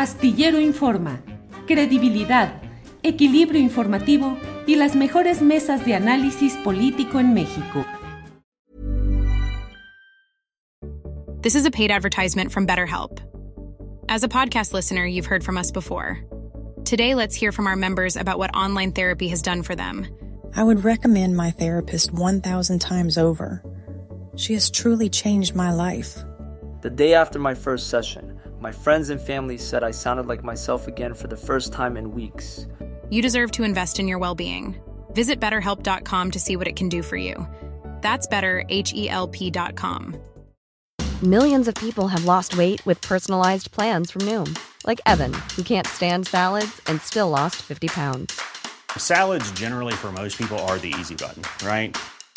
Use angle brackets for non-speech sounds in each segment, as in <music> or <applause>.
Astillero Informa, credibilidad, equilibrio informativo y las mejores mesas de análisis político en México. This is a paid advertisement from BetterHelp. As a podcast listener, you've heard from us before. Today, let's hear from our members about what online therapy has done for them. I would recommend my therapist 1,000 times over. She has truly changed my life. The day after my first session, my friends and family said I sounded like myself again for the first time in weeks. You deserve to invest in your well being. Visit betterhelp.com to see what it can do for you. That's better, H E L P.com. Millions of people have lost weight with personalized plans from Noom, like Evan, who can't stand salads and still lost 50 pounds. Salads, generally, for most people, are the easy button, right?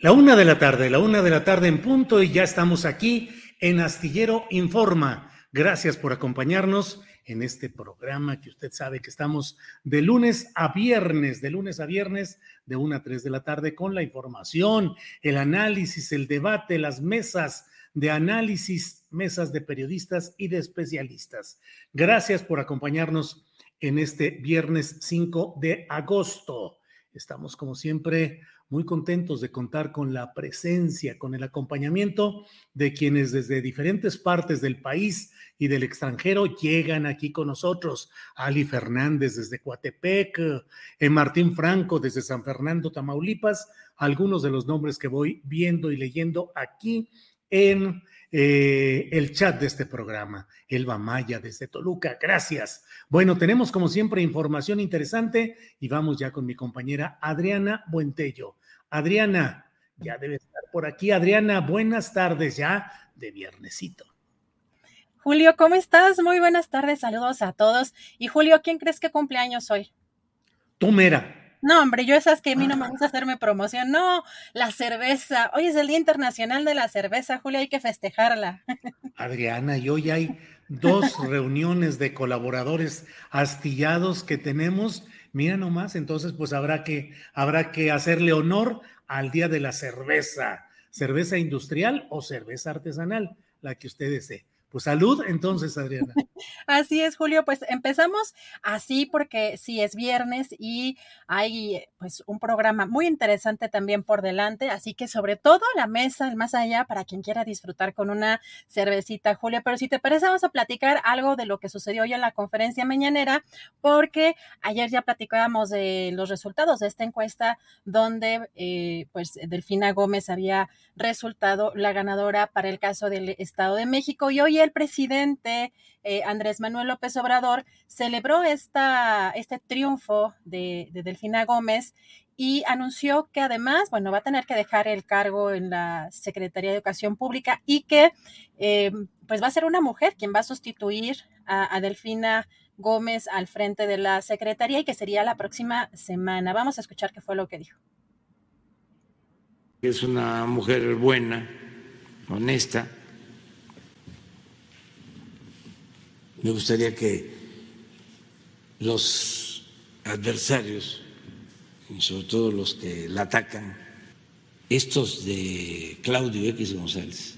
La una de la tarde, la una de la tarde en punto y ya estamos aquí en Astillero Informa. Gracias por acompañarnos en este programa que usted sabe que estamos de lunes a viernes, de lunes a viernes, de una a tres de la tarde con la información, el análisis, el debate, las mesas de análisis, mesas de periodistas y de especialistas. Gracias por acompañarnos en este viernes 5 de agosto. Estamos como siempre muy contentos de contar con la presencia, con el acompañamiento de quienes desde diferentes partes del país y del extranjero llegan aquí con nosotros. Ali Fernández desde Coatepec, eh, Martín Franco desde San Fernando, Tamaulipas, algunos de los nombres que voy viendo y leyendo aquí en eh, el chat de este programa. Elba Maya desde Toluca, gracias. Bueno, tenemos como siempre información interesante y vamos ya con mi compañera Adriana Buentello. Adriana, ya debe estar por aquí. Adriana, buenas tardes ya de viernesito. Julio, ¿cómo estás? Muy buenas tardes, saludos a todos. Y Julio, ¿quién crees que cumpleaños hoy? Tú, Mera. No, hombre, yo esas que a mí no me gusta hacerme promoción. No, la cerveza. Hoy es el Día Internacional de la Cerveza, Julio, hay que festejarla. Adriana, y hoy hay dos <laughs> reuniones de colaboradores astillados que tenemos. Mira nomás, entonces pues habrá que, habrá que hacerle honor al Día de la Cerveza, cerveza industrial o cerveza artesanal, la que usted desee. Pues salud entonces, Adriana. <laughs> Así es, Julio. Pues empezamos así porque sí es viernes y hay pues un programa muy interesante también por delante. Así que sobre todo la mesa, más allá, para quien quiera disfrutar con una cervecita, Julio. Pero si te parece, vamos a platicar algo de lo que sucedió hoy en la conferencia mañanera, porque ayer ya platicábamos de los resultados de esta encuesta donde eh, pues Delfina Gómez había resultado la ganadora para el caso del Estado de México y hoy el presidente eh, Andrés Manuel López Obrador celebró esta, este triunfo de, Delfina Gómez y anunció que además, bueno, va a tener que dejar el cargo en la Secretaría de Educación Pública y que eh, pues va a ser una mujer quien va a sustituir a, a Delfina Gómez al frente de la Secretaría y que sería la próxima semana. Vamos a escuchar qué fue lo que dijo. Es una mujer buena, honesta, Me gustaría que los adversarios, sobre todo los que la atacan, estos de Claudio X González,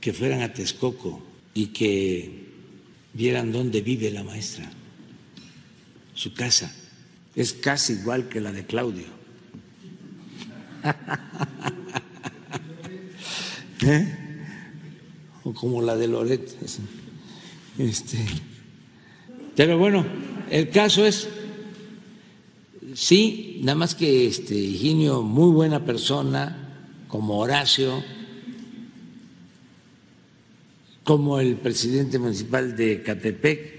que fueran a Texcoco y que vieran dónde vive la maestra, su casa. Es casi igual que la de Claudio. <laughs> ¿Eh? O como la de Loret. Este, pero bueno, el caso es, sí, nada más que este Higinio, muy buena persona, como Horacio, como el presidente municipal de Catepec,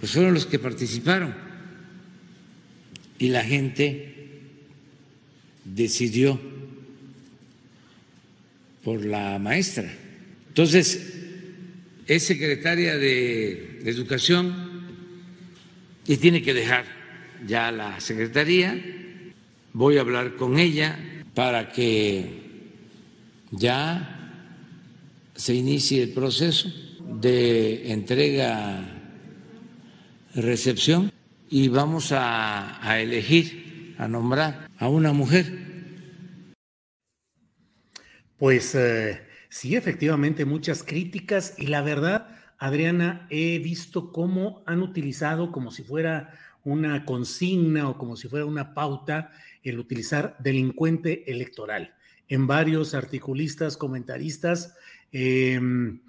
pues fueron los que participaron. Y la gente decidió por la maestra. Entonces, es secretaria de Educación y tiene que dejar ya la secretaría. Voy a hablar con ella para que ya se inicie el proceso de entrega recepción y vamos a, elegir, a nombrar a una mujer. Pues eh, sí, efectivamente, muchas críticas y la verdad, Adriana, he visto cómo han utilizado como si fuera una consigna o como si fuera una pauta el utilizar delincuente electoral. En varios articulistas, comentaristas, em,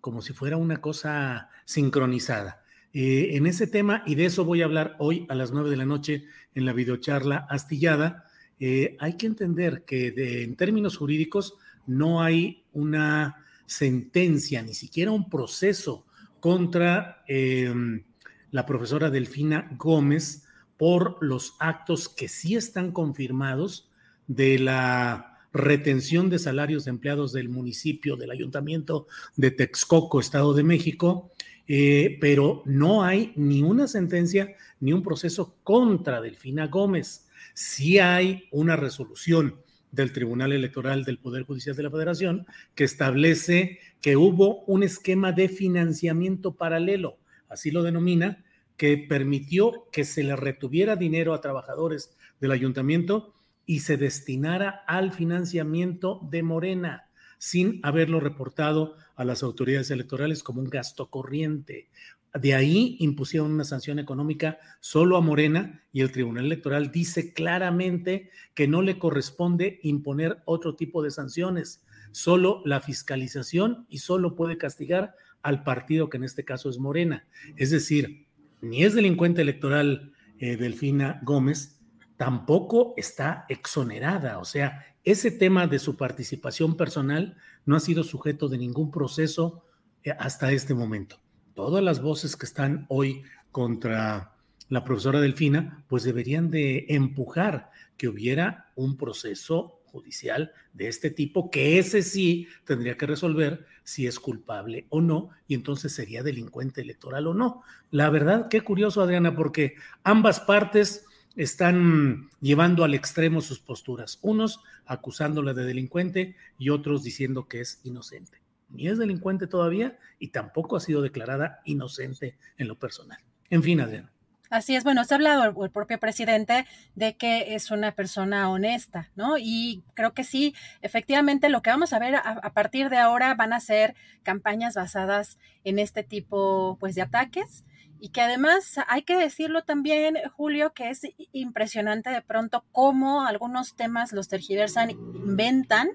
como si fuera una cosa sincronizada. Eh, en ese tema, y de eso voy a hablar hoy a las nueve de la noche en la videocharla astillada, eh, hay que entender que en términos jurídicos no hay una sentencia, ni siquiera un proceso contra em, la profesora Delfina Gómez por los actos que sí están confirmados de la retención de salarios de empleados del municipio, del ayuntamiento de Texcoco, Estado de México, eh, pero no hay ni una sentencia ni un proceso contra Delfina Gómez. Sí hay una resolución del Tribunal Electoral del Poder Judicial de la Federación que establece que hubo un esquema de financiamiento paralelo, así lo denomina, que permitió que se le retuviera dinero a trabajadores del ayuntamiento y se destinara al financiamiento de Morena sin haberlo reportado a las autoridades electorales como un gasto corriente. De ahí impusieron una sanción económica solo a Morena y el Tribunal Electoral dice claramente que no le corresponde imponer otro tipo de sanciones, solo la fiscalización y solo puede castigar al partido que en este caso es Morena. Es decir, ni es delincuente electoral eh, Delfina Gómez, tampoco está exonerada. O sea, ese tema de su participación personal no ha sido sujeto de ningún proceso eh, hasta este momento. Todas las voces que están hoy contra la profesora Delfina, pues deberían de empujar que hubiera un proceso judicial de este tipo, que ese sí tendría que resolver si es culpable o no, y entonces sería delincuente electoral o no. La verdad, qué curioso, Adriana, porque ambas partes están llevando al extremo sus posturas, unos acusándola de delincuente y otros diciendo que es inocente. Ni es delincuente todavía y tampoco ha sido declarada inocente en lo personal. En fin, Adriana. Así es, bueno, se ha hablado el, propio presidente de que es una persona honesta, ¿no? Y creo que sí, efectivamente lo que vamos a ver a, a, partir de ahora van a ser campañas basadas en este tipo, pues, de ataques y que además hay que decirlo también, Julio, que es impresionante de pronto cómo algunos temas los tergiversan, inventan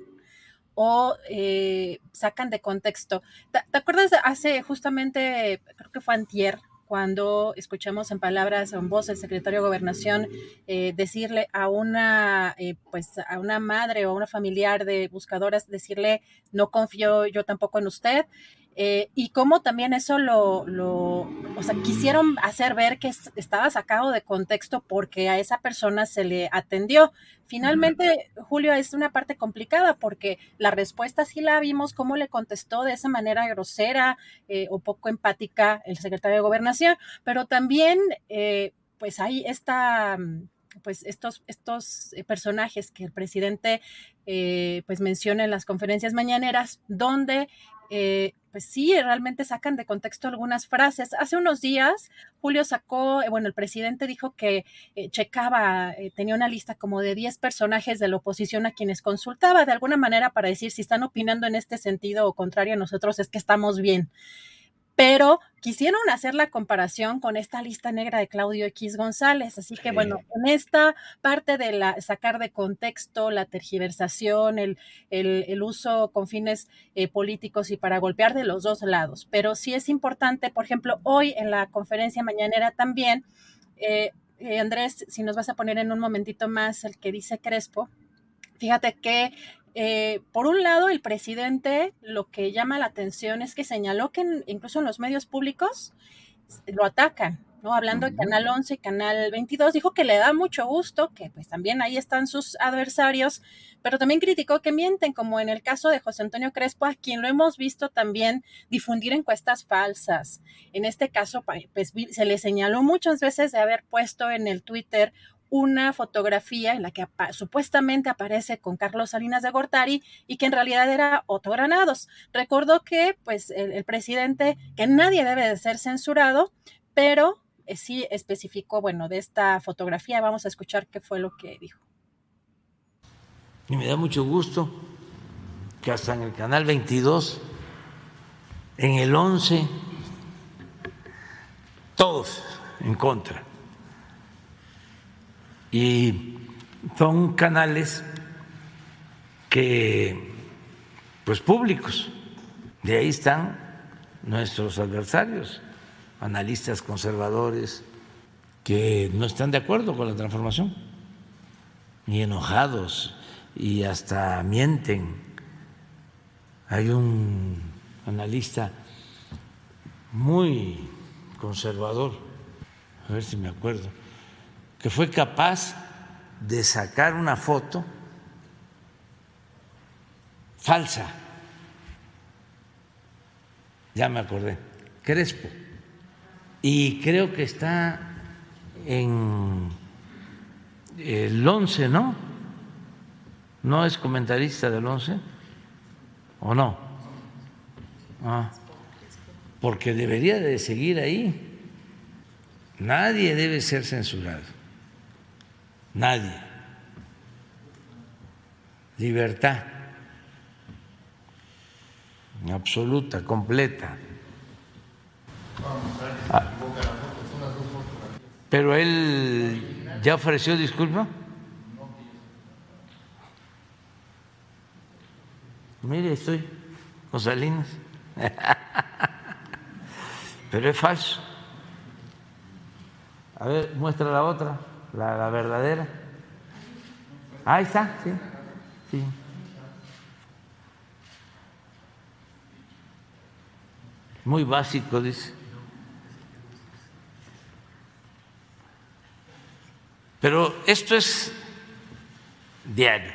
o eh, sacan de contexto. ¿Te, ¿Te, acuerdas hace justamente, creo que fue antier, cuando escuchamos en palabras, en voz del secretario de Gobernación eh, decirle a una, eh, pues a una madre o a una familiar de buscadoras, decirle, no confío yo tampoco en usted, eh, y cómo también eso lo, lo, o sea, quisieron hacer ver que estaba sacado de contexto porque a esa persona se le atendió. Finalmente, Julio, es una parte complicada porque la respuesta sí la vimos, cómo le contestó de esa manera grosera eh, o poco empática el secretario de Gobernación, pero también, eh, pues hay esta pues estos, estos personajes que el presidente pues menciona en las conferencias mañaneras, donde eh, pues sí, realmente sacan de contexto algunas frases. Hace unos días, Julio sacó, eh, bueno, el presidente dijo que eh, checaba, eh, tenía una lista como de 10 personajes de la oposición a quienes consultaba de alguna manera para decir si están opinando en este sentido o contrario a nosotros es que estamos bien pero quisieron hacer la comparación con esta lista negra de Claudio X González. Así que, bueno, en esta parte de la sacar de contexto, la tergiversación, el, el, el uso con fines eh, políticos y para golpear de los dos lados. Pero sí es importante, por ejemplo, hoy en la conferencia mañanera también, eh, eh, Andrés, si nos vas a poner en un momentito más el que dice Crespo, fíjate que eh, por un lado, el presidente lo que llama la atención es que señaló que incluso en los medios públicos lo atacan, ¿no? Hablando de Canal 11 y Canal 22, dijo que le da mucho gusto, que pues también ahí están sus adversarios, pero también criticó que mienten, como en el caso de José Antonio Crespo, a quien lo hemos visto también difundir encuestas falsas. En este caso, pues se le señaló muchas veces de haber puesto en el Twitter una fotografía en la que supuestamente aparece con Carlos Salinas de Gortari y que en realidad era Otto Granados. Recordó que pues el, presidente, que nadie debe de ser censurado, pero eh, sí especificó, bueno, de esta fotografía, vamos a escuchar qué fue lo que dijo. Y me da mucho gusto que hasta en el canal 22, en el 11, todos en contra y son canales que, pues públicos, de ahí están nuestros adversarios, analistas conservadores que no están de acuerdo con la transformación, ni enojados y hasta mienten. Hay un analista muy conservador, a ver si me acuerdo, que fue capaz de sacar una foto falsa. Ya me acordé, Crespo. Y creo que está en el 11, ¿no? ¿No es comentarista del 11? ¿O no? Ah, porque debería de seguir ahí. Nadie debe ser censurado. Nadie. Libertad absoluta, completa. Pero él ya ofreció disculpa. Mire, estoy con. <laughs> Pero es falso. A ver, muestra la otra la, verdadera. Ahí está, sí, sí. Muy básico, dice. Pero esto es diario.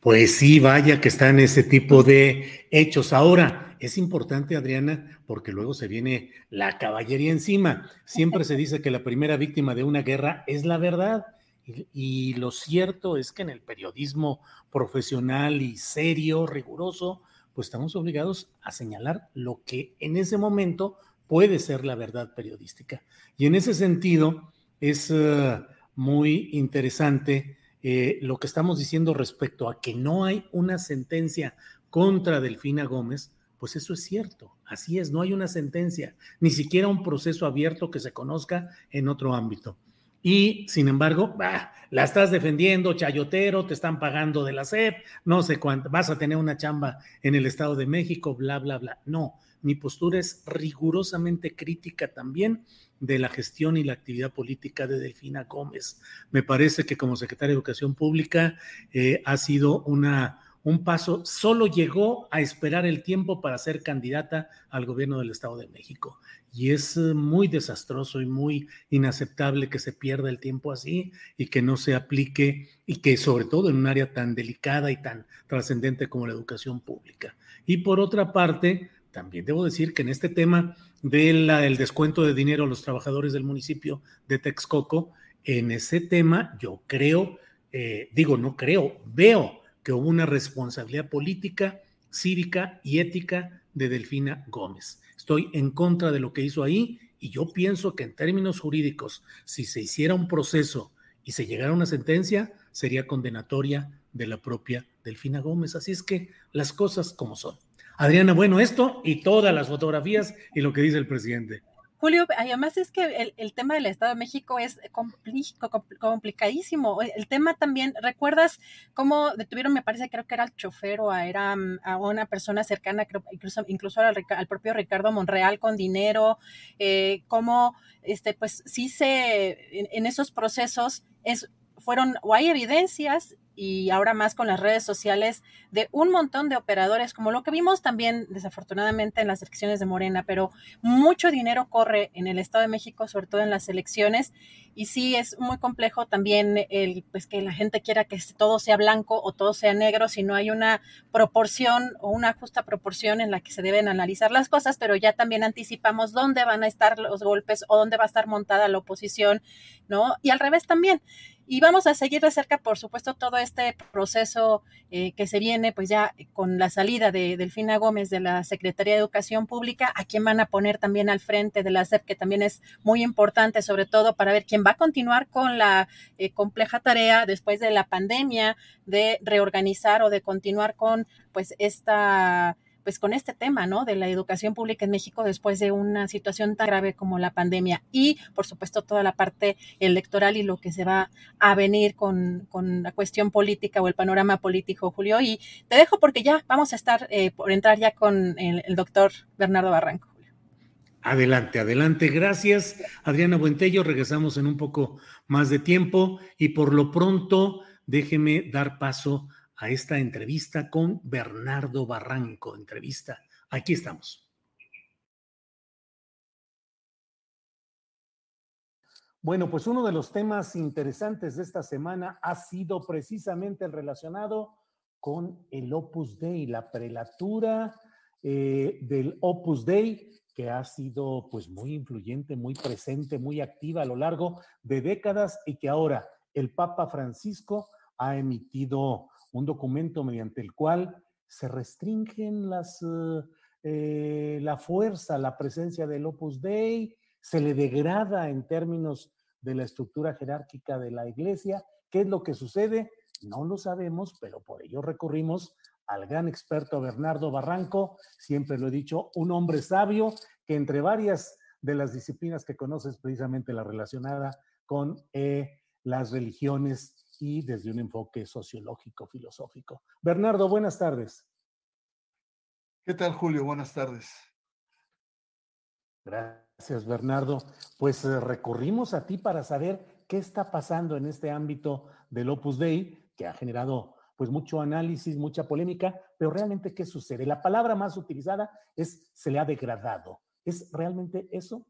Pues sí, vaya que están ese tipo de hechos. Ahora, es importante, Adriana, porque luego se viene la caballería encima. Siempre se dice que la primera víctima de una guerra es la verdad. Y, lo cierto es que en el periodismo profesional y serio, riguroso, pues estamos obligados a señalar lo que en ese momento puede ser la verdad periodística. Y en ese sentido es eh, muy interesante eh, lo que estamos diciendo respecto a que no hay una sentencia contra Delfina Gómez, pues eso es cierto, así es, no hay una sentencia, ni siquiera un proceso abierto que se conozca en otro ámbito. Y sin embargo, la estás defendiendo, chayotero, te están pagando de la SEP, no sé cuánto, vas a tener una chamba en el Estado de México, bla, bla, bla. No, mi postura es rigurosamente crítica también de la gestión y la actividad política de Delfina Gómez. Me parece que como secretaria de Educación Pública eh, ha sido una un paso, solo llegó a esperar el tiempo para ser candidata al gobierno del Estado de México. Y es eh, muy desastroso y muy inaceptable que se pierda el tiempo así y que no se aplique y que sobre todo en un área tan delicada y tan trascendente como la educación pública. Y por otra parte, también debo decir que en este tema del descuento de dinero a los trabajadores del municipio de Texcoco, en ese tema yo creo, eh, digo, no creo, veo que hubo una responsabilidad política, cívica y ética de Delfina Gómez. Estoy en contra de lo que hizo ahí y yo pienso que en términos jurídicos, si se hiciera un proceso y se llegara a una sentencia, sería condenatoria de la propia Delfina Gómez. Así es que las cosas como son. Adriana, bueno, esto y todas las fotografías y lo que dice el presidente. Julio, además es que el, tema del Estado de México es complicadísimo. El tema también, ¿recuerdas cómo detuvieron, me parece, creo que era el chofer o era mm, a una persona cercana, creo, incluso, incluso al, propio Ricardo Monreal con dinero? Eh, cómo, este, pues sí se, en, esos procesos es, fueron, o hay evidencias y ahora más con las redes sociales de un montón de operadores, como lo que vimos también desafortunadamente en las elecciones de Morena, pero mucho dinero corre en el Estado de México, sobre todo en las elecciones, y sí es muy complejo también el pues que la gente quiera que todo sea blanco o todo sea negro, si no hay una proporción o una justa proporción en la que se deben analizar las cosas, pero ya también anticipamos dónde van a estar los golpes o dónde va a estar montada la oposición, ¿no? Y al revés también. Y vamos a seguir de cerca, por supuesto, todo este proceso eh, que se viene, pues ya con la salida de Delfina Gómez de la Secretaría de Educación Pública, a quién van a poner también al frente de la SEP, que también es muy importante, sobre todo para ver quién va a continuar con la eh, compleja tarea después de la pandemia de reorganizar o de continuar con, pues, esta pues con este tema, ¿no? De la educación pública en México después de una situación tan grave como la pandemia y, por supuesto, toda la parte electoral y lo que se va a venir con, la cuestión política o el panorama político, Julio. Y te dejo porque ya vamos a estar eh, por entrar ya con el, el doctor Bernardo Barranco. Adelante, adelante. Gracias, Adriana Buentello. Regresamos en un poco más de tiempo y por lo pronto déjeme dar paso a esta entrevista con Bernardo Barranco. Entrevista. Aquí estamos. Bueno, pues uno de los temas interesantes de esta semana ha sido precisamente el relacionado con el Opus Dei, la prelatura eh, del Opus Dei, que ha sido pues muy influyente, muy presente, muy activa a lo largo de décadas y que ahora el Papa Francisco ha emitido un documento mediante el cual se restringen las, eh, la fuerza, la presencia del Opus Dei, se le degrada en términos de la estructura jerárquica de la iglesia. ¿Qué es lo que sucede? No lo sabemos, pero por ello recurrimos al gran experto Bernardo Barranco, siempre lo he dicho, un hombre sabio que entre varias de las disciplinas que conoces, precisamente la relacionada con eh, las religiones y desde un enfoque sociológico, filosófico. Bernardo, buenas tardes. ¿Qué tal, Julio? Buenas tardes. Gracias, Bernardo. Pues eh, recurrimos a ti para saber qué está pasando en este ámbito del Opus Dei, que ha generado pues mucho análisis, mucha polémica, pero realmente qué sucede. La palabra más utilizada es se le ha degradado. ¿Es realmente eso?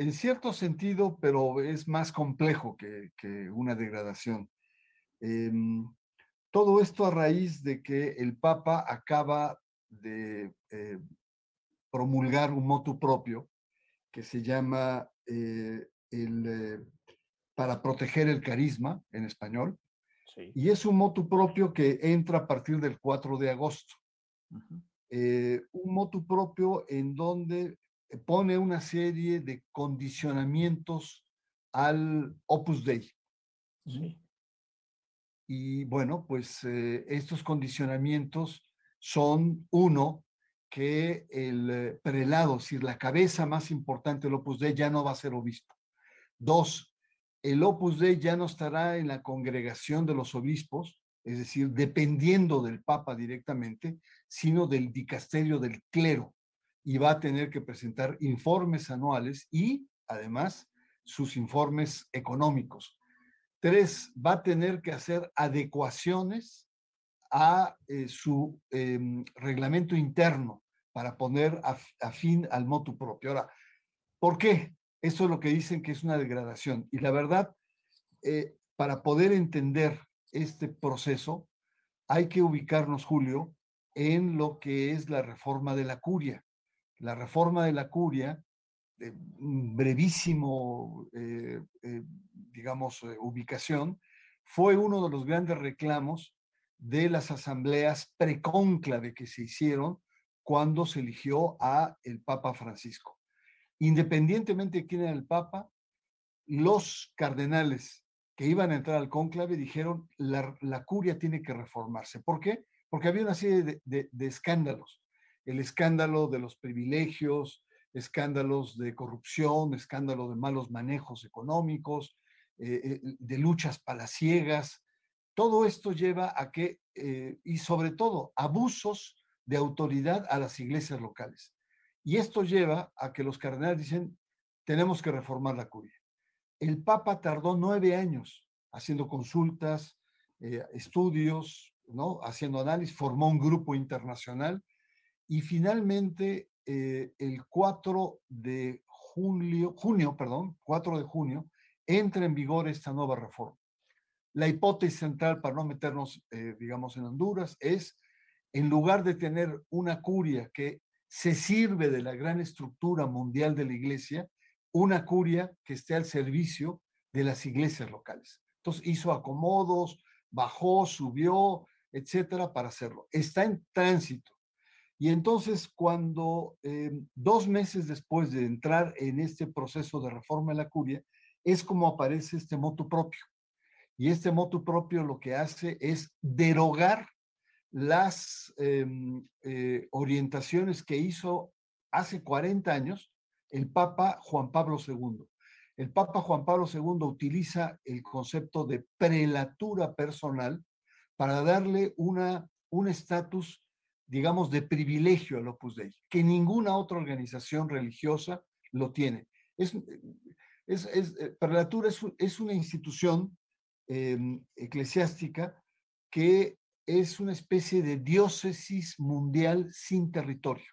En cierto sentido, pero es más complejo que, una degradación. Em, todo esto a raíz de que el Papa acaba de eh, promulgar un motu propio que se llama eh, el, eh, para proteger el carisma en español. Y es un motu propio que entra a partir del 4 de agosto. un motu propio en donde eh, pone una serie de condicionamientos al Opus Dei. Y bueno, pues eh, estos condicionamientos son, uno, que el eh, prelado, es decir, la cabeza más importante del Opus Dei ya no va a ser obispo. Dos, el Opus Dei ya no estará en la congregación de los obispos, es decir, dependiendo del Papa directamente, sino del dicasterio del clero y va a tener que presentar informes anuales y además sus informes económicos. Tres, va a tener que hacer adecuaciones a eh, su em, reglamento interno para poner a, fin al motu propio. Ahora, ¿por qué? Eso es lo que dicen que es una degradación. Y la verdad, eh, para poder entender este proceso, hay que ubicarnos, Julio, en lo que es la reforma de la curia la reforma de la curia, de brevísimo, eh, eh, digamos, eh, ubicación, fue uno de los grandes reclamos de las asambleas precónclave que se hicieron cuando se eligió a el Papa Francisco. Independientemente de quién era el Papa, los cardenales que iban a entrar al cónclave dijeron la, la curia tiene que reformarse. ¿Por qué? Porque había una serie de escándalos el escándalo de los privilegios, escándalos de corrupción, escándalo de malos manejos económicos, eh, eh, de luchas palaciegas. Todo esto lleva a que, eh, y sobre todo, abusos de autoridad a las iglesias locales. Y esto lleva a que los cardenales dicen, tenemos que reformar la curia. El Papa tardó nueve años haciendo consultas, estudios, ¿no? haciendo análisis, formó un grupo internacional y finalmente eh, el 4 de julio, junio, perdón, 4 de junio, entra en vigor esta nueva reforma. La hipótesis central, para no meternos, eh, digamos, en Honduras, es, en lugar de tener una curia que se sirve de la gran estructura mundial de la iglesia, una curia que esté al servicio de las iglesias locales. Entonces hizo acomodos, bajó, subió, etcétera, para hacerlo. Está en tránsito. Y entonces, cuando eh, dos meses después de entrar en este proceso de reforma de la curia, es como aparece este motu propio. Y este motu propio lo que hace es derogar las em, eh, orientaciones que hizo hace 40 años el Papa Juan Pablo II. El Papa Juan Pablo II utiliza el concepto de prelatura personal para darle una, un estatus digamos, de privilegio al Opus Dei, que ninguna otra organización religiosa lo tiene. Es, es, es Prelatura es, es, una institución em, eclesiástica que es una especie de diócesis mundial sin territorio,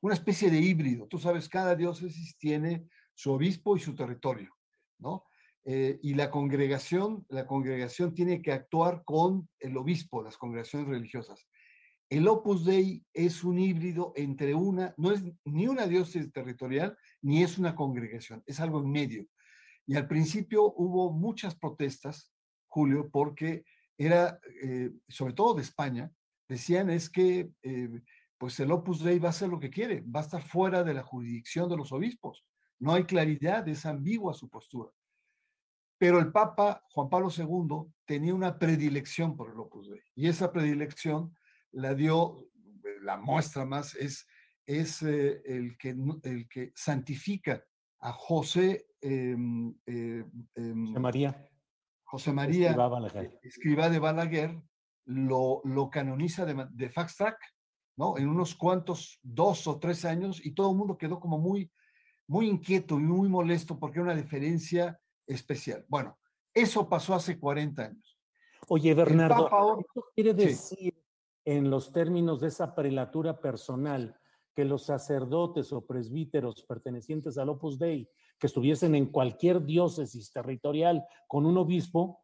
una especie de híbrido. Tú sabes, cada diócesis tiene su obispo y su territorio, ¿no? Eh, y la congregación, la congregación tiene que actuar con el obispo, las congregaciones religiosas. El Opus Dei es un híbrido entre una, no es ni una diócesis territorial, ni es una congregación, es algo en medio. Y al principio hubo muchas protestas, Julio, porque era, eh, sobre todo de España, decían es que eh, pues el Opus Dei va a hacer lo que quiere, va a estar fuera de la jurisdicción de los obispos. No hay claridad, es ambigua su postura. Pero el Papa Juan Pablo II tenía una predilección por el Opus Dei y esa predilección la dio, la muestra más es, es eh, el, que, el que santifica a José, em, eh, em, José María. José María, escriba, de Balaguer, lo, lo canoniza de, de Fast Track, ¿no? En unos cuantos, dos o tres años, y todo el mundo quedó como muy, muy inquieto y muy molesto porque era una diferencia especial. Bueno, eso pasó hace 40 años. Oye, Bernardo, ¿qué quiere decir en los términos de esa prelatura personal, que los sacerdotes o presbíteros pertenecientes al Opus Dei, que estuviesen en cualquier diócesis territorial con un obispo,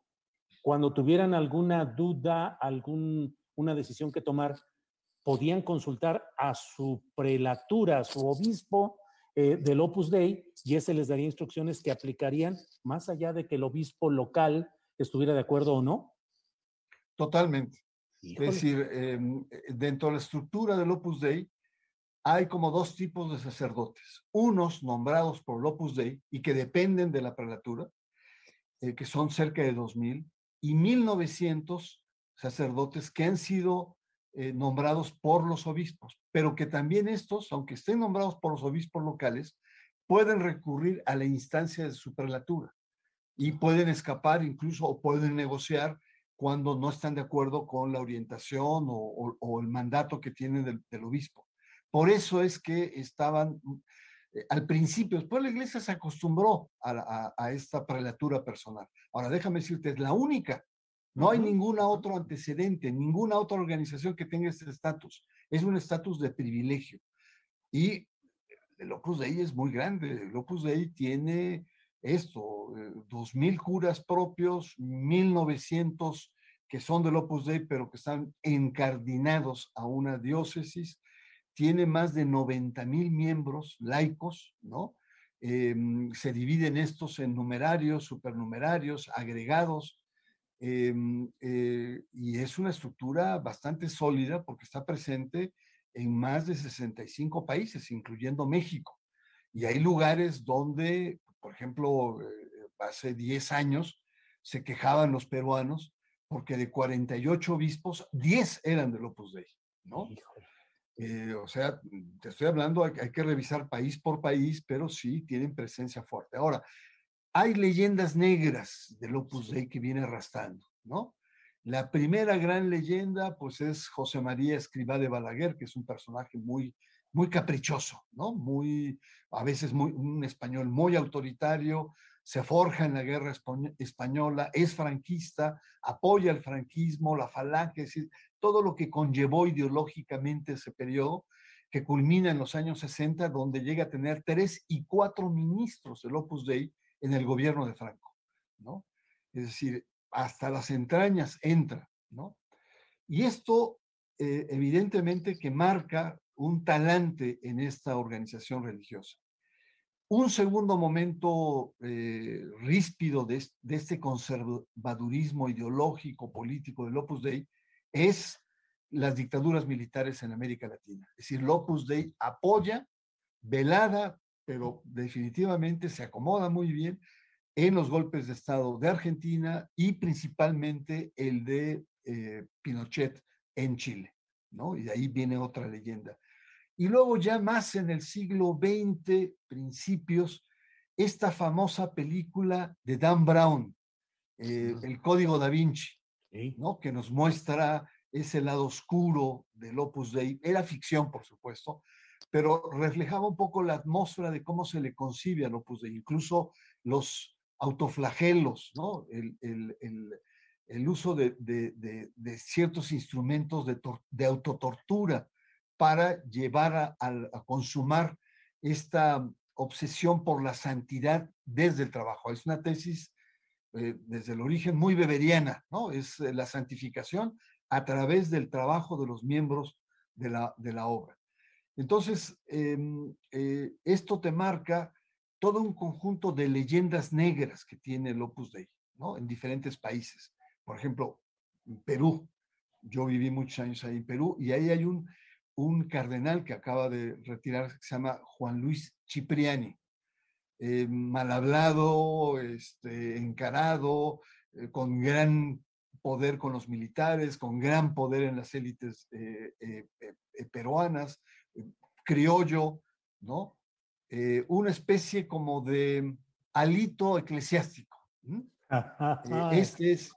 cuando tuvieran alguna duda, alguna decisión que tomar, podían consultar a su prelatura, a su obispo eh, del Opus Dei, y ese les daría instrucciones que aplicarían más allá de que el obispo local estuviera de acuerdo o no. Totalmente. Es decir, em, eh, dentro de la estructura del Opus Dei hay como dos tipos de sacerdotes. Unos nombrados por el Opus Dei y que dependen de la prelatura, eh, que son cerca de 2.000, y 1.900 sacerdotes que han sido eh, nombrados por los obispos, pero que también estos, aunque estén nombrados por los obispos locales, pueden recurrir a la instancia de su prelatura y pueden escapar incluso o pueden negociar cuando no están de acuerdo con la orientación o, el mandato que tienen del, obispo. Por eso es que estaban eh, al principio, después la iglesia se acostumbró a, esta prelatura personal. Ahora, déjame decirte, es la única. No hay ninguna otro antecedente, ninguna otra organización que tenga este estatus. Es un estatus de privilegio. Y el Opus Dei es muy grande. El Opus Dei tiene esto, eh, dos mil curas propios, 1900 que son del Opus Dei, pero que están encardinados a una diócesis, tiene más de 90 mil miembros laicos, ¿no? Em, se dividen estos en numerarios, supernumerarios, agregados, em, eh, y es una estructura bastante sólida porque está presente en más de 65 países, incluyendo México. Y hay lugares donde por ejemplo, eh, hace 10 años se quejaban los peruanos porque de 48 obispos, 10 eran del Opus Dei, ¿no? Eh, o sea, te estoy hablando, hay, que revisar país por país, pero sí tienen presencia fuerte. Ahora, hay leyendas negras del Opus Dei que viene arrastrando, ¿no? La primera gran leyenda, pues es José María Escribá de Balaguer, que es un personaje muy muy caprichoso, ¿no? Muy, a veces muy, un español muy autoritario, se forja en la guerra española, es franquista, apoya el franquismo, la falange, es todo lo que conllevó ideológicamente ese periodo, que culmina en los años 60, donde llega a tener tres y cuatro ministros del Opus Dei en el gobierno de Franco, ¿no? Es decir, hasta las entrañas entra, ¿no? Y esto, eh, evidentemente, que marca un talante en esta organización religiosa. Un segundo momento eh, ríspido de, este conservadurismo ideológico, político del Opus Dei es las dictaduras militares en América Latina. Es decir, el Opus Dei apoya, velada, pero definitivamente se acomoda muy bien en los golpes de Estado de Argentina y principalmente el de eh, Pinochet en Chile, ¿no? Y de ahí viene otra leyenda. Y luego ya más en el siglo XX, principios, esta famosa película de Dan Brown, eh, El Código da Vinci, ¿no? Que nos muestra ese lado oscuro del Opus Dei. Era ficción, por supuesto, pero reflejaba un poco la atmósfera de cómo se le concibe al Opus Dei, incluso los autoflagelos, ¿no? El, el, el, uso de, de, de, ciertos instrumentos de, autotortura para llevar a, consumar esta obsesión por la santidad desde el trabajo. Es una tesis eh, desde el origen muy beberiana, ¿no? Es eh, la santificación a través del trabajo de los miembros de la, de la obra. Entonces, em, eh, esto te marca todo un conjunto de leyendas negras que tiene el Opus Dei, ¿no? En diferentes países. Por ejemplo, en Perú. Yo viví muchos años ahí en Perú y ahí hay un, un cardenal que acaba de retirarse que se llama Juan Luis Cipriani. Eh, mal hablado, este, encarado, eh, con gran poder con los militares, con gran poder en las élites eh, peruanas, criollo, ¿no? Eh, una especie como de alito eclesiástico. Eh, este, es,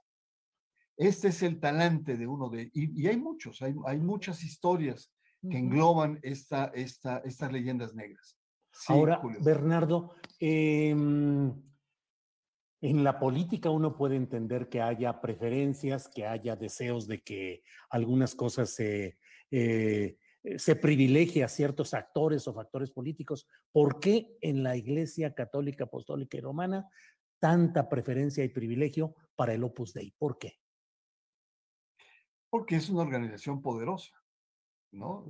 este es el talante de uno de, y, hay muchos, hay, hay, muchas historias que engloban esta, esta, estas leyendas negras. Ahora, Bernardo, em, en la política uno puede entender que haya preferencias, que haya deseos de que algunas cosas se eh, se privilegia a ciertos actores o factores políticos. ¿Por qué en la Iglesia Católica, Apostólica y Romana tanta preferencia y privilegio para el Opus Dei? ¿Por qué? Porque es una organización poderosa,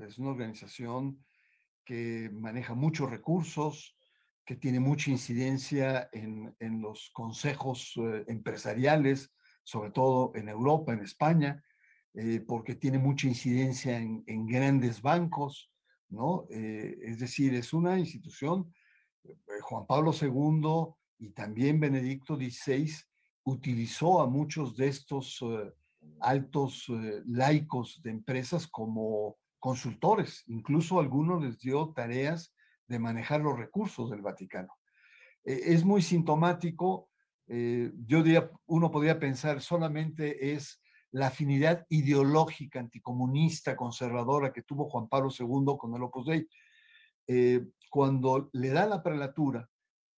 Es una organización que maneja muchos recursos, que tiene mucha incidencia en, en los consejos eh, empresariales, sobre todo en Europa, en España, eh, porque tiene mucha incidencia en, grandes bancos, ¿no? Eh, es decir, es una institución, Juan Pablo II y también Benedicto XVI utilizó a muchos de estos altos laicos de empresas como consultores, incluso algunos les dio tareas de manejar los recursos del Vaticano. es muy sintomático, yo diría, uno podría pensar solamente es la afinidad ideológica anticomunista, conservadora que tuvo Juan Pablo II con el Opus Dei. Eh, cuando le da la prelatura,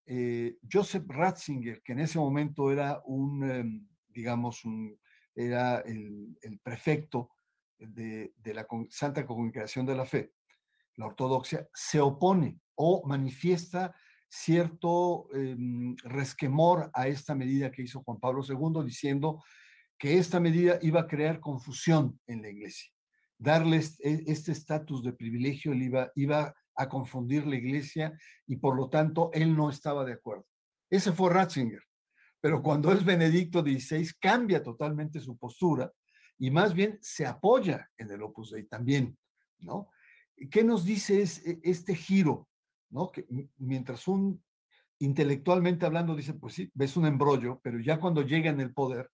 eh, Joseph Ratzinger, que en ese momento era un, em, digamos, un, era el, prefecto de, la Santa Congregación de la Fe, la ortodoxia, se opone o manifiesta cierto em, resquemor a esta medida que hizo Juan Pablo II, diciendo que esta medida iba a crear confusión en la iglesia. Darles e, este estatus de privilegio iba, iba a confundir la iglesia y por lo tanto él no estaba de acuerdo. Ese fue Ratzinger. Pero cuando es Benedicto XVI cambia totalmente su postura y más bien se apoya en el Opus Dei también, ¿no? ¿Qué nos dice es, e, este giro? ¿no? Que mientras un intelectualmente hablando dice, pues sí, ves un embrollo, pero ya cuando llega en el poder,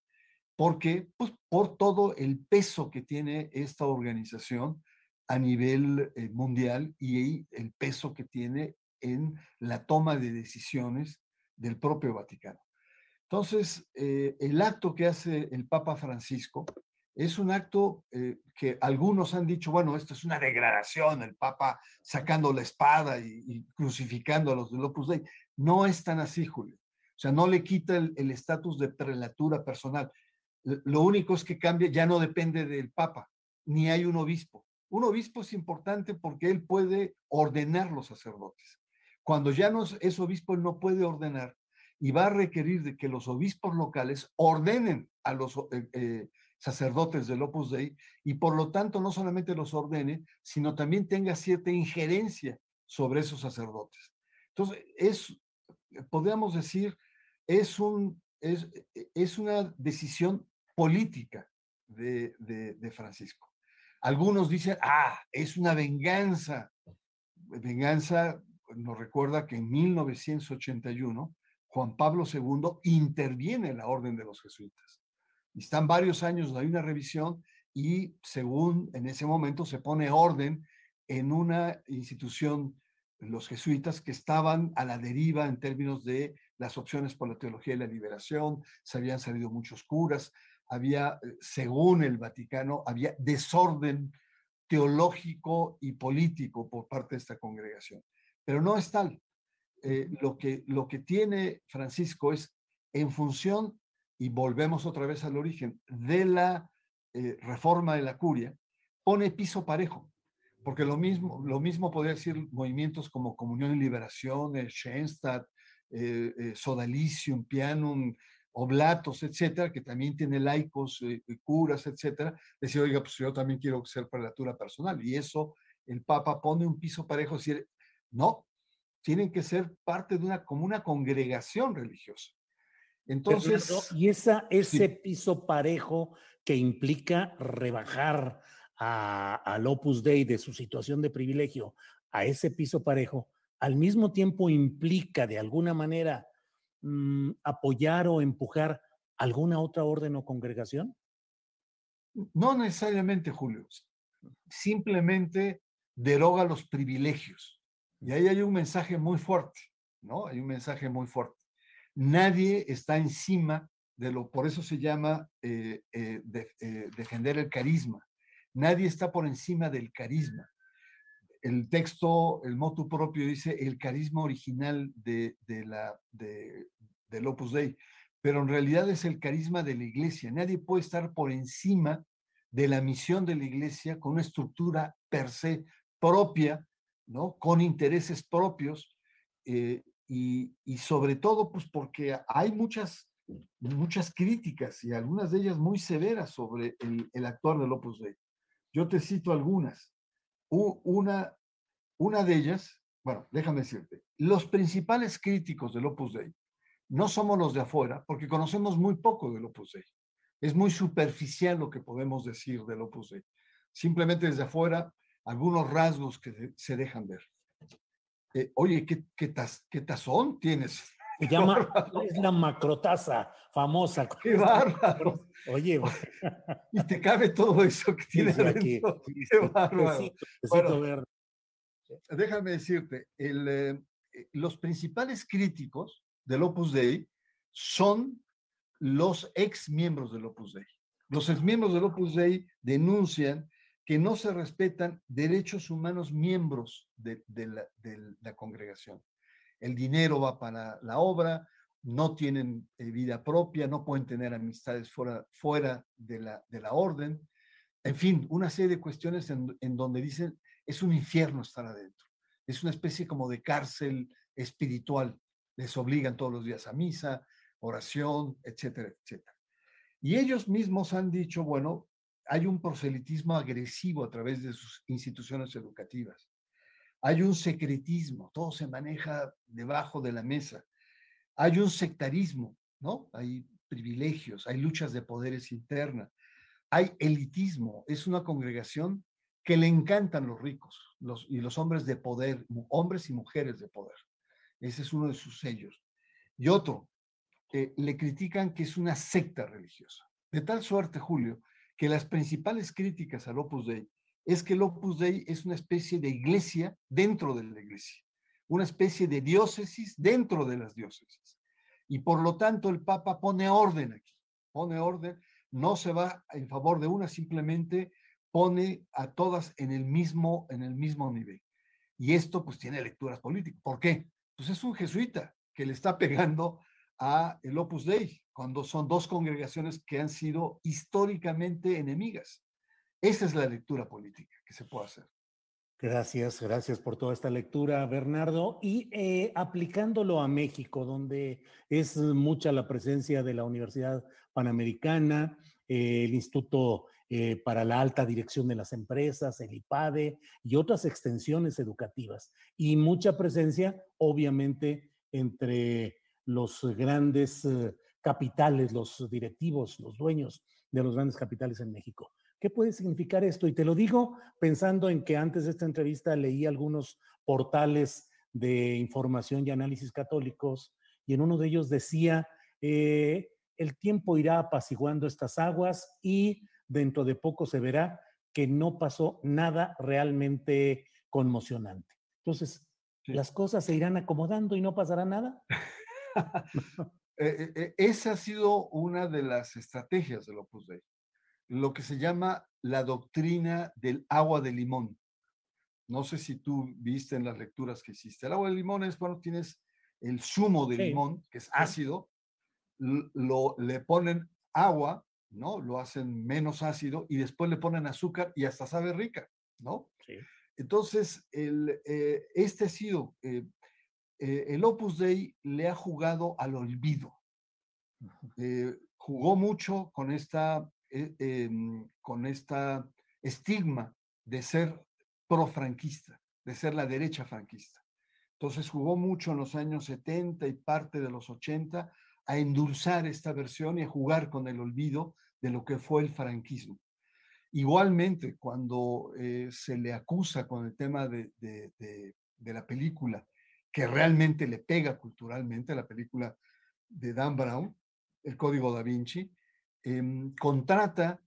porque pues, por todo el peso que tiene esta organización a nivel eh, mundial y el peso que tiene en la toma de decisiones del propio Vaticano. Entonces, eh, el acto que hace el Papa Francisco es un acto eh, que algunos han dicho, bueno, esto es una degradación, el Papa sacando la espada y, y crucificando a los del Opus Dei. No es tan así, Julio. O sea, no le quita el estatus de prelatura personal. Lo único es que cambia, ya no depende del Papa, ni hay un obispo. Un obispo es importante porque él puede ordenar los sacerdotes. Cuando ya no es obispo, él no puede ordenar y va a requerir de que los obispos locales ordenen a los eh, eh, sacerdotes del Opus Dei y por lo tanto no solamente los ordene, sino también tenga cierta injerencia sobre esos sacerdotes. Entonces, es, podríamos decir, es, un, es, es una decisión política de, de, Francisco. Algunos dicen, ah, es una venganza. Venganza nos recuerda que en 1981 Juan Pablo II interviene en la orden de los jesuitas. Están varios años, hay una revisión y según en ese momento se pone orden en una institución, los jesuitas, que estaban a la deriva en términos de las opciones por la teología y la liberación, se habían salido muchos curas, había, según el Vaticano, había desorden teológico y político por parte de esta congregación. Pero no es tal. Eh, lo, que, lo que tiene Francisco es en función, y volvemos otra vez al origen, de la eh, reforma de la curia, pone piso parejo. Porque lo mismo, lo mismo podría decir movimientos como Comunión y Liberación, Schoenstatt, Sodalicium, Pianum, oblatos, etcétera, que también tiene laicos, eh, curas, etcétera, decir, oiga, pues yo también quiero ser prelatura personal. Y eso el Papa pone un piso parejo, decir, no, tienen que ser parte de una, como una congregación religiosa. Entonces. y esa, ese piso parejo que implica rebajar a, al Opus Dei de su situación de privilegio a ese piso parejo, al mismo tiempo implica de alguna manera Mm, apoyar o empujar alguna otra orden o congregación? No necesariamente, Julio. Simplemente deroga los privilegios. Y ahí hay un mensaje muy fuerte, ¿no? Hay un mensaje muy fuerte. Nadie está encima de lo, por eso se llama eh, eh, eh, defender el carisma. Nadie está por encima del carisma el texto, el motu propio dice el carisma original de, la, de, del Opus Dei, pero en realidad es el carisma de la iglesia. Nadie puede estar por encima de la misión de la iglesia con una estructura per se propia, ¿no? Con intereses propios y, sobre todo, pues porque hay muchas, muchas críticas y algunas de ellas muy severas sobre el, el actuar del Opus Dei. Yo te cito algunas. Una, una de ellas, bueno, déjame decirte, los principales críticos del Opus Dei no somos los de afuera, porque conocemos muy poco del Opus Dei. Es muy superficial lo que podemos decir del Opus Dei. Simplemente desde afuera, algunos rasgos que se dejan ver. Eh, oye, ¿qué, qué, qué tazón tienes? <laughs> Se llama, es la macrotaza famosa. <laughs> ¡Qué bárbaro! <laughs> Oye, y te cabe todo eso que tienes aquí. ¡Qué bárbaro! bueno, déjame decirte, el, eh, eh, los principales críticos del Opus Dei son los ex miembros del Opus Dei. Los ex miembros del Opus Dei denuncian que no se respetan derechos humanos miembros de, la, congregación el dinero va para la obra, no tienen eh, vida propia, no pueden tener amistades fuera, de, la, de la orden. En fin, una serie de cuestiones en, donde dicen, es un infierno estar adentro. Es una especie como de cárcel espiritual. Les obligan todos los días a misa, oración, etcétera, etcétera. Y ellos mismos han dicho, bueno, hay un proselitismo agresivo a través de sus instituciones educativas hay un secretismo, todo se maneja debajo de la mesa. Hay un sectarismo, ¿no? Hay privilegios, hay luchas de poderes internas, hay elitismo, es una congregación que le encantan los ricos y los hombres de poder, hombres y mujeres de poder. Ese es uno de sus sellos. Y otro, eh, le critican que es una secta religiosa. De tal suerte, Julio, que las principales críticas al Opus Dei es que el Opus Dei es una especie de iglesia dentro de la iglesia, una especie de diócesis dentro de las diócesis. Y por lo tanto el Papa pone orden aquí, pone orden, no se va en favor de una, simplemente pone a todas en el mismo, en el mismo nivel. Y esto pues tiene lecturas políticas. ¿Por qué? Pues es un jesuita que le está pegando a el Opus Dei, cuando son dos congregaciones que han sido históricamente enemigas. Esa es la lectura política que se puede hacer. Gracias, gracias por toda esta lectura, Bernardo. Y eh, aplicándolo a México, donde es mucha la presencia de la Universidad Panamericana, eh, el Instituto eh, para la Alta Dirección de las Empresas, el IPADE y otras extensiones educativas. Y mucha presencia, obviamente, entre los grandes capitales, los directivos, los dueños de los grandes capitales en México. ¿Qué puede significar esto? Y te lo digo pensando en que antes de esta entrevista leí algunos portales de información y análisis católicos y en uno de ellos decía, eh, el tiempo irá apaciguando estas aguas y dentro de poco se verá que no pasó nada realmente conmocionante. Entonces, las cosas se irán acomodando y no pasará nada. <laughs> Eh, eh, esa ha sido una de las estrategias del Opus Dei lo que se llama la doctrina del agua de limón. No sé si tú viste en las lecturas que hiciste. El agua de limón es cuando tienes el zumo de limón, que es ácido, lo, le ponen agua, ¿no? Lo hacen menos ácido y después le ponen azúcar y hasta sabe rica, ¿no? Entonces, el, eh, este ha sido, eh, eh, el Opus Dei le ha jugado al olvido. jugó mucho con esta eh, em, con esta estigma de ser pro-franquista, de ser la derecha franquista. Entonces jugó mucho en los años 70 y parte de los 80 a endulzar esta versión y a jugar con el olvido de lo que fue el franquismo. Igualmente, cuando eh, se le acusa con el tema de, de, de, la película, que realmente le pega culturalmente, la película de Dan Brown, El Código da Vinci, Em, contrata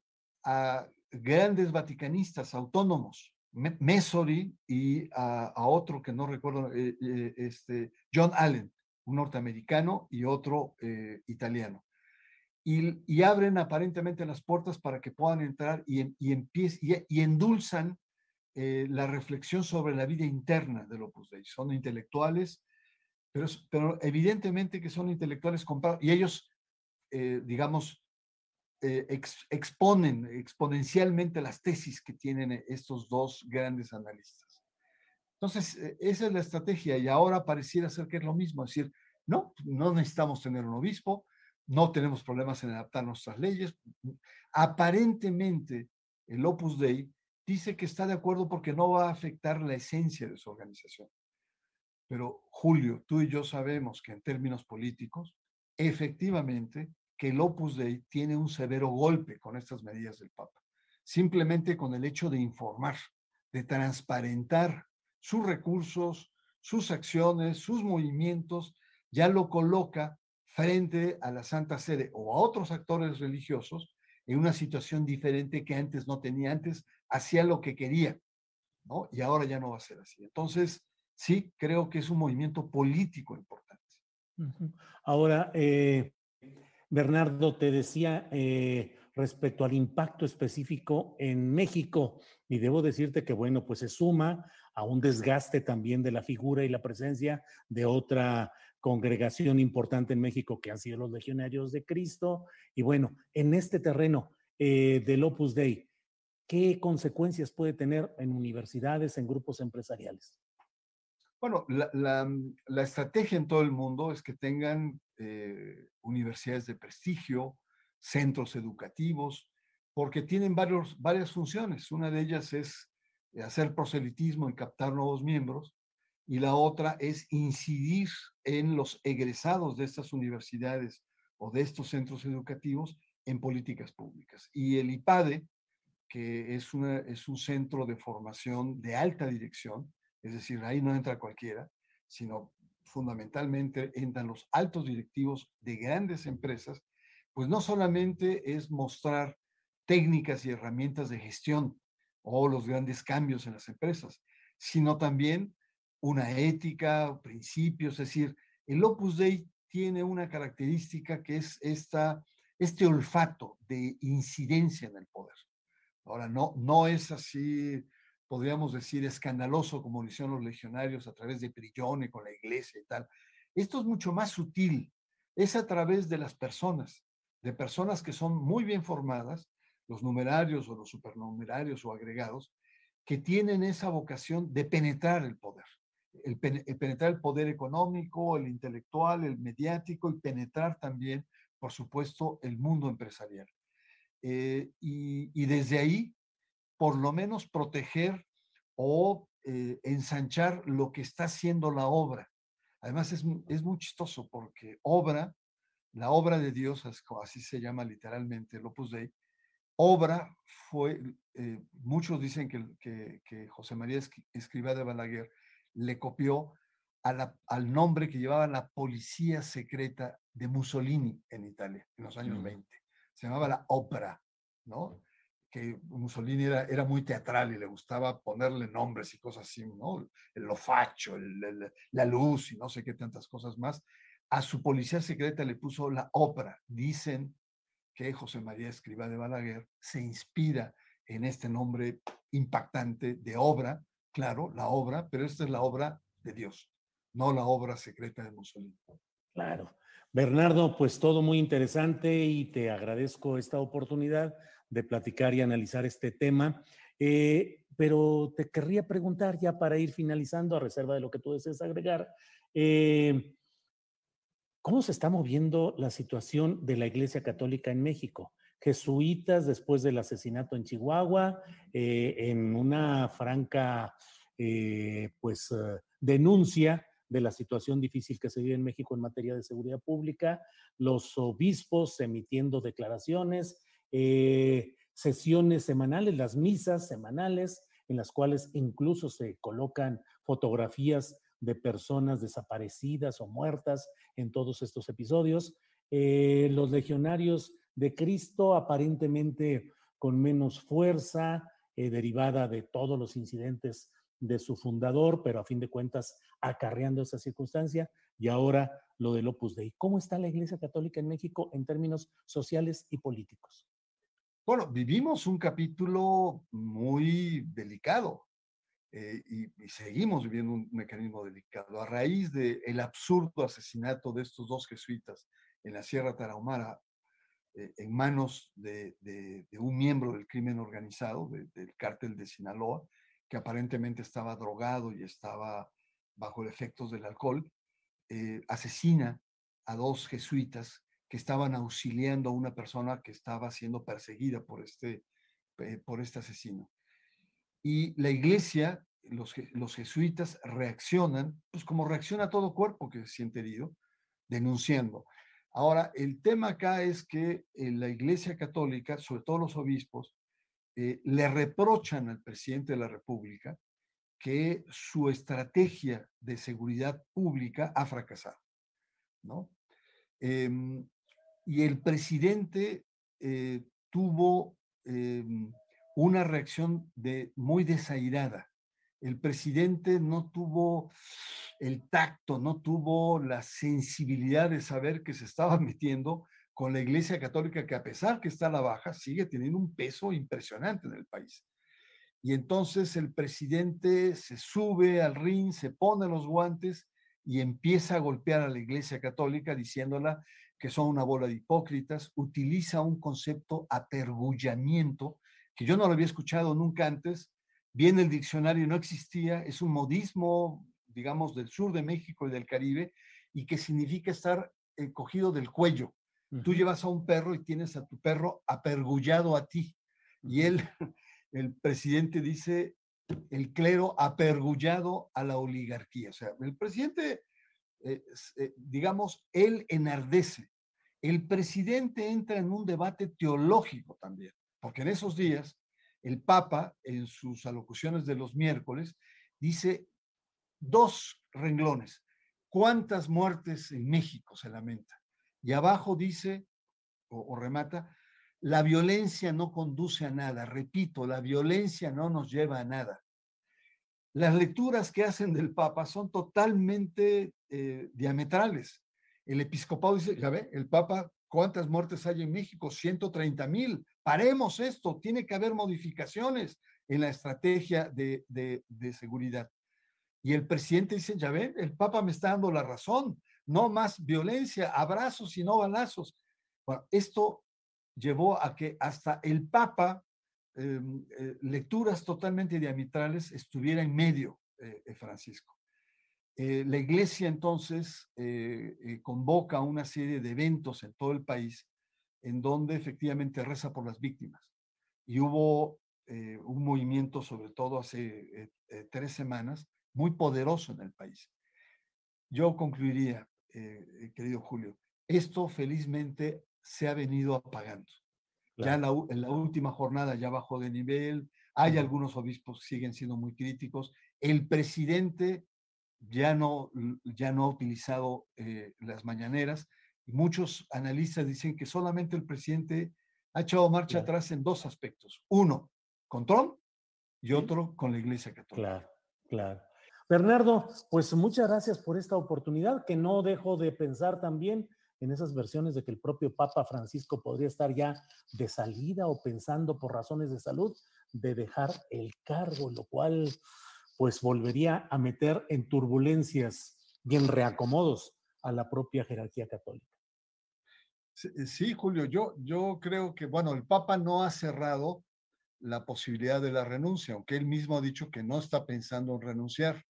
a grandes vaticanistas autónomos, Mesori y a, otro que no recuerdo, eh, eh, este, John Allen, un norteamericano y otro eh, italiano. Y, abren aparentemente las puertas para que puedan entrar y, y, y, endulzan la reflexión sobre la vida interna del Opus Dei. Son intelectuales, pero, pero evidentemente que son intelectuales comprados y ellos, digamos, eh, exponen exponencialmente las tesis que tienen eh, estos dos grandes analistas. Entonces, eh, esa es la estrategia y ahora pareciera ser que es lo mismo, es decir, no, no necesitamos tener un obispo, no tenemos problemas en adaptar nuestras leyes. Aparentemente, el Opus Dei dice que está de acuerdo porque no va a afectar la esencia de su organización. Pero Julio, tú y yo sabemos que en términos políticos, efectivamente, que el Opus Dei tiene un severo golpe con estas medidas del Papa. Simplemente con el hecho de informar, de transparentar sus recursos, sus acciones, sus movimientos, ya lo coloca frente a la Santa Sede o a otros actores religiosos en una situación diferente que antes no tenía. Antes hacía lo que quería, ¿no? Y ahora ya no va a ser así. Entonces, sí, creo que es un movimiento político importante. Ahora, eh, Bernardo, te decía eh, respecto al impacto específico en México, y debo decirte que, bueno, pues se suma a un desgaste también de la figura y la presencia de otra congregación importante en México que han sido los legionarios de Cristo. Y bueno, en este terreno eh, del Opus Dei, ¿qué consecuencias puede tener en universidades, en grupos empresariales? Bueno, la, estrategia en todo el mundo es que tengan eh, universidades de prestigio, centros educativos, porque tienen varios, varias funciones. Una de ellas es hacer proselitismo y captar nuevos miembros, y la otra es incidir en los egresados de estas universidades o de estos centros educativos en políticas públicas. Y el IPADE, que es, una, es un centro de formación de alta dirección, es decir, ahí no entra cualquiera, sino fundamentalmente entran los altos directivos de grandes empresas, pues no solamente es mostrar técnicas y herramientas de gestión o los grandes cambios en las empresas, sino también una ética, principios, es decir, el Opus Dei tiene una característica que es esta, este olfato de incidencia en el poder. Ahora, no, no es así podríamos decir, escandaloso como lo hicieron los legionarios a través de Prillone con la iglesia y tal. Esto es mucho más sutil. es a través de las personas, de personas que son muy bien formadas, los numerarios o los supernumerarios o agregados, que tienen esa vocación de penetrar el poder, el, penetrar el poder económico, el intelectual, el mediático y penetrar también, por supuesto, el mundo empresarial. Eh, y, desde ahí, por lo menos proteger o eh, ensanchar lo que está haciendo la obra. Además, es, es muy chistoso porque obra, la obra de Dios, así se llama literalmente el Opus Dei, obra fue, eh, muchos dicen que, que, José María Escribá de Balaguer le copió al nombre que llevaba la policía secreta de Mussolini en Italia en los años 20. Se llamaba la ópera, ¿no? Que Mussolini era, era muy teatral y le gustaba ponerle nombres y cosas así, ¿no? El lofacho, la luz y no sé qué tantas cosas más. A su policía secreta le puso la ópera. Dicen que José María Escriba de Balaguer se inspira en este nombre impactante de obra, claro, la obra, pero esta es la obra de Dios, no la obra secreta de Mussolini. Claro. Bernardo, pues todo muy interesante y te agradezco esta oportunidad de platicar y analizar este tema. Eh, pero te querría preguntar ya para ir finalizando, a reserva de lo que tú desees agregar, eh, ¿Cómo se está moviendo la situación de la Iglesia Católica en México? Jesuitas después del asesinato en Chihuahua, eh, en una franca eh, pues, eh, denuncia de la situación difícil que se vive en México en materia de seguridad pública, los obispos emitiendo declaraciones, sesiones semanales, las misas semanales, en las cuales incluso se colocan fotografías de personas desaparecidas o muertas en todos estos episodios. Los legionarios de Cristo aparentemente con menos fuerza, eh, derivada de todos los incidentes de su fundador, pero a fin de cuentas acarreando esa circunstancia, y ahora lo del Opus Dei. ¿Cómo está la Iglesia Católica en México en términos sociales y políticos? Bueno, vivimos un capítulo muy delicado. Eh, y, seguimos viviendo un mecanismo delicado. A raíz del el absurdo asesinato de estos dos jesuitas en la Sierra Tarahumara, eh, en manos de, un miembro del crimen organizado, del cártel de Sinaloa, que aparentemente estaba drogado y estaba bajo efectos del alcohol, eh, asesina a dos jesuitas que estaban auxiliando a una persona que estaba siendo perseguida por este, por este asesino. Y la iglesia, los, los jesuitas reaccionan, pues como reacciona todo cuerpo que se siente herido, denunciando. Ahora, el tema acá es que eh, la iglesia católica, sobre todo los obispos, eh, le reprochan al presidente de la República que su estrategia de seguridad pública ha fracasado, ¿no? Em, y el presidente eh, tuvo em, una reacción muy desairada. El presidente no tuvo el tacto, no tuvo la sensibilidad de saber que se estaba <laughs> metiendo con la Iglesia Católica, que a pesar que está a la baja, sigue teniendo un peso impresionante en el país. Y entonces el presidente se sube al ring, se pone los guantes y empieza a golpear a la Iglesia Católica diciéndola que son una bola de hipócritas, utiliza un concepto apergullamiento que yo no lo había escuchado nunca antes, viene el diccionario, no existía, es un modismo, digamos, del sur de México y del Caribe, y que significa estar eh, cogido del cuello. Tú llevas a un perro y tienes a tu perro apergullado a ti. Y él, <laughs> el presidente dice, el clero apergullado a la oligarquía. O sea, el presidente, eh, eh, digamos, él enardece. El presidente entra en un debate teológico también. Porque en esos días el Papa, en sus alocuciones de los miércoles, dice dos renglones. ¿Cuántas muertes en México se lamenta? Y abajo dice, o, remata, la violencia no conduce a nada. Repito, la violencia no nos lleva a nada. Las lecturas que hacen del Papa son totalmente eh, diametrales. El episcopado dice, ya ve, el Papa, ¿cuántas muertes hay en México? 130 mil paremos esto, tiene que haber modificaciones en la estrategia de, seguridad. Y el presidente dice, ya ven, el Papa me está dando la razón, no más violencia, abrazos y no balazos. Bueno, esto llevó a que hasta el Papa, em, eh, lecturas totalmente diametrales, estuviera en medio, eh, Francisco. Eh, la iglesia entonces convoca una serie de eventos en todo el país en donde efectivamente reza por las víctimas. Y hubo un movimiento, sobre todo hace tres semanas, muy poderoso en el país. Yo concluiría, querido Julio, esto felizmente se ha venido apagando. Ya en la, última jornada ya bajó de nivel, hay algunos obispos que siguen siendo muy críticos. El presidente ya no, ya no ha utilizado eh, las mañaneras y muchos analistas dicen que solamente el presidente ha echado marcha atrás en dos aspectos. Uno, con Trump y otro con la Iglesia Católica. Claro, claro. Bernardo, pues muchas gracias por esta oportunidad que no dejo de pensar también en esas versiones de que el propio Papa Francisco podría estar ya de salida o pensando por razones de salud de dejar el cargo, lo cual pues volvería a meter en turbulencias y en reacomodos a la propia jerarquía católica. Sí, Julio, yo, yo creo que, bueno, el Papa no ha cerrado la posibilidad de la renuncia, aunque él mismo ha dicho que no está pensando en renunciar.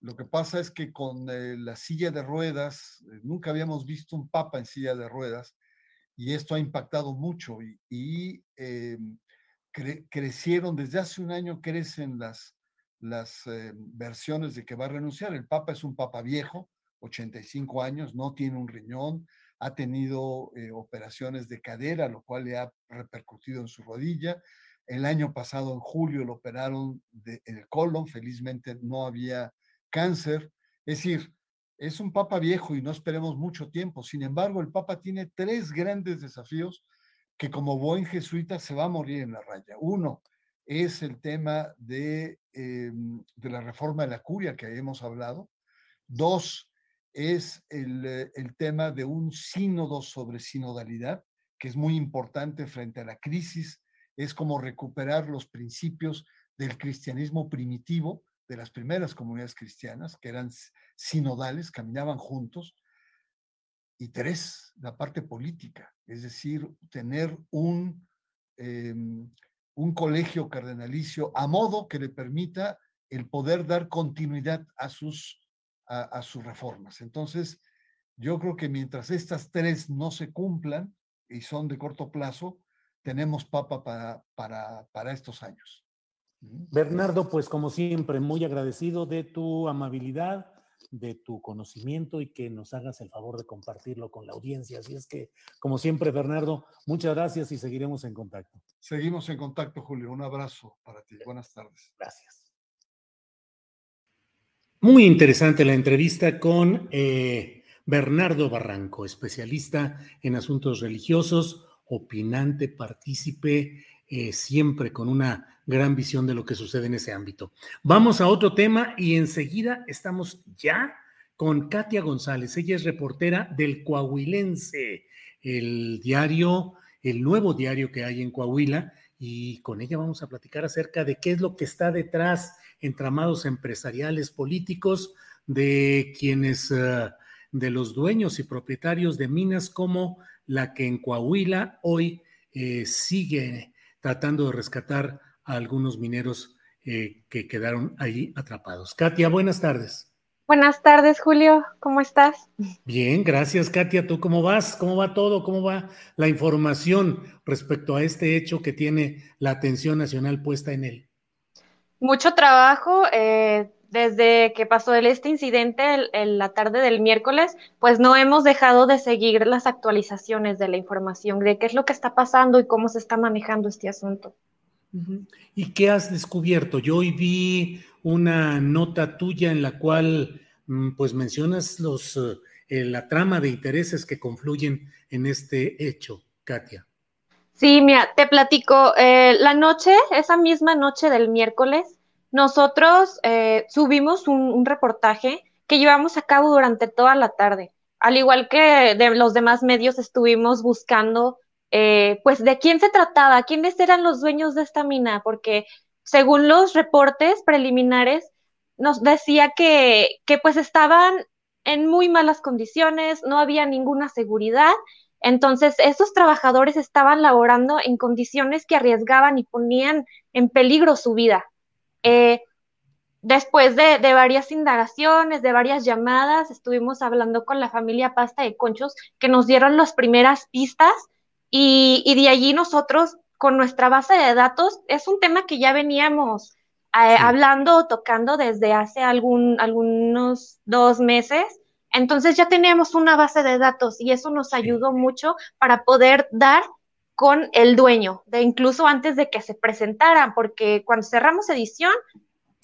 Lo que pasa es que con eh, la silla de ruedas, eh, nunca habíamos visto un papa en silla de ruedas y esto ha impactado mucho y, eh, crecieron, desde hace un año crecen las, las versiones de que va a renunciar. El papa es un papa viejo, 85 años, no tiene un riñón, ha tenido operaciones de cadera, lo cual le ha repercutido en su rodilla. El año pasado, en julio, lo operaron de, el colon, felizmente no había cáncer. Es decir, es un papa viejo y no esperemos mucho tiempo. Sin embargo, el papa tiene tres grandes desafíos que como buen jesuita se va a morir en la raya. Uno es el tema de, em, de la reforma de la curia que hemos hablado. Dos es el, eh, el tema de un sínodo sobre sinodalidad, que es muy importante frente a la crisis. Es como recuperar los principios del cristianismo primitivo, de las primeras comunidades cristianas, que eran sinodales, caminaban juntos. Y tres, la parte política, es decir, tener un, em, un colegio cardenalicio a modo que le permita el poder dar continuidad a sus, a, sus reformas. Entonces, yo creo que mientras estas tres no se cumplan y son de corto plazo, tenemos papa para, para, para estos años. Bernardo, pues como siempre, muy agradecido de tu amabilidad, de tu conocimiento y que nos hagas el favor de compartirlo con la audiencia. Así es que, como siempre, Bernardo, muchas gracias y seguiremos en contacto. Seguimos en contacto, Julio. Un abrazo para ti. Buenas tardes. Gracias. Muy interesante la entrevista con eh, Bernardo Barranco, especialista en asuntos religiosos, opinante, partícipe eh, siempre con una gran visión de lo que sucede en ese ámbito. Vamos a otro tema y enseguida estamos ya con Katia González. Ella es reportera del Coahuilense, el diario, el nuevo diario que hay en Coahuila, y con ella vamos a platicar acerca de qué es lo que está detrás, entramados empresariales, políticos, de quienes, eh, de los dueños y propietarios de minas como la que en Coahuila hoy eh, sigue tratando de rescatar a algunos mineros eh, que quedaron allí atrapados. Katia, buenas tardes. Buenas tardes, Julio. ¿Cómo estás? Bien, gracias, Katia. ¿Tú cómo vas? ¿Cómo va todo? ¿Cómo va la información respecto a este hecho que tiene la atención nacional puesta en él? Mucho trabajo. Eh, desde que pasó este incidente en la tarde del miércoles, pues no hemos dejado de seguir las actualizaciones de la información de qué es lo que está pasando y cómo se está manejando este asunto. ¿Y qué has descubierto? Yo hoy vi una nota tuya en la cual mm, pues mencionas los, eh, la trama de intereses que confluyen en este hecho, Katia. Sí, mira, te platico. Eh, la noche, esa misma noche del miércoles, nosotros eh, subimos un, reportaje que llevamos a cabo durante toda la tarde. Al igual que de los demás medios, estuvimos buscando, eh, pues, de quién se trataba, quiénes eran los dueños de esta mina, porque según los reportes preliminares, nos decía que, que pues estaban en muy malas condiciones, no había ninguna seguridad. Entonces, esos trabajadores estaban laborando en condiciones que arriesgaban y ponían en peligro su vida. Eh, después de, varias indagaciones, de varias llamadas, estuvimos hablando con la familia Pasta de Conchos, que nos dieron las primeras pistas y, y de allí nosotros, con nuestra base de datos, es un tema que ya veníamos eh, hablando o tocando desde hace algún, algunos dos meses. Entonces ya teníamos una base de datos y eso nos ayudó mucho para poder dar con el dueño, de incluso antes de que se presentaran, porque cuando cerramos edición,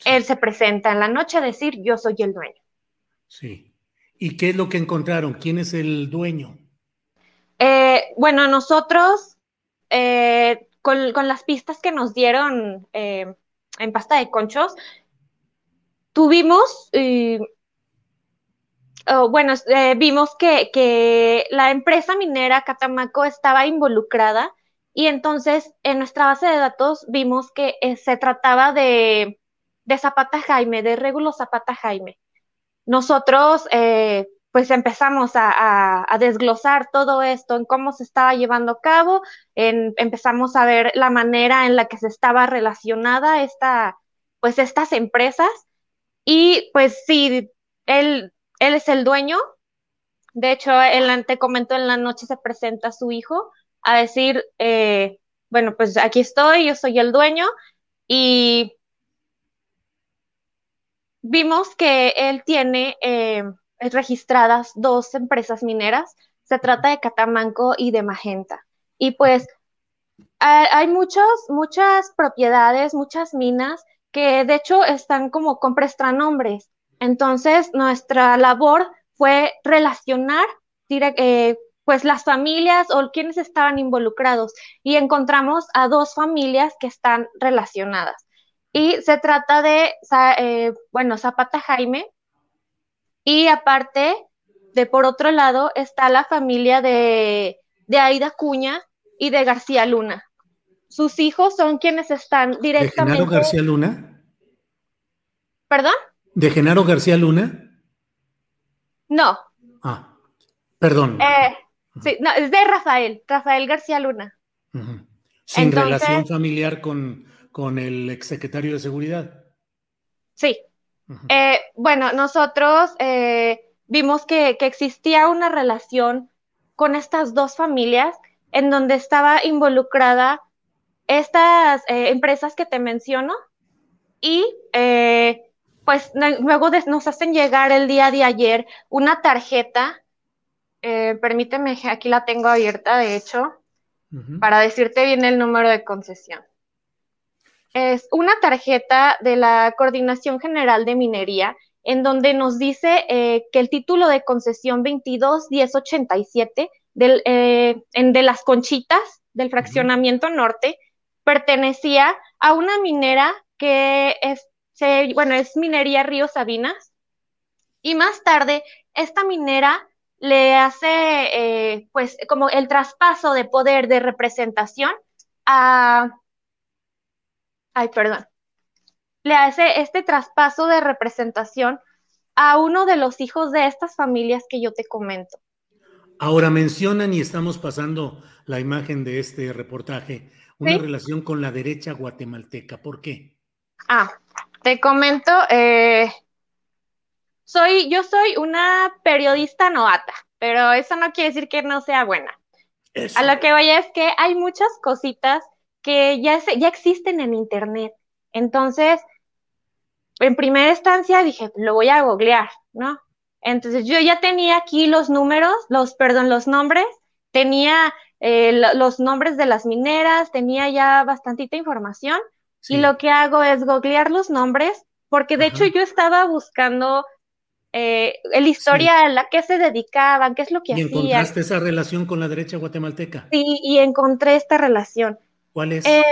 él se presenta en la noche a decir yo soy el dueño. Sí. ¿Y qué es lo que encontraron? ¿Quién es el dueño? Eh, bueno, nosotros, eh, con, las pistas que nos dieron en pasta de conchos, tuvimos, eh, oh, bueno, eh, vimos que, la empresa minera Catamaco estaba involucrada y entonces en nuestra base de datos vimos que eh, se trataba de, Zapata Jaime, de Regulo Zapata Jaime. Nosotros, pues empezamos a, desglosar todo esto, en cómo se estaba llevando a cabo, empezamos a ver la manera en la que se estaba relacionada esta, pues estas empresas, y pues sí, él, él es el dueño, de hecho, él te comentó en la noche se presenta su hijo a decir, eh, bueno, pues aquí estoy, yo soy el dueño, y vimos que él tiene... Eh, registradas dos empresas mineras. Se trata de Catamanco y de Magenta. Y pues hay muchos, muchas propiedades, muchas minas que de hecho están como con prestanombres. Entonces, nuestra labor fue relacionar eh, pues las familias o quienes estaban involucrados y encontramos a dos familias que están relacionadas. Y se trata de, eh, bueno, Zapata Jaime, y aparte, de por otro lado, está la familia de, Aida Cuña y de García Luna. Sus hijos son quienes están directamente. ¿De Genaro García Luna? ¿Perdón? ¿De Genaro García Luna? No. Ah, perdón. Eh, sí, no, es de Rafael, Rafael García Luna. Sin relación familiar con, con el exsecretario de Seguridad. Sí. Eh, bueno, nosotros eh, vimos que, existía una relación con estas dos familias en donde estaba involucrada estas eh, empresas que te menciono y pues luego nos hacen llegar el día de ayer una tarjeta, permíteme, aquí la tengo abierta de hecho, para decirte bien el número de concesión es una tarjeta de la Coordinación General de Minería en donde nos dice eh, que el título de concesión 221087 del, eh, de las conchitas del fraccionamiento norte pertenecía a una minera que es, bueno, es minería Río Sabinas. Y más tarde, esta minera le hace, eh, pues, como el traspaso de poder de representación a ay, perdón, le hace este traspaso de representación a uno de los hijos de estas familias que yo te comento. Ahora mencionan y estamos pasando la imagen de este reportaje, una relación con la derecha guatemalteca. ¿Por qué? Ah, te comento, eh, soy, yo soy una periodista novata, pero eso no quiere decir que no sea buena. A lo que voy es que hay muchas cositas que ya, ya existen en Internet. Entonces, en primera instancia dije, lo voy a googlear, ¿no? Entonces yo ya tenía aquí los números, los, perdón, los nombres, tenía eh, los nombres de las mineras, tenía ya bastantita información y lo que hago es googlear los nombres, porque de hecho yo estaba buscando eh, el historia a la que se dedicaban, qué es lo que hacían. ¿Y encontraste esa relación con la derecha guatemalteca? Sí, y encontré esta relación. ¿Cuál es? Eh,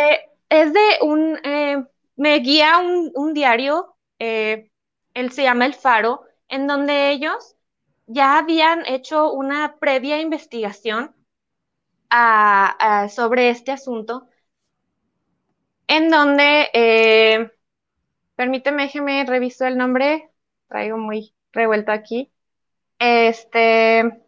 es de un, eh, me guía un, diario, eh, él se llama El Faro, en donde ellos ya habían hecho una previa investigación sobre este asunto, en donde, permíteme, déjeme reviso el nombre, traigo muy revuelto aquí. este,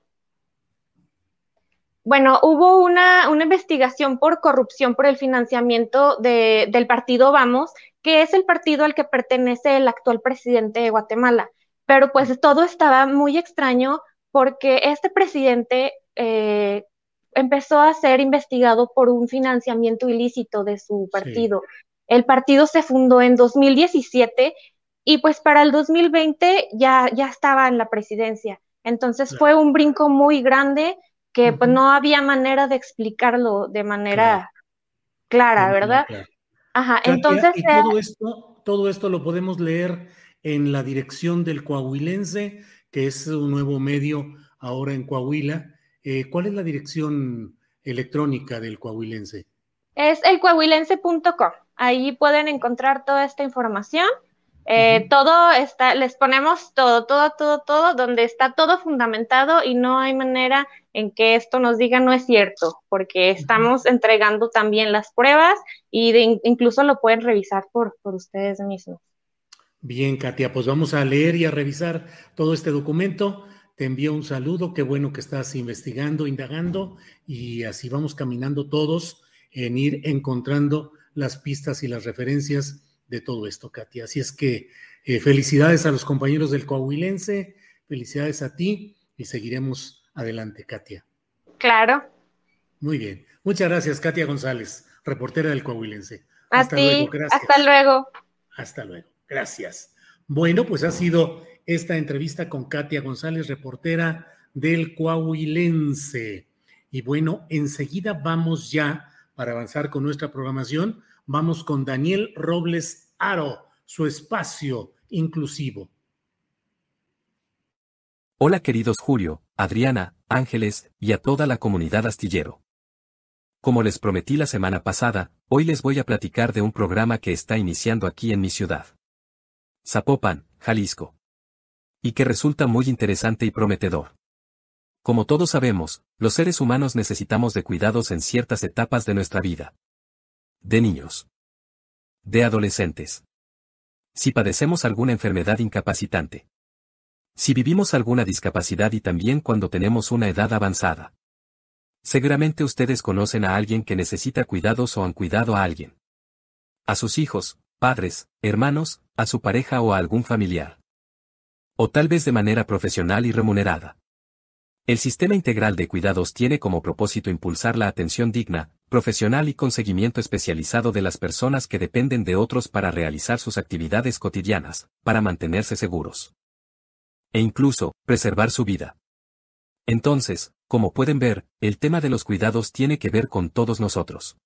bueno, hubo una, una, investigación por corrupción por el financiamiento de, del partido Vamos, que es el partido al que pertenece el actual presidente de Guatemala. Pero pues todo estaba muy extraño porque este presidente eh, empezó a ser investigado por un financiamiento ilícito de su partido. El partido se fundó en 2017 y pues para el 2020 ya, ya estaba en la presidencia. Entonces fue un brinco muy grande que pues no había manera de explicarlo de manera clara, ¿verdad? Ajá, entonces... Y todo esto, todo esto lo podemos leer en la dirección del Coahuilense, que es un nuevo medio ahora en Coahuila. Eh, ¿Cuál es la dirección electrónica del Coahuilense? Es el coahuilense.com. Ahí pueden encontrar toda esta información. Eh, todo está, les ponemos todo, todo, todo, todo, donde está todo fundamentado y no hay manera en que esto nos diga no es cierto, porque estamos entregando también las pruebas y de, incluso lo pueden revisar por, por ustedes mismos. Bien, Katia, pues vamos a leer y a revisar todo este documento. Te envío un saludo, qué bueno que estás investigando, indagando y así vamos caminando todos en ir encontrando las pistas y las referencias de todo esto, Katia. Así es que eh, felicidades a los compañeros del Coahuilense, felicidades a ti y seguiremos adelante, Katia. Claro. Muy bien. Muchas gracias, Katia González, reportera del Coahuilense. Hasta luego. Gracias. Hasta luego. Hasta luego. Gracias. Bueno, pues ha sido esta entrevista con Katia González, reportera del Coahuilense. Y bueno, enseguida vamos ya para avanzar con nuestra programación Vamos con Daniel Robles Aro, su espacio inclusivo. Hola queridos Julio, Adriana, Ángeles y a toda la comunidad astillero. Como les prometí la semana pasada, hoy les voy a platicar de un programa que está iniciando aquí en mi ciudad. Zapopan, Jalisco. Y que resulta muy interesante y prometedor. Como todos sabemos, los seres humanos necesitamos de cuidados en ciertas etapas de nuestra vida de niños, de adolescentes. Si padecemos alguna enfermedad incapacitante. Si vivimos alguna discapacidad y también cuando tenemos una edad avanzada. Seguramente ustedes conocen a alguien que necesita cuidados o han cuidado a alguien. A sus hijos, padres, hermanos, a su pareja o a algún familiar. O tal vez de manera profesional y remunerada. El sistema integral de cuidados tiene como propósito impulsar la atención digna, profesional y con seguimiento especializado de las personas que dependen de otros para realizar sus actividades cotidianas, para mantenerse seguros. E incluso, preservar su vida. Entonces, como pueden ver, el tema de los cuidados tiene que ver con todos nosotros.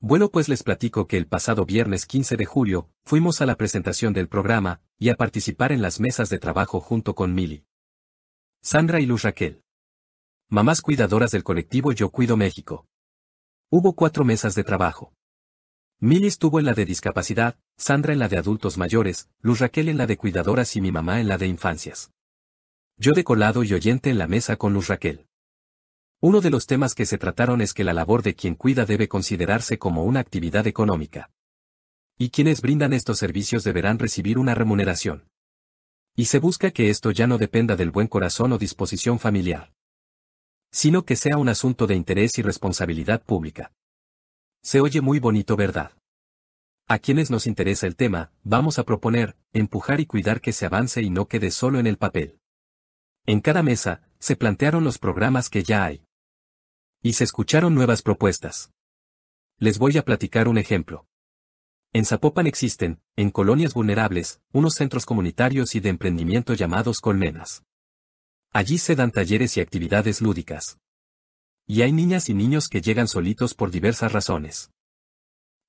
Bueno pues les platico que el pasado viernes 15 de julio, fuimos a la presentación del programa, y a participar en las mesas de trabajo junto con Mili. Sandra y Luz Raquel. Mamás cuidadoras del colectivo Yo Cuido México. Hubo cuatro mesas de trabajo. Mili estuvo en la de discapacidad, Sandra en la de adultos mayores, Luz Raquel en la de cuidadoras y mi mamá en la de infancias. Yo de colado y oyente en la mesa con Luz Raquel. Uno de los temas que se trataron es que la labor de quien cuida debe considerarse como una actividad económica. Y quienes brindan estos servicios deberán recibir una remuneración. Y se busca que esto ya no dependa del buen corazón o disposición familiar. Sino que sea un asunto de interés y responsabilidad pública. Se oye muy bonito, ¿verdad? A quienes nos interesa el tema, vamos a proponer, empujar y cuidar que se avance y no quede solo en el papel. En cada mesa, se plantearon los programas que ya hay. Y se escucharon nuevas propuestas. Les voy a platicar un ejemplo. En Zapopan existen, en colonias vulnerables, unos centros comunitarios y de emprendimiento llamados colmenas. Allí se dan talleres y actividades lúdicas. Y hay niñas y niños que llegan solitos por diversas razones.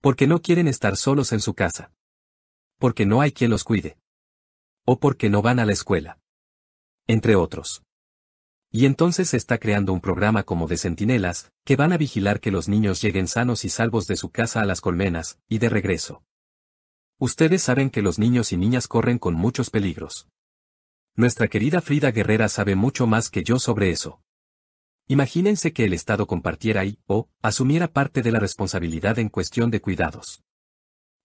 Porque no quieren estar solos en su casa. Porque no hay quien los cuide. O porque no van a la escuela. Entre otros. Y entonces se está creando un programa como de centinelas, que van a vigilar que los niños lleguen sanos y salvos de su casa a las colmenas, y de regreso. Ustedes saben que los niños y niñas corren con muchos peligros. Nuestra querida Frida Guerrera sabe mucho más que yo sobre eso. Imagínense que el Estado compartiera y, o, asumiera parte de la responsabilidad en cuestión de cuidados.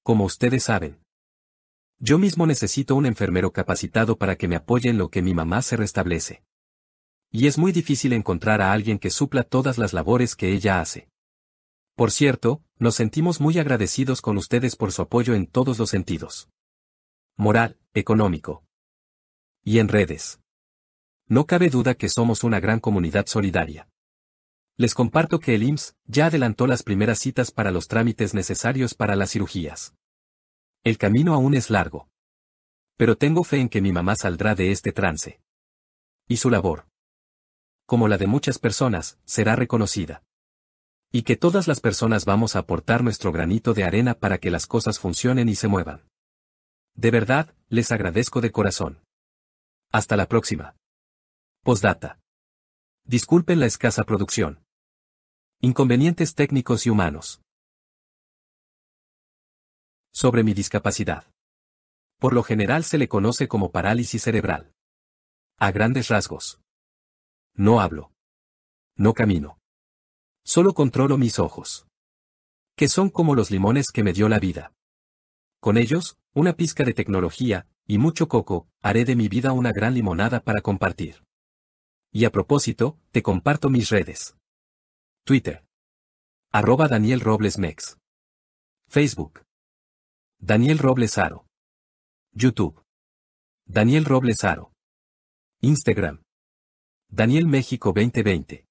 Como ustedes saben. Yo mismo necesito un enfermero capacitado para que me apoye en lo que mi mamá se restablece. Y es muy difícil encontrar a alguien que supla todas las labores que ella hace. Por cierto, nos sentimos muy agradecidos con ustedes por su apoyo en todos los sentidos. Moral, económico. Y en redes. No cabe duda que somos una gran comunidad solidaria. Les comparto que el IMSS ya adelantó las primeras citas para los trámites necesarios para las cirugías. El camino aún es largo. Pero tengo fe en que mi mamá saldrá de este trance. Y su labor, como la de muchas personas, será reconocida. Y que todas las personas vamos a aportar nuestro granito de arena para que las cosas funcionen y se muevan. De verdad, les agradezco de corazón. Hasta la próxima. Postdata. Disculpen la escasa producción. Inconvenientes técnicos y humanos. Sobre mi discapacidad. Por lo general se le conoce como parálisis cerebral. A grandes rasgos. No hablo. No camino. Solo controlo mis ojos. Que son como los limones que me dio la vida. Con ellos, una pizca de tecnología, y mucho coco, haré de mi vida una gran limonada para compartir. Y a propósito, te comparto mis redes. Twitter. Arroba Daniel Robles Mex. Facebook. Daniel Robles Aro. YouTube. Daniel Robles Aro. Instagram. Daniel México 2020.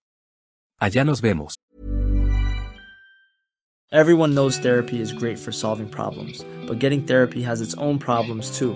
Allá nos vemos. Everyone knows therapy is great for solving problems, but getting therapy has its own problems too,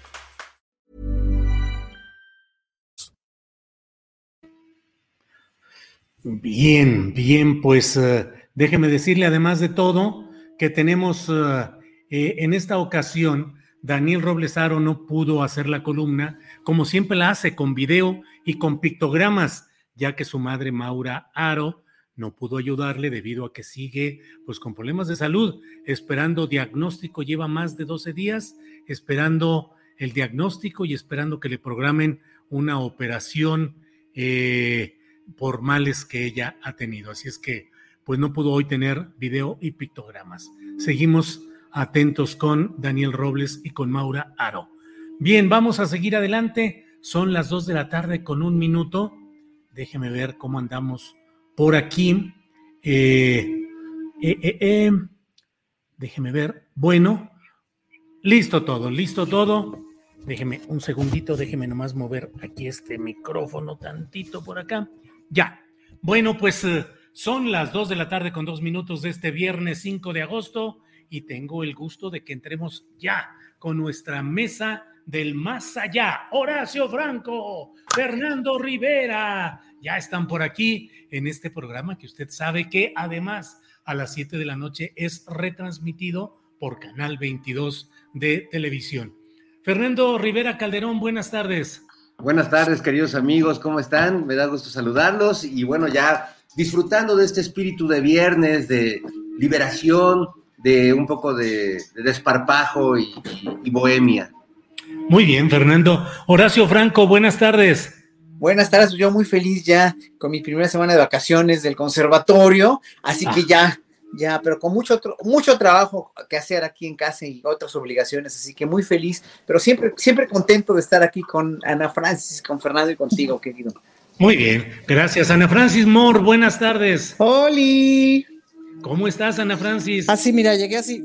Bien, bien, pues uh, déjeme decirle además de todo que tenemos uh, eh, en esta ocasión, Daniel Roblesaro no pudo hacer la columna, como siempre la hace, con video y con pictogramas, ya que su madre Maura Aro no pudo ayudarle debido a que sigue pues con problemas de salud, esperando diagnóstico, lleva más de 12 días esperando el diagnóstico y esperando que le programen una operación eh, por males que ella ha tenido. Así es que pues no pudo hoy tener video y pictogramas. Seguimos atentos con Daniel Robles y con Maura Aro. Bien, vamos a seguir adelante. Son las dos de la tarde con un minuto. Déjeme ver cómo andamos por aquí. Eh, eh, eh, déjeme ver. Bueno, listo todo, listo todo. Déjeme un segundito, déjeme nomás mover aquí este micrófono tantito por acá. Ya. Bueno, pues son las dos de la tarde con dos minutos de este viernes 5 de agosto y tengo el gusto de que entremos ya con nuestra mesa del más allá. Horacio Franco, Fernando Rivera, ya están por aquí en este programa que usted sabe que además a las 7 de la noche es retransmitido por Canal 22 de televisión. Fernando Rivera Calderón, buenas tardes. Buenas tardes, queridos amigos, ¿cómo están? Me da gusto saludarlos y bueno, ya disfrutando de este espíritu de viernes, de liberación, de un poco de, de desparpajo y, bohemia. Muy bien, Fernando. Horacio Franco, buenas tardes. Buenas tardes, yo muy feliz ya con mi primera semana de vacaciones del conservatorio, así ah. que ya, ya, pero con mucho, mucho trabajo que hacer aquí en casa y otras obligaciones, así que muy feliz, pero siempre, siempre contento de estar aquí con Ana Francis, con Fernando y contigo, querido. Muy bien, gracias. Ana Francis Moore, buenas tardes. ¡Holi! ¿Cómo estás, Ana Francis? Así, mira, llegué así.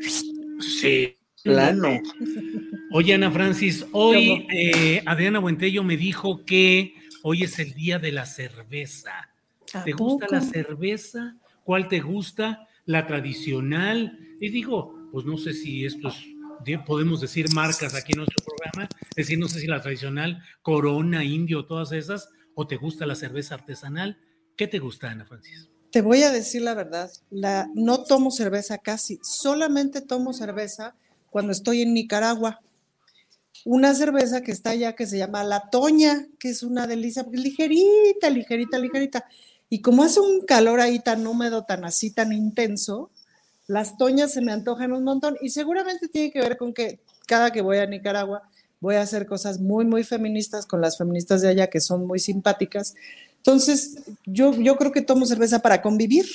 Sí. Plano. Oye, Ana Francis, hoy eh, Adriana Buentello me dijo que hoy es el día de la cerveza. ¿Te gusta la cerveza? ¿Cuál te gusta? La tradicional, y digo, pues no sé si esto es, podemos decir marcas aquí en nuestro programa, es decir, no sé si la tradicional, Corona, Indio, todas esas, o te gusta la cerveza artesanal. ¿Qué te gusta, Ana Francis? Te voy a decir la verdad, la, no tomo cerveza casi, solamente tomo cerveza cuando estoy en Nicaragua. Una cerveza que está allá que se llama La Toña, que es una delicia, ligerita, ligerita, ligerita. Y como hace un calor ahí tan húmedo, tan así, tan intenso, las toñas se me antojan un montón y seguramente tiene que ver con que cada que voy a Nicaragua voy a hacer cosas muy, muy feministas con las feministas de allá que son muy simpáticas. Entonces, yo, yo creo que tomo cerveza para convivir.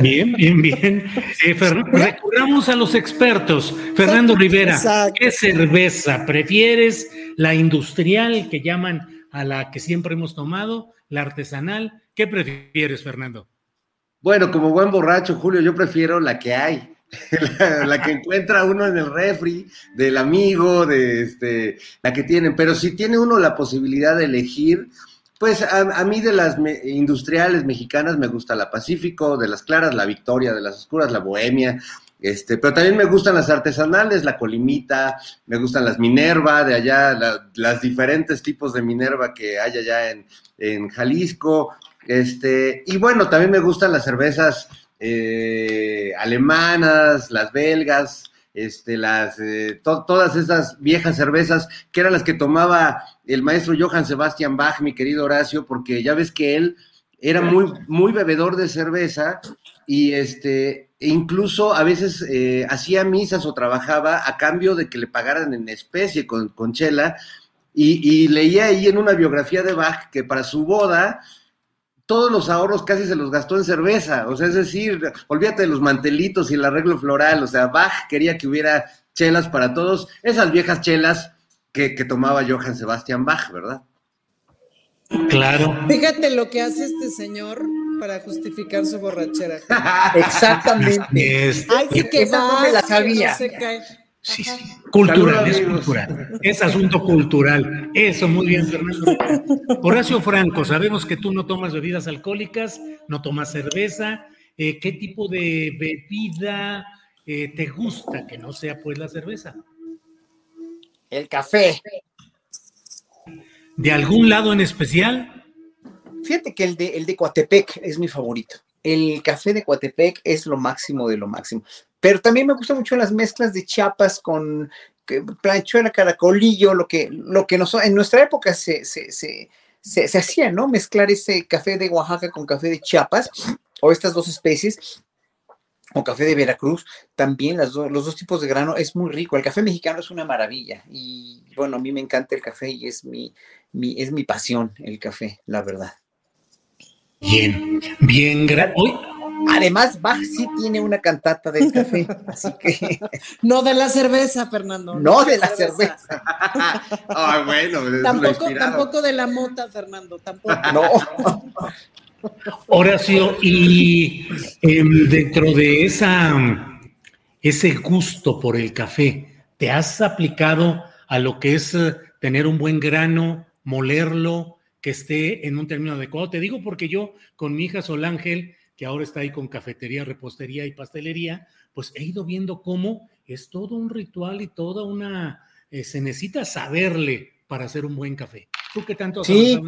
Bien, bien, bien. Eh, recurramos a los expertos. Fernando Rivera, ¿qué cerveza prefieres? ¿La industrial que llaman a la que siempre hemos tomado? ¿La artesanal? ¿Qué prefieres, Fernando? Bueno, como buen borracho, Julio, yo prefiero la que hay. <laughs> la, que encuentra uno en el refri, del amigo, de este, la que tienen. Pero si tiene uno la posibilidad de elegir, pues a, mí de las industriales mexicanas me gusta la Pacífico, de las claras la Victoria, de las oscuras la Bohemia, este, pero también me gustan las artesanales, la Colimita, me gustan las Minerva, de allá, las diferentes tipos de Minerva que hay allá en, en Jalisco, este, y bueno, también me gustan las cervezas eh, alemanas, las belgas, este, las, eh, todas esas viejas cervezas que eran las que tomaba el maestro Johann Sebastian Bach, mi querido Horacio, porque ya ves que él era muy, muy bebedor de cerveza y este, e incluso a veces eh, hacía misas o trabajaba a cambio de que le pagaran en especie con, con chela. Y, y leía ahí en una biografía de Bach que para su boda todos los ahorros casi se los gastó en cerveza, o sea, es decir, olvídate de los mantelitos y el arreglo floral, o sea, Bach quería que hubiera chelas para todos, esas viejas chelas que, tomaba Johann Sebastian Bach, ¿verdad? Claro. Fíjate lo que hace este señor para justificar su borrachera. <laughs> Exactamente. Ay, sí que no me la sabía. Sí, sí. Cultural, es cultural. Es asunto cultural. Eso, muy bien, Fernando. Horacio Franco, sabemos que tú no tomas bebidas alcohólicas, no tomas cerveza. Eh, ¿Qué tipo de bebida eh, te gusta que no sea pues la cerveza? El café. ¿De algún lado en especial? Fíjate que el de, el de Coatepec es mi favorito. El café de Coatepec es lo máximo de lo máximo. Pero también me gustan mucho las mezclas de chapas con planchuela, caracolillo, lo que, lo que nos, en nuestra época se, se, se, se, hacía, ¿no? Mezclar ese café de Oaxaca con café de Chiapas, o estas dos especies, o café de Veracruz, también las los dos tipos de grano es muy rico. El café mexicano es una maravilla y bueno, a mí me encanta el café y es mi, mi es mi pasión el café, la verdad. Bien, bien, hoy, Además, Bach sí tiene una cantata del café, <laughs> así que... No de la cerveza, Fernando. No, de, la cerveza. <laughs> ah, bueno. Tampoco, tampoco de la mota, Fernando, tampoco. No. Horacio, y em, dentro de esa, ese gusto por el café, ¿te has aplicado a lo que es eh, tener un buen grano, molerlo, que esté en un término adecuado? Te digo porque yo con mi hija Sol Ángel que ahora está ahí con cafetería, repostería y pastelería, pues he ido viendo cómo es todo un ritual y toda una, eh, se necesita saberle para hacer un buen café. ¿Tú qué tanto sí,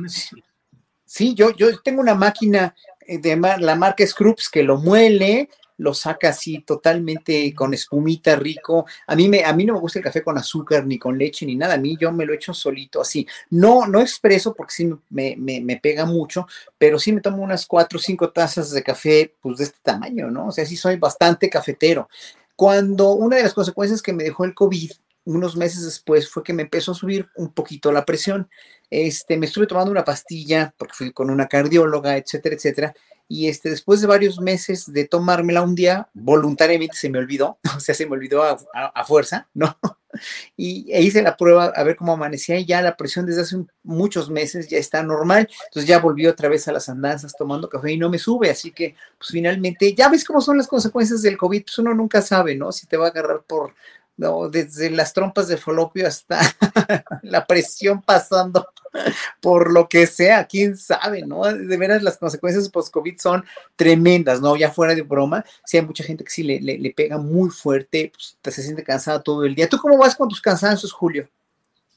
Sí, yo, yo tengo una máquina eh, de la marca Scroops que lo muele, lo saca así totalmente con espumita rico. A mí, me, a mí no me gusta el café con azúcar, ni con leche, ni nada. A mí yo me lo echo solito así. No, no expreso porque sí me, me, me pega mucho, pero sí me tomo unas cuatro o cinco tazas de café, pues de este tamaño, ¿no? O sea, sí soy bastante cafetero. Cuando una de las consecuencias que me dejó el COVID, unos meses después, fue que me empezó a subir un poquito la presión. Este, me estuve tomando una pastilla porque fui con una cardióloga, etcétera, etcétera, y este, después de varios meses de tomármela un día, voluntariamente se me olvidó, <laughs> o sea, se me olvidó a, fuerza, ¿no? <laughs> Y e hice la prueba a ver cómo amanecía y ya la presión desde hace muchos meses ya está normal, entonces ya volví otra vez a las andanzas tomando café y no me sube, así que pues finalmente, ya ves cómo son las consecuencias del COVID, pues uno nunca sabe, ¿no? Si te va a agarrar por no, desde las trompas de falopio hasta <laughs> la presión pasando por lo que sea, quién sabe, ¿no? De veras las consecuencias post-COVID son tremendas, ¿no? Ya fuera de broma, sí hay mucha gente que sí le, le, pega muy fuerte, pues, se siente cansada todo el día. ¿Tú cómo vas con tus cansancios, Julio?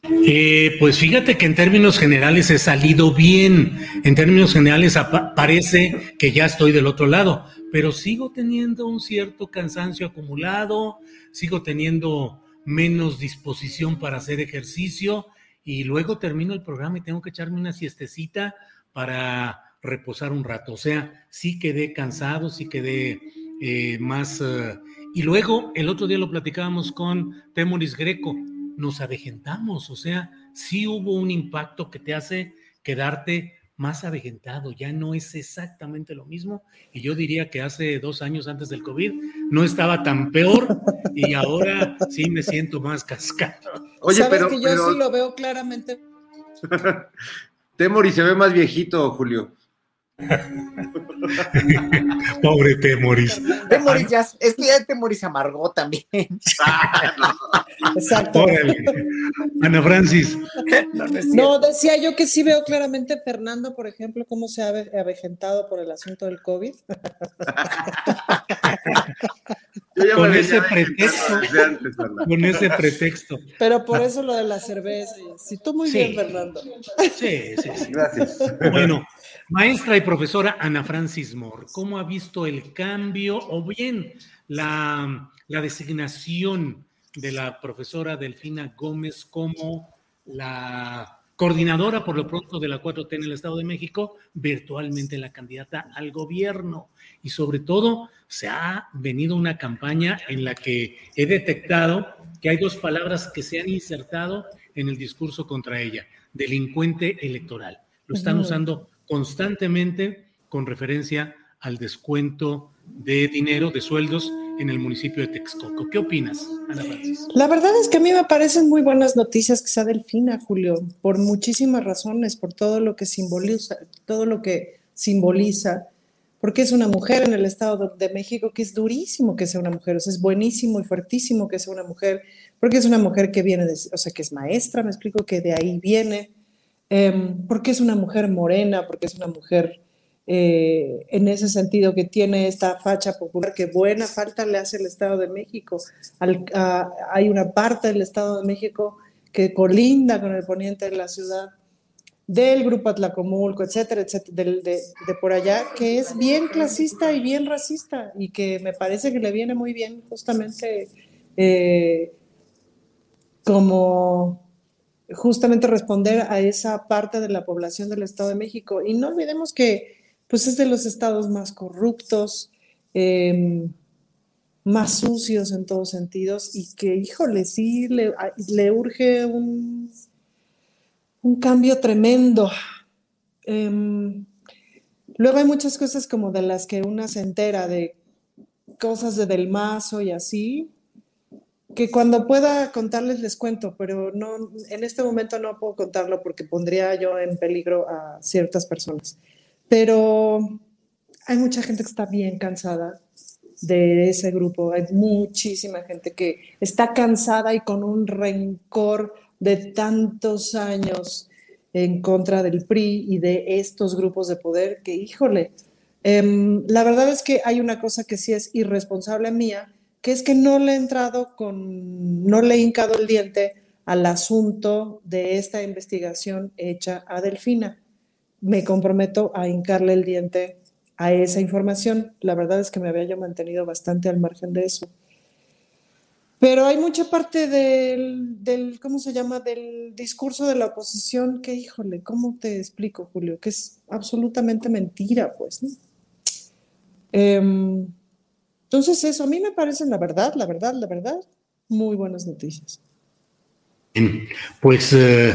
Eh, pues fíjate que en términos generales he salido bien. En términos generales parece que ya estoy del otro lado, pero sigo teniendo un cierto cansancio acumulado, sigo teniendo menos disposición para hacer ejercicio y luego termino el programa y tengo que echarme una siestecita para reposar un rato. O sea, sí quedé cansado, sí quedé eh, más... Eh, y luego el otro día lo platicábamos con Temoris Greco nos avejentamos, o sea, sí hubo un impacto que te hace quedarte más avejentado, ya no es exactamente lo mismo. Y yo diría que hace dos años antes del COVID no estaba tan peor y ahora sí me siento más cascado. Oye, ¿Sabes pero que yo sí lo veo claramente. <laughs> Temori se ve más viejito, Julio. <laughs> Pobre Temoris. Temoris ya, es que ya Temoris se amargó también. <laughs> Exacto. Ana Francis. No, decía yo que sí veo claramente Fernando, por ejemplo, cómo se ha avejentado por el asunto del COVID. <laughs> con ese pretexto. con ese pretexto. Pero por eso lo de la cerveza. Sí, tú muy bien, Fernando. Sí, sí, sí. Gracias. Bueno, maestra y profesora Ana Francis Moore, ¿cómo ha visto el cambio o bien la, la designación de la profesora Delfina Gómez como la coordinadora por lo pronto de la 4T en el Estado de México, virtualmente la candidata al gobierno. Y sobre todo, se ha venido una campaña en la que he detectado que hay dos palabras que se han insertado en el discurso contra ella, delincuente electoral. Lo están usando constantemente con referencia al descuento de dinero, de sueldos en el municipio de Texcoco. ¿Qué opinas, Ana Francis? La verdad es que a mí me parecen muy buenas noticias que sea Delfina, Julio, por muchísimas razones, por todo lo que simboliza, todo lo que simboliza, porque es una mujer en el Estado de México que es durísimo que sea una mujer, o sea, es buenísimo y fuertísimo que sea una mujer, porque es una mujer que viene, de, o sea, que es maestra, me explico que de ahí viene, em, porque es una mujer morena, porque es una mujer eh, en ese sentido que tiene esta facha popular que buena falta le hace el Estado de México. hay una parte del Estado de México que colinda con el poniente de la ciudad del grupo Atlacomulco, etcétera, etcétera, de, por allá, que es bien clasista y bien racista y que me parece que le viene muy bien justamente eh, como justamente responder a esa parte de la población del Estado de México. Y no olvidemos que pues es de los estados más corruptos, em, más sucios en todos sentidos y que, híjole, sí, le, urge un, un, cambio tremendo. Em, luego hay muchas cosas como de las que una se entera, de cosas de Del Mazo y así, que cuando pueda contarles les cuento, pero no, en este momento no puedo contarlo porque pondría yo en peligro a ciertas personas. Pero hay mucha gente que está bien cansada de ese grupo. Hay muchísima gente que está cansada y con un rencor de tantos años en contra del PRI y de estos grupos de poder que, híjole, em, la verdad es que hay una cosa que sí es irresponsable mía, que es que no le he entrado con, no le he hincado el diente al asunto de esta investigación hecha a Delfina me comprometo a hincarle el diente a esa información. La verdad es que me había yo mantenido bastante al margen de eso. Pero hay mucha parte del, ¿cómo se llama?, del discurso de la oposición que, híjole, ¿cómo te explico, Julio? Que es absolutamente mentira, pues. Em, entonces, eso a mí me parece la verdad, la verdad, la verdad, muy buenas noticias. Pues eh,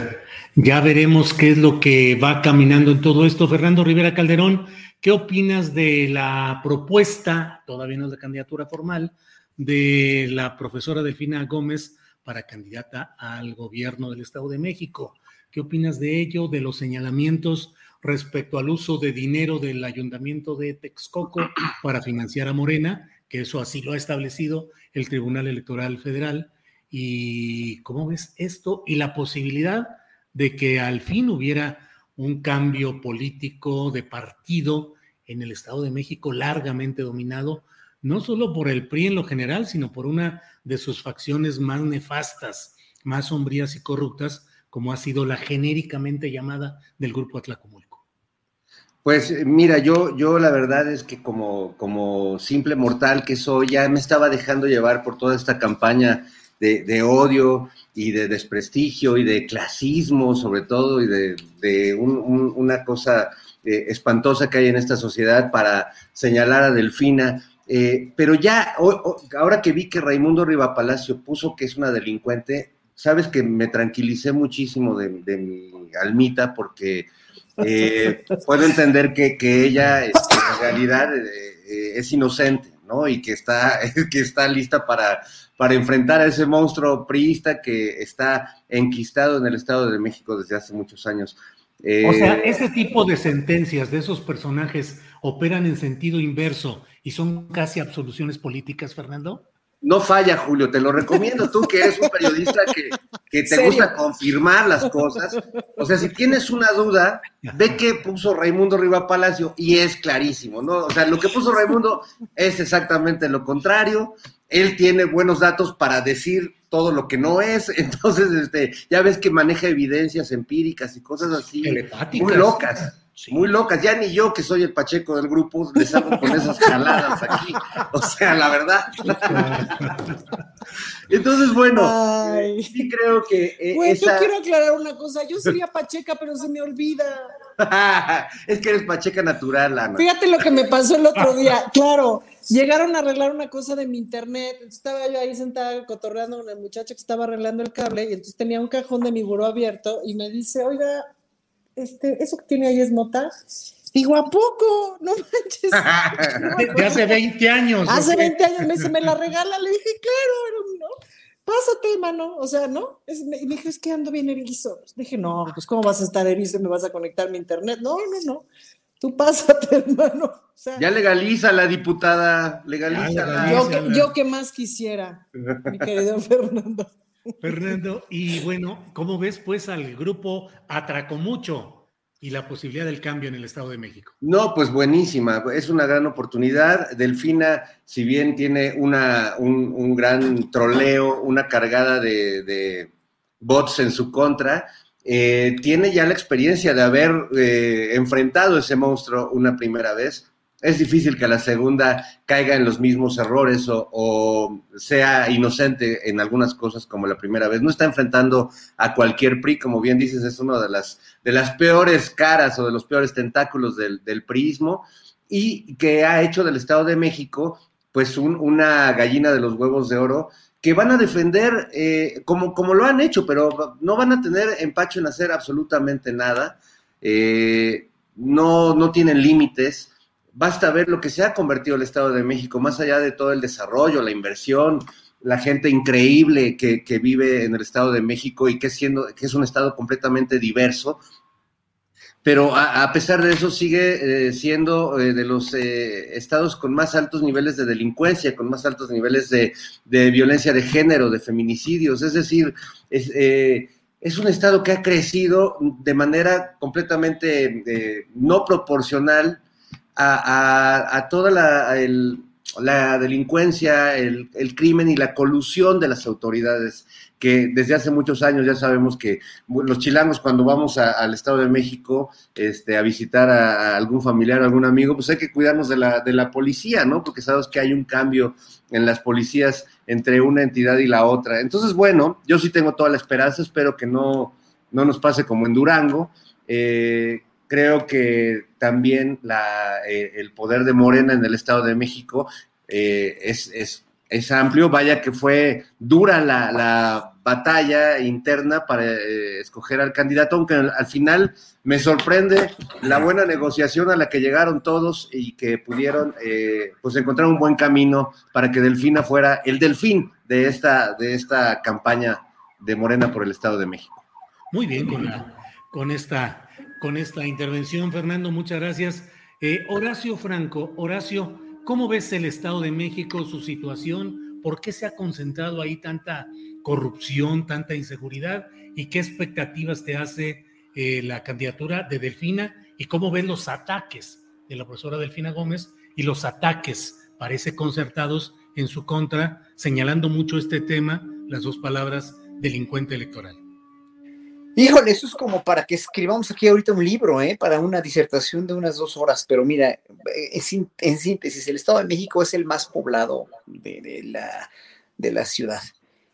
ya veremos qué es lo que va caminando en todo esto. Fernando Rivera Calderón, ¿qué opinas de la propuesta, todavía no es la candidatura formal, de la profesora Delfina Gómez para candidata al gobierno del Estado de México? ¿Qué opinas de ello, de los señalamientos respecto al uso de dinero del ayuntamiento de Texcoco para financiar a Morena, que eso así lo ha establecido el Tribunal Electoral Federal? y cómo ves esto y la posibilidad de que al fin hubiera un cambio político de partido en el Estado de México largamente dominado, no solo por el PRI en lo general, sino por una de sus facciones más nefastas, más sombrías y corruptas, como ha sido la genéricamente llamada del Grupo Atlacomulco. Pues mira, yo, yo la verdad es que como, como simple mortal que soy, ya me estaba dejando llevar por toda esta campaña de, odio y de desprestigio y de clasismo sobre todo y de, una cosa eh, espantosa que hay en esta sociedad para señalar a Delfina. Eh, pero ya, ahora que vi que Raimundo Palacio puso que es una delincuente, sabes que me tranquilicé muchísimo de, mi almita porque eh, puedo entender que, ella este, en realidad es inocente, ¿no? Y que está, <laughs> que está lista para para enfrentar a ese monstruo priista que está enquistado en el Estado de México desde hace muchos años. o sea, eh, ese tipo de sentencias de esos personajes operan en sentido inverso y son casi absoluciones políticas, Fernando. No falla, Julio, te lo recomiendo tú que eres un periodista que, que te gusta confirmar las cosas. O sea, si tienes una duda, ve que puso Raimundo Riva Palacio y es clarísimo, ¿no? O sea, lo que puso Raimundo es exactamente lo contrario él tiene buenos datos para decir todo lo que no es, <laughs> entonces este, ya ves que maneja evidencias empíricas y cosas así muy locas. Muy locas, ya ni yo que soy el Pacheco del grupo les hago con esas <laughs> jaladas aquí. O sea, la verdad. Entonces, bueno, sí creo que. Eh, yo quiero aclarar una cosa. Yo sería Pacheca, pero se me olvida. <laughs> es que eres Pacheca natural, Ana. Fíjate lo que me pasó el otro día. Claro, llegaron a arreglar una cosa de mi internet. Estaba yo ahí sentada cotorreando con el muchacho que estaba arreglando el cable y entonces tenía un cajón de mi buró abierto y me dice, oiga, este, ¿eso que tiene ahí es nota? Digo, ¿a poco? No manches. <laughs> de, hace 20 años. Hace 20 años me dice, ¿me la regala? Le dije, claro, ¿no? Pásate, mano. O sea, ¿no? y me dije, es que ando bien erizo. Dije, no, pues ¿cómo vas a estar erizo y me vas a conectar mi internet? No, no, no. Tú pásate, <laughs> hermano. ya legaliza la diputada, legaliza. Yo, que, yo que más quisiera, mi querido <laughs> Fernando. Fernando, y bueno, ¿cómo ves pues al grupo Atracomucho y la posibilidad del cambio en el Estado de México? No, pues buenísima, es una gran oportunidad. Delfina, si bien tiene una, un, gran troleo, una cargada de bots en su contra, eh, tiene ya la experiencia de haber eh, enfrentado ese monstruo una primera vez. Es difícil que la segunda caiga en los mismos errores o, sea inocente en algunas cosas como la primera vez. No está enfrentando a cualquier PRI, como bien dices, es una de las, de las peores caras o de los peores tentáculos del, del PRIismo y que ha hecho del Estado de México pues una gallina de los huevos de oro que van a defender eh, como, como lo han hecho, pero no van a tener empacho en hacer absolutamente nada. Eh, no, no tienen límites. Basta ver lo que se ha convertido el Estado de México, más allá de todo el desarrollo, la inversión, la gente increíble que, que vive en el Estado de México y que, siendo, que es un Estado completamente diverso pero a, pesar de eso sigue eh, siendo eh, de los eh, estados con más altos niveles de delincuencia, con más altos niveles de, violencia de género, de feminicidios. Es decir, es, es, un estado que ha crecido de manera completamente no proporcional a, toda la, la delincuencia, el, crimen y la colusión de las autoridades que desde hace muchos años ya sabemos que los chilangos cuando vamos al Estado de México este, a visitar a, algún familiar, algún amigo, pues hay que cuidarnos de la, de la policía, ¿no? Porque sabemos que hay un cambio en las policías entre una entidad y la otra. Entonces, bueno, yo sí tengo toda la esperanza, espero que no, no nos pase como en Durango. Eh, creo que también la, eh, el poder de Morena en el Estado de México eh, es, amplio. Vaya que fue dura la, batalla interna para eh, escoger al candidato, aunque al, final me sorprende la buena negociación a la que llegaron todos y que pudieron pues encontrar un buen camino para que Delfina fuera el delfín de esta, de esta campaña de Morena por el Estado de México. Muy bien, con, esta, con esta intervención, Fernando, muchas gracias. Eh, Horacio Franco, Horacio, ¿Cómo ves el Estado de México, su situación? ¿Por qué se ha concentrado ahí tanta corrupción, tanta inseguridad? ¿Y qué expectativas te hace eh, la candidatura de Delfina? ¿Y cómo ven los ataques de la profesora Delfina Gómez y los ataques, parece concertados en su contra, señalando mucho este tema, las dos palabras delincuente electoral? Híjole, eso es como para que escribamos aquí ahorita un libro, ¿eh? para una disertación de unas dos horas, pero mira, eh, en síntesis, el Estado de México es el más poblado de, la, de la ciudad.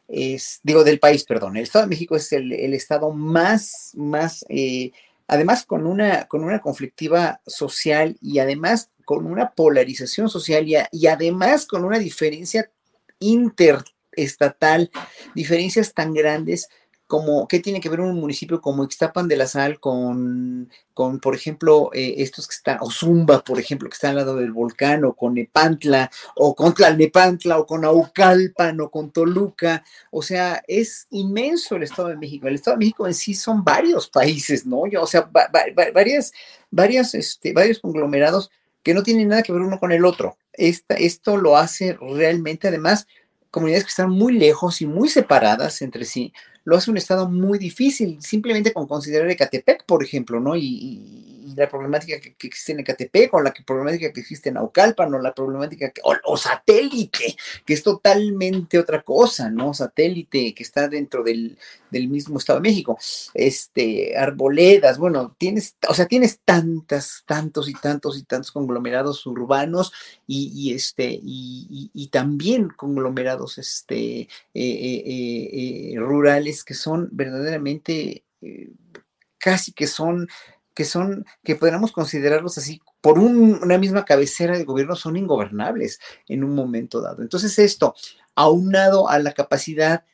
Es, digo, del país, perdón. El Estado de México es el, estado más, más, eh, además con una, con una conflictiva social y además con una polarización social y, y además con una diferencia interestatal, diferencias tan grandes como, ¿qué tiene que ver un municipio como Ixtapan de la Sal con, con por ejemplo, eh, estos que están, o Zumba, por ejemplo, que está al lado del volcán, o con Nepantla, o con Tlalnepantla, o con Aucalpan, o con Toluca? O sea, es inmenso el Estado de México. El Estado de México en sí son varios países, ¿no? O sea, varias, varias, este, varios conglomerados que no tienen nada que ver uno con el otro. Esta, esto lo hace realmente, además, comunidades que están muy lejos y muy separadas entre sí, lo hace un estado muy difícil, simplemente con considerar Ecatepec, por ejemplo, ¿no? Y, la problemática que, existe en Ecatepec, o la problemática que existe en Aucalpan, o la problemática, que, o, satélite, que es totalmente otra cosa, ¿no? Satélite que está dentro del, mismo Estado de México, este, arboledas, bueno, tienes, o sea, tienes tantas, tantos y tantos y tantos conglomerados urbanos y, este, y, también conglomerados, este, eh, eh, eh, rurales que son verdaderamente casi que son que son, que podríamos considerarlos así, por una misma cabecera de gobierno, son ingobernables en un momento dado. Entonces esto, aunado a la capacidad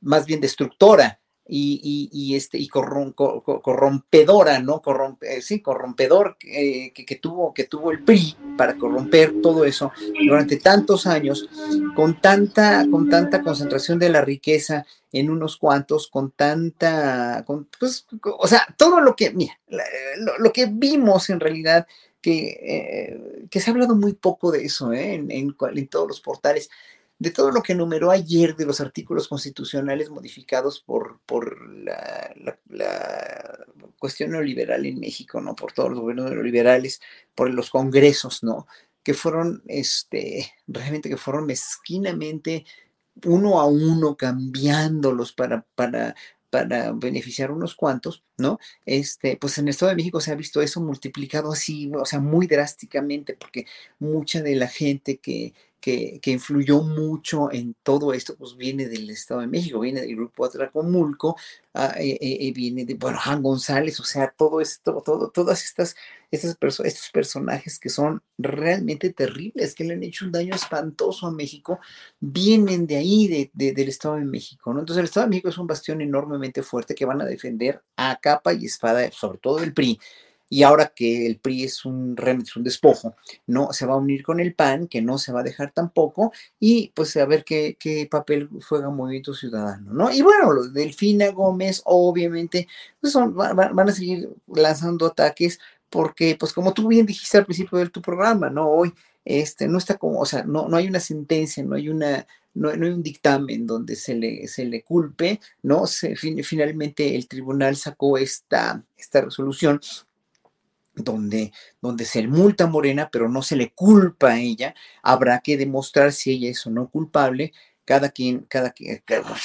más bien destructora y, este, y corrompedora, ¿no? Corrompe, sí, corrompedor eh, que, tuvo, que tuvo el PRI para corromper todo eso durante tantos años, con tanta, con tanta concentración de la riqueza en unos cuantos, con tanta, con, pues, o sea, todo lo que, mira, lo, que vimos en realidad, que, eh, que se ha hablado muy poco de eso ¿eh? en, en todos los portales, de todo lo que enumeró ayer de los artículos constitucionales modificados por, por la, cuestión neoliberal en México, ¿no? Por todos los gobiernos neoliberales, por los congresos, ¿no? Que fueron, este, realmente que fueron mezquinamente uno a uno cambiándolos para, para, para beneficiar unos cuantos, ¿no? Este, pues en el Estado de México se ha visto eso multiplicado así, o sea, muy drásticamente, porque mucha de la gente que, que, influyó mucho en todo esto, pues viene del Estado de México, viene del grupo Atracomulco, ah, eh, eh, eh, viene de, bueno, Juan González, o sea, todo esto, todo, todas estas, estas estos personajes que son realmente terribles, que le han hecho un daño espantoso a México, vienen de ahí, de, del Estado de México, ¿no? Entonces el Estado de México es un bastión enormemente fuerte que van a defender a capa y espada, sobre todo el PRI y ahora que el PRI es un es un despojo, ¿no? Se va a unir con el PAN, que no se va a dejar tampoco, y pues a ver qué, qué papel juega Movimiento Ciudadano, ¿no? Y bueno, los Delfina Gómez, obviamente, pues son, van, a seguir lanzando ataques, porque, pues como tú bien dijiste al principio de tu programa, ¿no? Hoy, este, no está como, o sea, no, no hay una sentencia, no hay una, no, no, hay un dictamen donde se le, se le culpe, ¿no? Se, finalmente el tribunal sacó esta, esta resolución donde, donde se multa Morena, pero no se le culpa a ella, habrá que demostrar si ella es o no culpable. Cada quien, cada,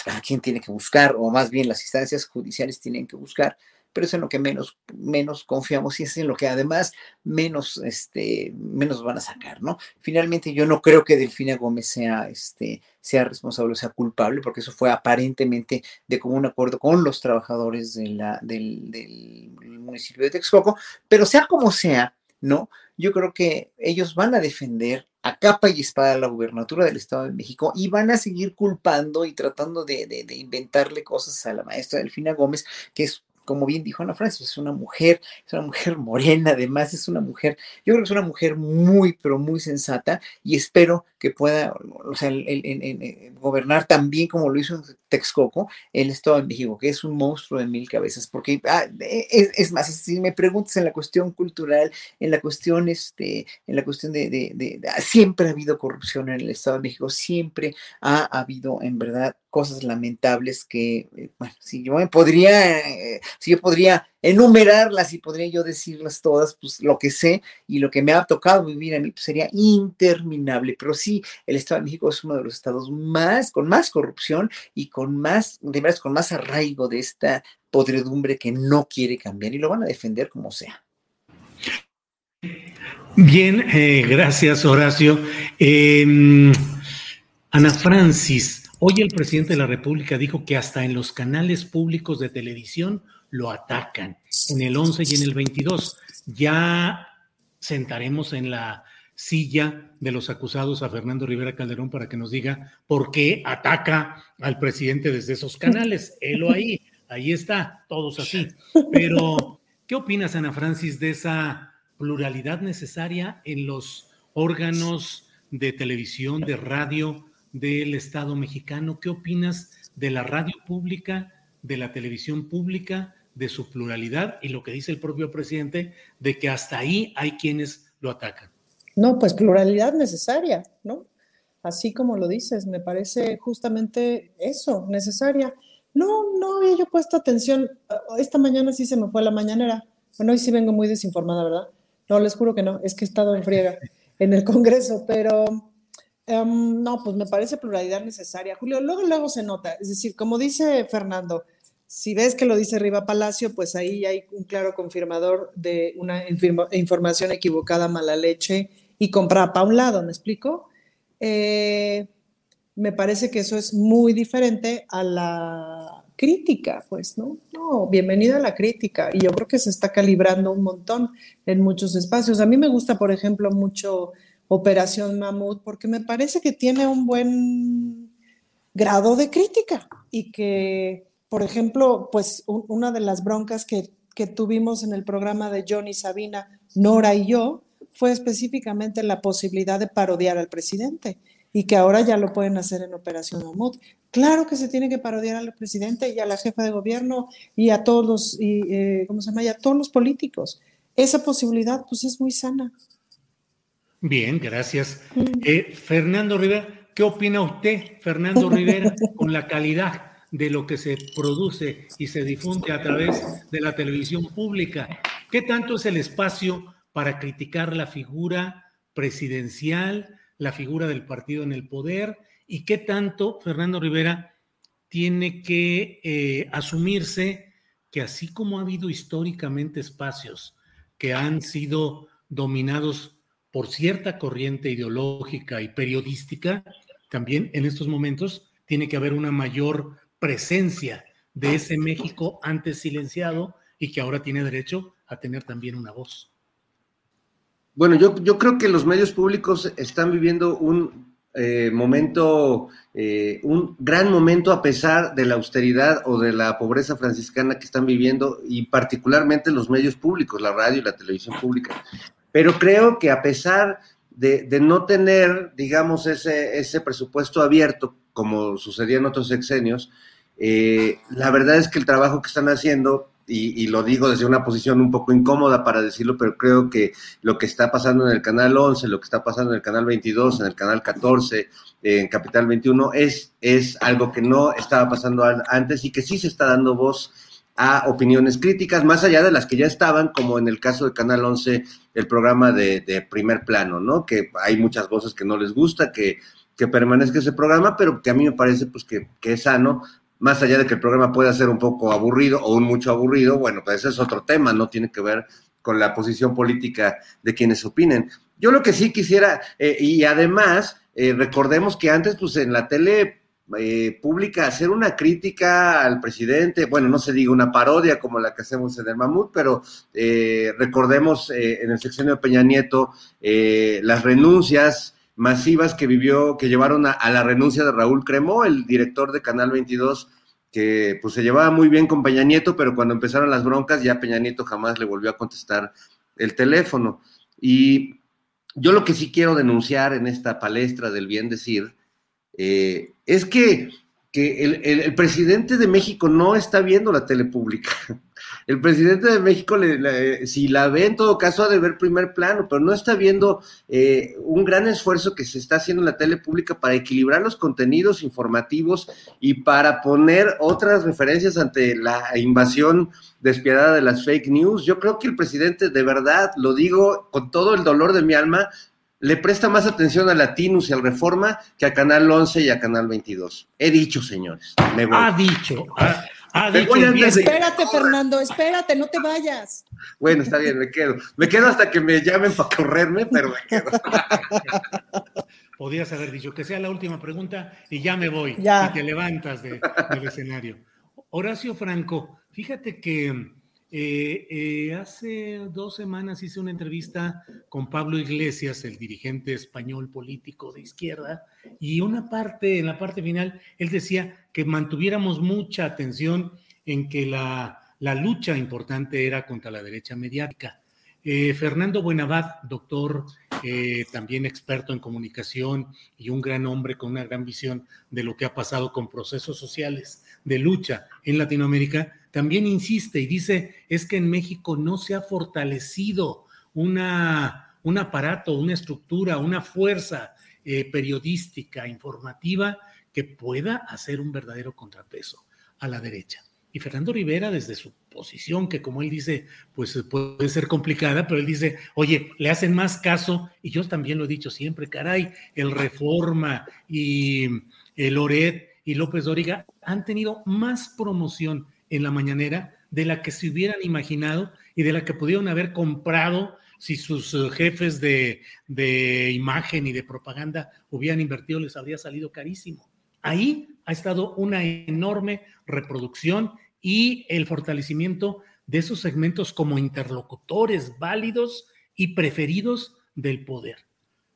cada quien tiene que buscar, o más bien las instancias judiciales tienen que buscar pero es en lo que menos, menos confiamos y es en lo que además menos, este, menos van a sacar, ¿no? Finalmente yo no creo que Delfina Gómez sea, este, sea responsable o sea culpable, porque eso fue aparentemente de común acuerdo con los trabajadores de la, del, del municipio de Texcoco, pero sea como sea, ¿no? Yo creo que ellos van a defender a capa y espada la gubernatura del Estado de México y van a seguir culpando y tratando de, de, de inventarle cosas a la maestra Delfina Gómez, que es como bien dijo Ana Francis, es una mujer, es una mujer <laughs> morena, además es una mujer, yo creo que es una mujer muy, pero muy sensata y espero que pueda, o sea, gobernar tan bien como lo hizo Texcoco, el Estado de México, que es un monstruo de mil cabezas, porque ah, es, es, más, si me preguntas en la cuestión cultural, en la cuestión, este, en la cuestión de, de, siempre ha habido corrupción en el Estado de México, siempre ha habido en verdad cosas lamentables que, eh, bueno, si yo me podría, eh, si yo podría enumerarlas y podría yo decirlas todas, pues lo que sé y lo que me ha tocado vivir a mí pues, sería interminable. Pero sí, el Estado de México es uno de los estados más, con más corrupción y con más, de verdad, con más arraigo de esta podredumbre que no quiere cambiar y lo van a defender como sea. Bien, eh, gracias Horacio. Eh, Ana Francis, Hoy el presidente de la República dijo que hasta en los canales públicos de televisión lo atacan, en el 11 y en el 22. Ya sentaremos en la silla de los acusados a Fernando Rivera Calderón para que nos diga por qué ataca al presidente desde esos <laughs> canales. Élo ahí, ahí está, todos así. Pero, ¿qué opinas, Ana Francis, de esa pluralidad necesaria en los órganos de televisión, de radio, del Estado mexicano. ¿Qué opinas de la radio pública, de la televisión pública, de su pluralidad y lo que dice el propio presidente de que hasta ahí hay quienes lo atacan? No, pues pluralidad necesaria, ¿no? Así como lo dices, me parece justamente eso, necesaria. No, no había yo puesto atención. Esta mañana sí se me fue la mañanera. Bueno, hoy sí vengo muy desinformada, ¿verdad? No, les juro que no, es que he estado en friega <laughs> en el Congreso, pero Um, no, pues me parece pluralidad necesaria. Julio, luego, luego se nota. Es decir, como dice Fernando, si ves que lo dice Riva Palacio, pues ahí hay un claro confirmador de una información equivocada, mala leche y comprada para un lado, ¿me explico? Eh, me parece que eso es muy diferente a la crítica, pues, ¿no? No, bienvenida a la crítica. Y yo creo que se está calibrando un montón en muchos espacios. A mí me gusta, por ejemplo, mucho Operación Mamut, porque me parece que tiene un buen grado de crítica y que, por ejemplo, pues una de las broncas que, que tuvimos en el programa de Johnny Sabina, Nora y yo, fue específicamente la posibilidad de parodiar al presidente y que ahora ya lo pueden hacer en Operación Mamut. Claro que se tiene que parodiar al presidente y a la jefa de gobierno y a todos los, y, eh, ¿cómo se llama? Y a todos los políticos. Esa posibilidad, pues, es muy sana. Bien, gracias. Eh, Fernando Rivera, ¿qué opina usted, Fernando Rivera, <laughs> con la calidad de lo que se produce y se difunde a través de la televisión pública? ¿Qué tanto es el espacio para criticar la figura presidencial, la figura del partido en el poder? ¿Y qué tanto, Fernando Rivera, tiene que eh, asumirse que así como ha habido históricamente espacios que han sido dominados por cierta corriente ideológica y periodística, también en estos momentos tiene que haber una mayor presencia de ese México antes silenciado y que ahora tiene derecho a tener también una voz. Bueno, yo, yo creo que los medios públicos están viviendo un eh, momento, eh, un gran momento a pesar de la austeridad o de la pobreza franciscana que están viviendo y particularmente los medios públicos, la radio y la televisión pública. Pero creo que a pesar de, no tener, digamos, ese, ese, presupuesto abierto, como sucedía en otros sexenios, eh, la verdad es que el trabajo que están haciendo, y, lo digo desde una posición un poco incómoda para decirlo, pero creo que lo que está pasando en el canal 11, lo que está pasando en el canal 22, en el canal 14, en Capital 21, es, es algo que no estaba pasando antes y que sí se está dando voz a opiniones críticas, más allá de las que ya estaban, como en el caso de Canal 11, el programa de, primer plano, ¿no? Que hay muchas voces que no les gusta que, que permanezca ese programa, pero que a mí me parece pues que, que, es sano, más allá de que el programa pueda ser un poco aburrido o un mucho aburrido, bueno, pues ese es otro tema, no tiene que ver con la posición política de quienes opinen. Yo lo que sí quisiera, eh, y además, eh, recordemos que antes, pues en la tele eh, pública hacer una crítica al presidente, bueno, no se diga una parodia como la que hacemos en el Mamut, pero eh, recordemos eh, en el sexenio de Peña Nieto las renuncias masivas que vivió, que llevaron a, la renuncia de Raúl Cremó, el director de Canal 22, que pues se llevaba muy bien con Peña Nieto, pero cuando empezaron las broncas ya Peña Nieto jamás le volvió a contestar el teléfono. Y yo lo que sí quiero denunciar en esta palestra del bien decir, eh, es que, que el, presidente de México no está viendo la tele pública. <laughs> El presidente de México, si la ve en todo caso, ha de ver primer plano, pero no está viendo eh, un gran esfuerzo que se está haciendo en la tele pública para equilibrar los contenidos informativos y para poner otras referencias ante la invasión despiadada de las fake news. Yo creo que el presidente, de verdad, lo digo con todo el dolor de mi alma, le presta más atención a Latinus y al Reforma que a Canal 11 y a Canal 22. He dicho, señores. Me voy. Ha dicho. Ha, dicho. Espérate, Fernando, espérate, no te vayas. Bueno, está bien, me quedo. Me quedo hasta que me llamen para correrme, pero me quedo. <laughs> Podrías haber dicho que sea la última pregunta y ya me voy. Ya. Y te levantas del escenario. Horacio Franco, fíjate que eh, eh, hace dos semanas hice una entrevista con Pablo Iglesias, el dirigente español político de izquierda, y una parte, en la parte final, él decía que mantuviéramos mucha atención en que la, lucha importante era contra la derecha mediática. Eh, Fernando Buenavad, doctor, también experto en comunicación y un gran hombre con una gran visión de lo que ha pasado con procesos sociales de lucha en Latinoamérica, también insiste y dice, es que en México no se ha fortalecido una, un aparato, una estructura, una fuerza eh, periodística, informativa, que pueda hacer un verdadero contrapeso a la derecha. Y Fernando Rivera, desde su posición, que como él dice, pues puede ser complicada, pero él dice, oye, le hacen más caso, y yo también lo he dicho siempre, caray, el Reforma y el Loret y López Dóriga han tenido más promoción en la mañanera de la que se hubieran imaginado y de la que pudieron haber comprado si sus eh, jefes de, de, imagen y de propaganda hubieran invertido, les habría salido carísimo. Ahí ha estado una enorme reproducción y el fortalecimiento de esos segmentos como interlocutores válidos y preferidos del poder.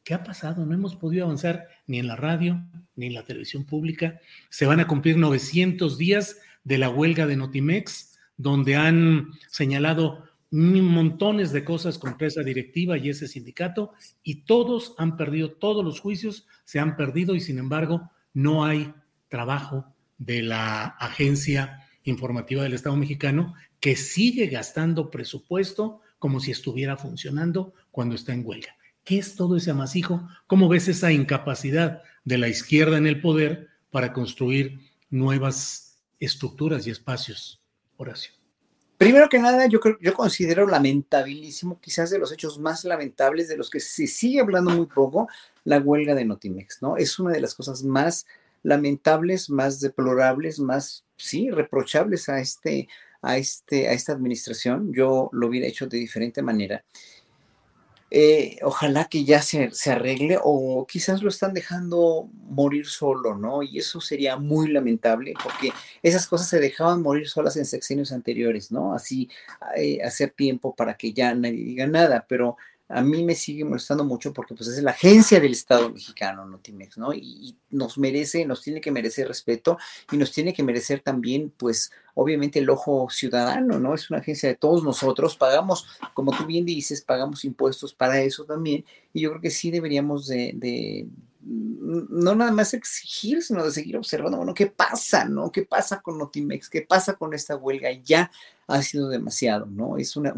¿Qué ha pasado? No hemos podido avanzar ni en la radio, ni en la televisión pública. Se van a cumplir 900 días de la huelga de Notimex, donde han señalado montones de cosas contra esa directiva y ese sindicato, y todos han perdido, todos los juicios se han perdido y sin embargo no hay trabajo de la agencia informativa del Estado mexicano que sigue gastando presupuesto como si estuviera funcionando cuando está en huelga. ¿Qué es todo ese amasijo? ¿Cómo ves esa incapacidad de la izquierda en el poder para construir nuevas estructuras y espacios, Horacio? Primero que nada, yo, creo, yo considero lamentabilísimo, quizás de los hechos más lamentables, de los que se sigue hablando muy poco, la huelga de Notimex, ¿no? Es una de las cosas más lamentables, más deplorables, más, sí, reprochables a, este, a, este, a esta administración. Yo lo hubiera hecho de diferente manera. Eh, ojalá que ya se, se, arregle o quizás lo están dejando morir solo, ¿no? Y eso sería muy lamentable porque esas cosas se dejaban morir solas en sexenios anteriores, ¿no? Así eh, hacer tiempo para que ya nadie diga nada, pero a mí me sigue molestando mucho porque pues es la agencia del Estado mexicano, Notimex, ¿no? Y, nos merece, nos tiene que merecer respeto y nos tiene que merecer también, pues, obviamente el ojo ciudadano, ¿no? Es una agencia de todos nosotros, pagamos, como tú bien dices, pagamos impuestos para eso también y yo creo que sí deberíamos de, no nada más exigir, sino de seguir observando, bueno, ¿qué pasa, no? ¿Qué pasa con Notimex? ¿Qué pasa con esta huelga? Ya ha sido demasiado, ¿no? Es una,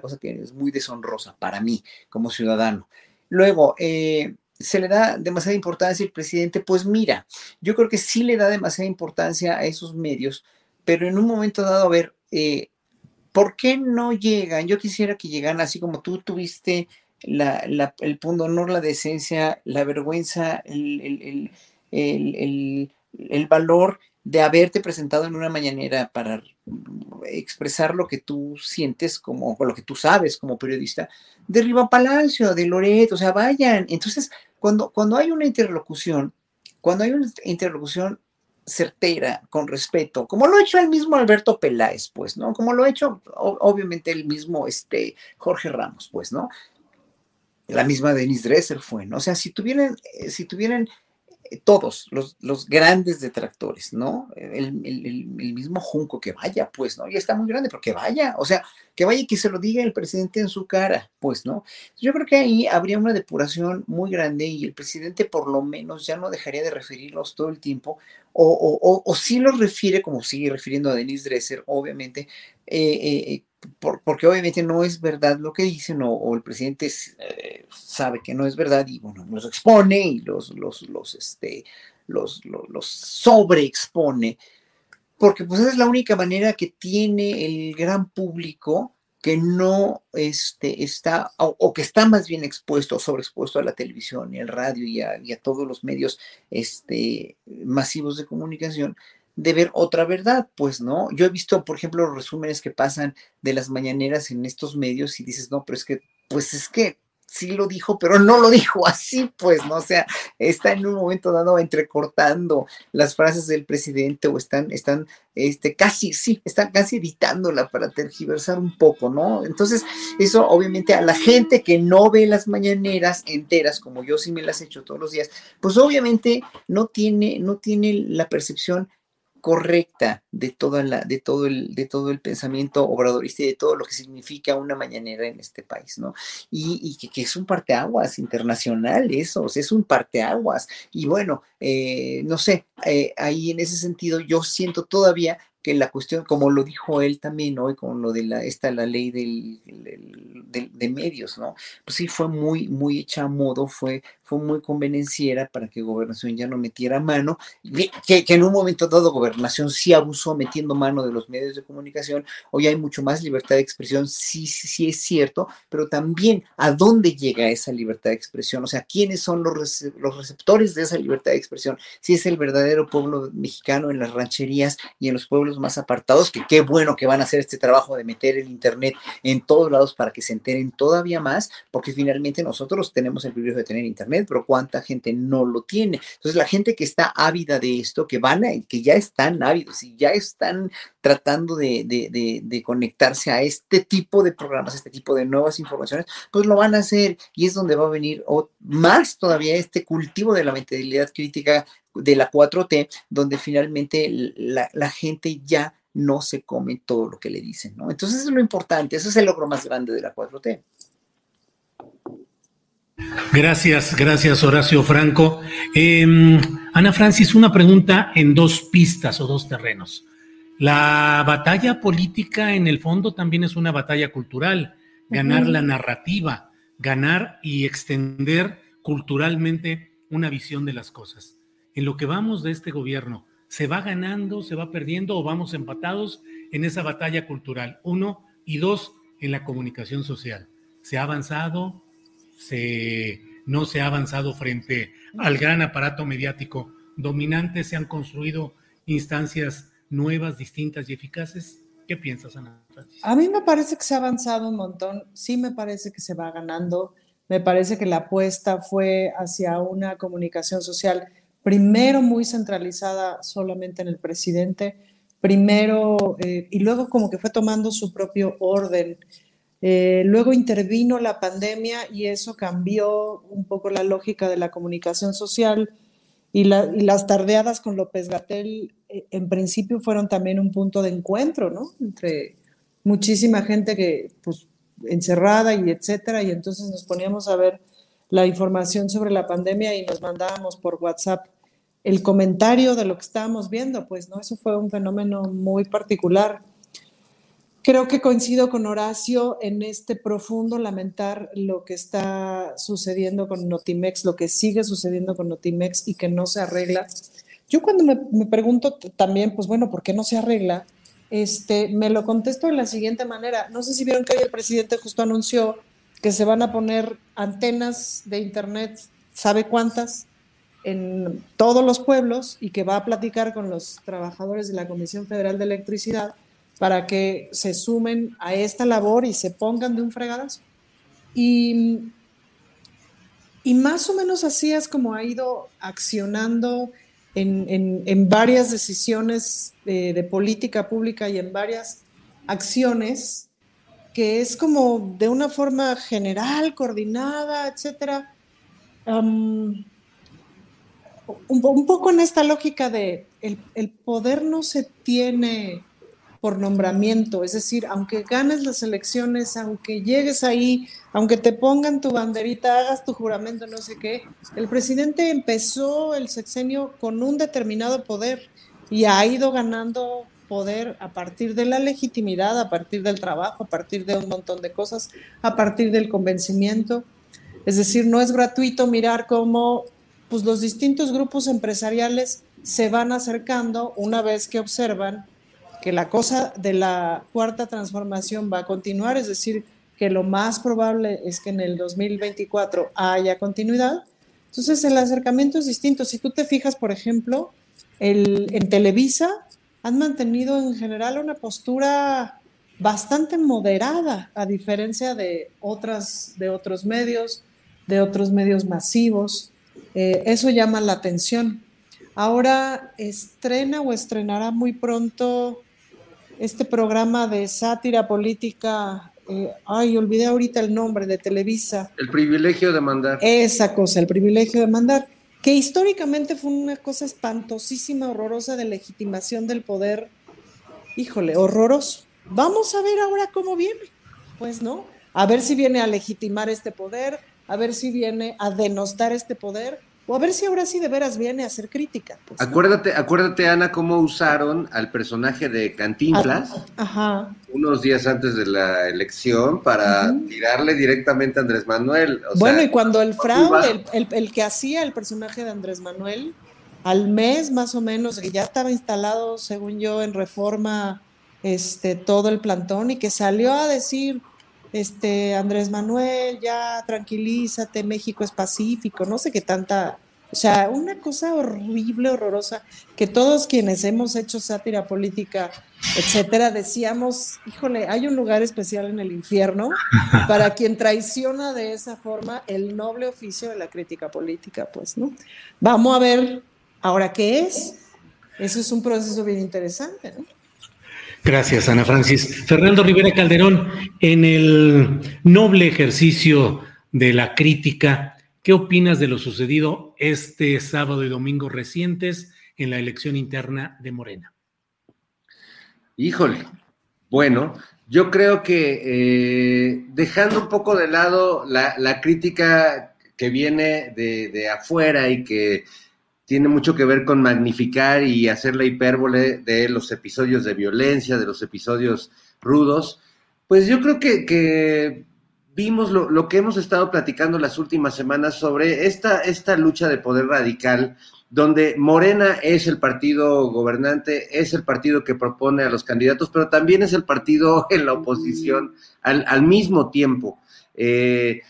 cosa que es muy deshonrosa para mí como ciudadano. Luego, eh, se le da demasiada importancia al presidente, pues mira, yo creo que sí le da demasiada importancia a esos medios, pero en un momento dado, a ver, eh, ¿por qué no llegan? Yo quisiera que llegaran así como tú tuviste el punto honor, la decencia, la vergüenza, el, el, valor de haberte presentado en una mañanera para expresar lo que tú sientes como, o lo que tú sabes como periodista, de Riva Palacio, de Loreto, o sea, vayan. Entonces, cuando, cuando hay una interlocución, cuando hay una interlocución certera, con respeto, como lo ha hecho el mismo Alberto Peláez, pues, ¿no? Como lo ha hecho, obviamente, el mismo este, Jorge Ramos, pues, ¿no? La misma Denise Dresser fue, ¿no? O sea, si tuvieran, eh, si tuvieran todos los, los, grandes detractores, ¿no? El, mismo Junco, que vaya, pues, ¿no? Ya está muy grande, pero que vaya, o sea, que vaya y que se lo diga el presidente en su cara, pues, ¿no? Yo creo que ahí habría una depuración muy grande y el presidente por lo menos ya no dejaría de referirlos todo el tiempo, o, o, o, sí los refiere, como sigue refiriendo a Denise Dresser, obviamente, eh, eh, porque obviamente no es verdad lo que dicen o, el presidente eh, sabe que no es verdad y bueno, los expone y los, los, los, este, los, los, sobreexpone, porque pues es la única manera que tiene el gran público que no este, está, o, que está más bien expuesto, sobreexpuesto a la televisión y al radio y a, y a todos los medios este, masivos de comunicación, de ver otra verdad, pues, ¿no? Yo he visto, por ejemplo, los resúmenes que pasan de las mañaneras en estos medios y dices, no, pero es que, pues es que sí lo dijo, pero no lo dijo así, pues, ¿no? O sea, está en un momento dado entrecortando las frases del presidente o están, están, este, casi, sí, están casi editándola para tergiversar un poco, ¿no? Entonces, eso obviamente a la gente que no ve las mañaneras enteras, como yo sí me las he hecho todos los días, pues obviamente no tiene, no tiene la percepción correcta de, toda la, de, todo el, de todo el pensamiento obradorista y de todo lo que significa una mañanera en este país, ¿no? Y, que, es un parteaguas internacional, eso, es un parteaguas. Y bueno, eh, no sé, eh, ahí en ese sentido yo siento todavía que la cuestión, como lo dijo él también hoy con lo de la, esta, la ley del, de medios, ¿no? Pues sí, fue muy, muy hecha a modo, fue, muy convenenciera para que Gobernación ya no metiera mano, que, que, en un momento dado Gobernación sí abusó metiendo mano de los medios de comunicación, hoy hay mucho más libertad de expresión, sí, sí, sí es cierto, pero también a dónde llega esa libertad de expresión, o sea, quiénes son los, los receptores de esa libertad de expresión, si es el verdadero pueblo mexicano en las rancherías y en los pueblos más apartados, que qué bueno que van a hacer este trabajo de meter el Internet en todos lados para que se enteren todavía más, porque finalmente nosotros tenemos el privilegio de tener Internet, pero cuánta gente no lo tiene. Entonces, la gente que está ávida de esto, que van a, que ya están ávidos y ya están tratando de, de, de, conectarse a este tipo de programas, este tipo de nuevas informaciones, pues lo van a hacer y es donde va a venir más todavía este cultivo de la mentalidad crítica de la 4T, donde finalmente la, la gente ya no se come todo lo que le dicen, ¿no? Entonces eso es lo importante, eso es el logro más grande de la 4T. Gracias, gracias Horacio Franco. Em, Ana Francis, una pregunta en dos pistas o dos terrenos. La batalla política en el fondo también es una batalla cultural, ganar la narrativa, ganar y extender culturalmente una visión de las cosas. En lo que vamos de este gobierno, ¿se va ganando, se va perdiendo o vamos empatados en esa batalla cultural? Uno y dos, en la comunicación social. ¿Se ha avanzado? Se, ¿No se ha avanzado frente al gran aparato mediático dominante? ¿Se han construido instancias nuevas, distintas y eficaces. ¿Qué piensas, Ana Francis? A mí me parece que se ha avanzado un montón, sí me parece que se va ganando, me parece que la apuesta fue hacia una comunicación social, primero muy centralizada solamente en el presidente, primero, eh, y luego como que fue tomando su propio orden. Eh, luego intervino la pandemia y eso cambió un poco la lógica de la comunicación social y, las tardeadas con López Gatel eh, en principio fueron también un punto de encuentro, ¿no? Entre muchísima gente que, pues, encerrada y etcétera, y entonces nos poníamos a ver la información sobre la pandemia y nos mandábamos por WhatsApp el comentario de lo que estábamos viendo, pues, ¿no? Eso fue un fenómeno muy particular. Creo que coincido con Horacio en este profundo lamentar lo que está sucediendo con Notimex, lo que sigue sucediendo con Notimex y que no se arregla. Yo cuando me, pregunto también, pues bueno, ¿por qué no se arregla? Este, me lo contesto de la siguiente manera. No sé si vieron que hoy el presidente justo anunció que se van a poner antenas de internet, ¿sabe cuántas? En todos los pueblos y que va a platicar con los trabajadores de la Comisión Federal de Electricidad para que se sumen a esta labor y se pongan de un fregadazo. Y, y más o menos así es como ha ido accionando en, varias decisiones de, política pública y en varias acciones, que es como de una forma general, coordinada, etcétera un, un poco en esta lógica de el, el poder no se tiene por nombramiento, es decir, aunque ganes las elecciones, aunque llegues ahí, aunque te pongan tu banderita, hagas tu juramento, no sé qué, el presidente empezó el sexenio con un determinado poder y ha ido ganando poder a partir de la legitimidad, a partir del trabajo, a partir de un montón de cosas, a partir del convencimiento. Es decir, no es gratuito mirar cómo pues, los distintos grupos empresariales se van acercando una vez que observan que la cosa de la cuarta transformación va a continuar, es decir, que lo más probable es que en el 2024 haya continuidad. Entonces, el acercamiento es distinto. Si tú te fijas, por ejemplo, el, en Televisa han mantenido en general una postura bastante moderada, a diferencia de, otras, de otros medios, de otros medios masivos. Eh, eso llama la atención. Ahora estrena o estrenará muy pronto este programa de sátira política, eh, ay, olvidé ahorita el nombre, de Televisa. El privilegio de mandar. Esa cosa, el privilegio de mandar, que históricamente fue una cosa espantosísima, horrorosa de legitimación del poder. Híjole, horroroso. Vamos a ver ahora cómo viene. Pues no, a ver si viene a legitimar este poder, a ver si viene a denostar este poder o a ver si ahora sí de veras viene a hacer crítica. Pues, acuérdate, acuérdate, Ana, cómo usaron al personaje de Cantinflas Ajá. unos días antes de la elección para tirarle directamente a Andrés Manuel. bueno, y cuando el fraude, el, el, que hacía el personaje de Andrés Manuel, al mes más o menos, que ya estaba instalado, según yo, en reforma este, todo el plantón y que salió a decir este, Andrés Manuel, ya tranquilízate, México es pacífico, no sé qué tanta, o sea, una cosa horrible, horrorosa, que todos quienes hemos hecho sátira política, etcétera, decíamos, híjole, hay un lugar especial en el infierno <laughs> para quien traiciona de esa forma el noble oficio de la crítica política, pues, ¿no? Vamos a ver ahora qué es. Eso es un proceso bien interesante, ¿no? Gracias, Ana Francis. Fernando Rivera Calderón, en el noble ejercicio de la crítica, ¿qué opinas de lo sucedido este sábado y domingo recientes en la elección interna de Morena? Híjole, bueno, yo creo que eh, dejando un poco de lado la, crítica que viene de, de afuera y que tiene mucho que ver con magnificar y hacer la hipérbole de los episodios de violencia, de los episodios rudos. Pues yo creo que, vimos lo, que hemos estado platicando las últimas semanas sobre esta, esta lucha de poder radical, donde Morena es el partido gobernante, es el partido que propone a los candidatos, pero también es el partido <laughs> en la oposición al, mismo tiempo. Eh,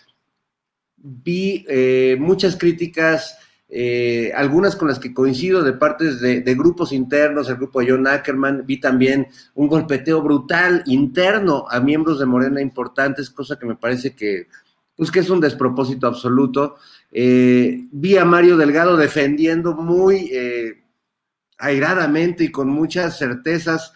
vi eh, muchas críticas eh, algunas con las que coincido de partes de, grupos internos, el grupo de John Ackerman, vi también un golpeteo brutal interno a miembros de Morena importantes, cosa que me parece que, pues que es un despropósito absoluto. Eh, vi a Mario Delgado defendiendo muy eh, airadamente y con muchas certezas,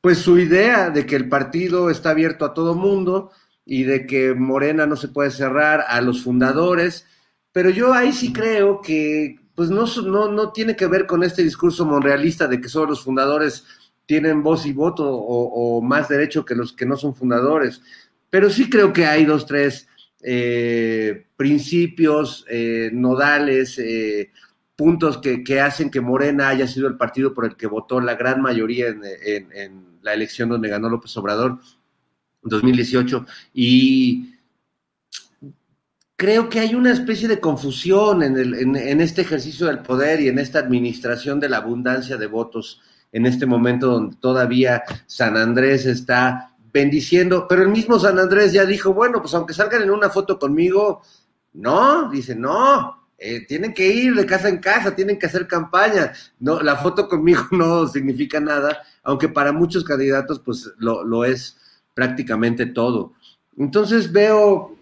pues su idea de que el partido está abierto a todo mundo y de que Morena no se puede cerrar a los fundadores pero yo ahí sí creo que pues no, no, no tiene que ver con este discurso monrealista de que solo los fundadores tienen voz y voto o, más derecho que los que no son fundadores. Pero sí creo que hay dos, tres eh, principios eh, nodales, eh, puntos que, hacen que Morena haya sido el partido por el que votó la gran mayoría en, en la elección donde ganó López Obrador en 2018. Y creo que hay una especie de confusión en, este ejercicio del poder y en esta administración de la abundancia de votos en este momento donde todavía San Andrés está bendiciendo, pero el mismo San Andrés ya dijo, bueno, pues aunque salgan en una foto conmigo, no, dice, no, eh, tienen que ir de casa en casa, tienen que hacer campaña, no, la foto conmigo <laughs> no significa nada, aunque para muchos candidatos pues lo es prácticamente todo. Entonces veo,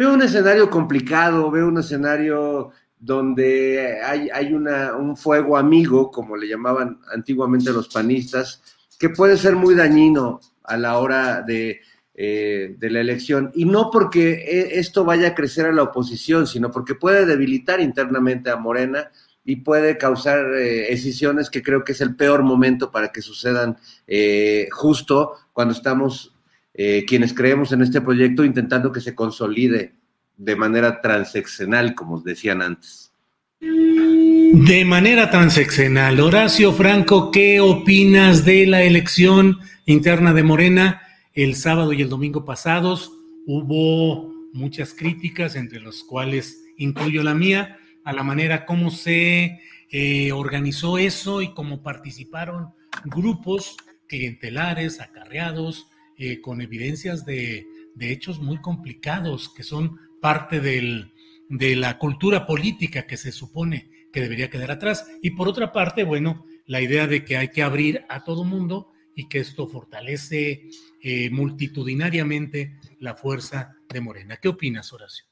Veo un escenario complicado, veo un escenario donde hay, hay una, un fuego amigo, como le llamaban antiguamente los panistas, que puede ser muy dañino a la hora de, eh, de la elección. Y no porque eh, esto vaya a crecer a la oposición, sino porque puede debilitar internamente a Morena y puede causar eh, escisiones que creo que es el peor momento para que sucedan eh, justo cuando estamos eh, quienes creemos en este proyecto intentando que se consolide de manera transeccional, como decían antes. De manera transeccional, Horacio Franco, ¿qué opinas de la elección interna de Morena el sábado y el domingo pasados? Hubo muchas críticas, entre las cuales incluyo la mía, a la manera como se eh, organizó eso y cómo participaron grupos clientelares, acarreados, eh, con evidencias de, hechos muy complicados que son parte del, de la cultura política que se supone que debería quedar atrás. Y por otra parte, bueno, la idea de que hay que abrir a todo mundo y que esto fortalece eh, multitudinariamente la fuerza de Morena. ¿Qué opinas, Horacio?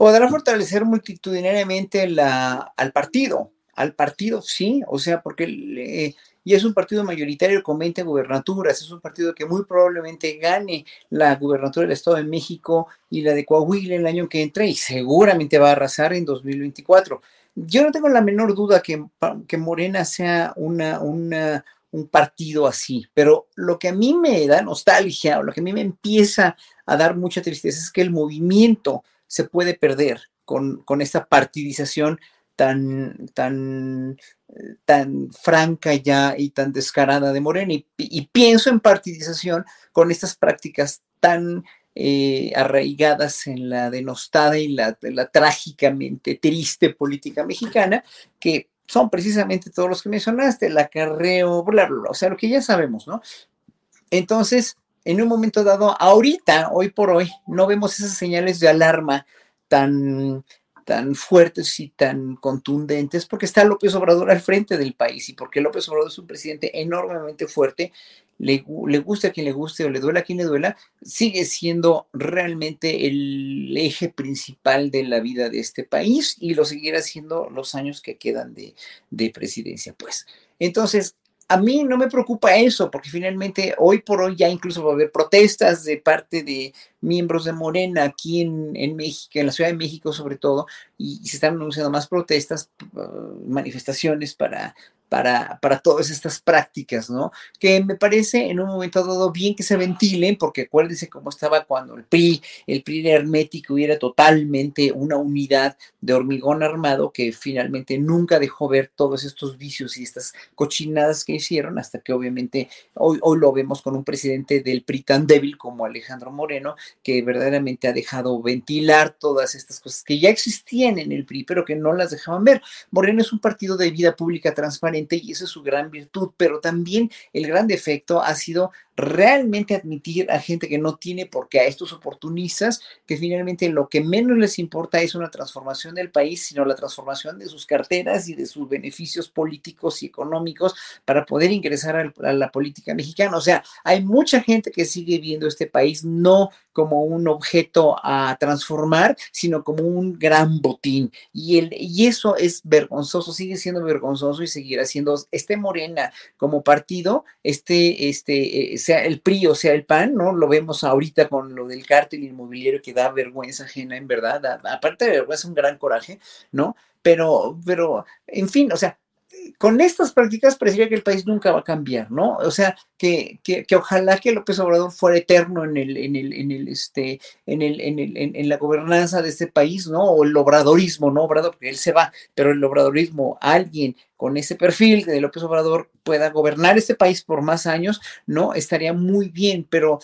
podrá fortalecer multitudinariamente la, al partido, al partido sí, o sea, porque eh, y es un partido mayoritario con 20 gubernaturas, es un partido que muy probablemente gane la gubernatura del Estado de México y la de Coahuila el año que entra y seguramente va a arrasar en 2024. Yo no tengo la menor duda que, que Morena sea una, un partido así, pero lo que a mí me da nostalgia o lo que a mí me empieza a dar mucha tristeza es que el movimiento se puede perder con, esta partidización tan, tan, tan franca ya y tan descarada de Morena. Y, pienso en partidización con estas prácticas tan eh, arraigadas en la denostada y la, trágicamente triste política mexicana, que son precisamente todos los que mencionaste, el acarreo, bla, bla, bla, o sea, lo que ya sabemos, ¿no? Entonces, en un momento dado, ahorita, hoy por hoy, no vemos esas señales de alarma tan, tan fuertes y tan contundentes porque está López Obrador al frente del país y porque López Obrador es un presidente enormemente fuerte, le, le guste a quien le guste o le duela a quien le duela, sigue siendo realmente el eje principal de la vida de este país y lo seguirá siendo los años que quedan de, de presidencia. Pues entonces, a mí no me preocupa eso, porque finalmente hoy por hoy ya incluso va a haber protestas de parte de miembros de Morena aquí en, México, en la Ciudad de México sobre todo, y, se están anunciando más protestas, uh, manifestaciones para para, para todas estas prácticas, ¿no? Que me parece en un momento dado bien que se ventilen, porque acuérdense cómo estaba cuando el PRI, el PRI hermético era totalmente una unidad de hormigón armado que finalmente nunca dejó ver todos estos vicios y estas cochinadas que hicieron, hasta que obviamente hoy, hoy lo vemos con un presidente del PRI tan débil como Alejandro Moreno, que verdaderamente ha dejado ventilar todas estas cosas que ya existían en el PRI, pero que no las dejaban ver. Moreno es un partido de vida pública transparente y esa es su gran virtud, pero también el gran defecto ha sido realmente admitir a gente que no tiene por qué, a estos oportunistas, que finalmente lo que menos les importa es una transformación del país, sino la transformación de sus carteras y de sus beneficios políticos y económicos para poder ingresar a la política mexicana. O sea, hay mucha gente que sigue viendo este país no como un objeto a transformar, sino como un gran botín. Y, el, y eso es vergonzoso, sigue siendo vergonzoso y seguirá siendo este Morena como partido, este, este, sea el PRI o sea el PAN, ¿no? Lo vemos ahorita con lo del cártel inmobiliario que da vergüenza ajena, en verdad, aparte de vergüenza, un gran coraje, ¿no? Pero, pero, en fin, o sea, con estas prácticas parecería que el país nunca va a cambiar, ¿no? O sea, que, que, que ojalá que López Obrador fuera eterno en el, en el, en el, este, en el, en el, en, la gobernanza de este país, ¿no? O el obradorismo, ¿no? Obrador, porque él se va, pero el obradorismo, alguien con ese perfil de López Obrador pueda gobernar este país por más años, ¿no? Estaría muy bien, pero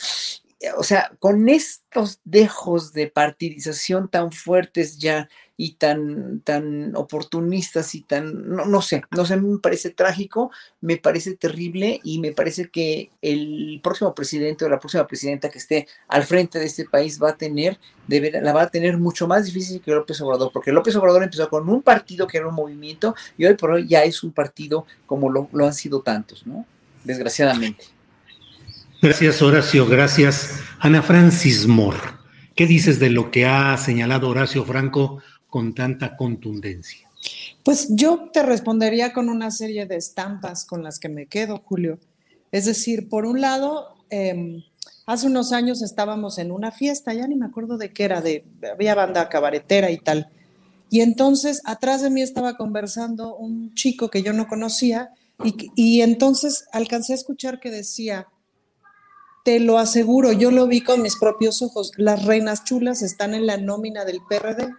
o sea, con estos dejos de partidización tan fuertes ya y tan, tan oportunistas y tan, no, no sé, no sé, me parece trágico, me parece terrible y me parece que el próximo presidente o la próxima presidenta que esté al frente de este país va a tener, la va a tener mucho más difícil que López Obrador, porque López Obrador empezó con un partido que era un movimiento y hoy por hoy ya es un partido como lo, lo han sido tantos, ¿no? Desgraciadamente. Gracias, Horacio. Gracias, Ana Francis Moore. ¿Qué dices de lo que ha señalado Horacio Franco con tanta contundencia? Pues yo te respondería con una serie de estampas con las que me quedo, Julio. Es decir, por un lado, em, hace unos años estábamos en una fiesta, ya ni me acuerdo de qué era, de, había banda cabaretera y tal. Y entonces atrás de mí estaba conversando un chico que yo no conocía y, y entonces alcancé a escuchar que decía, te lo aseguro, yo lo vi con mis propios ojos, las reinas chulas están en la nómina del PRD.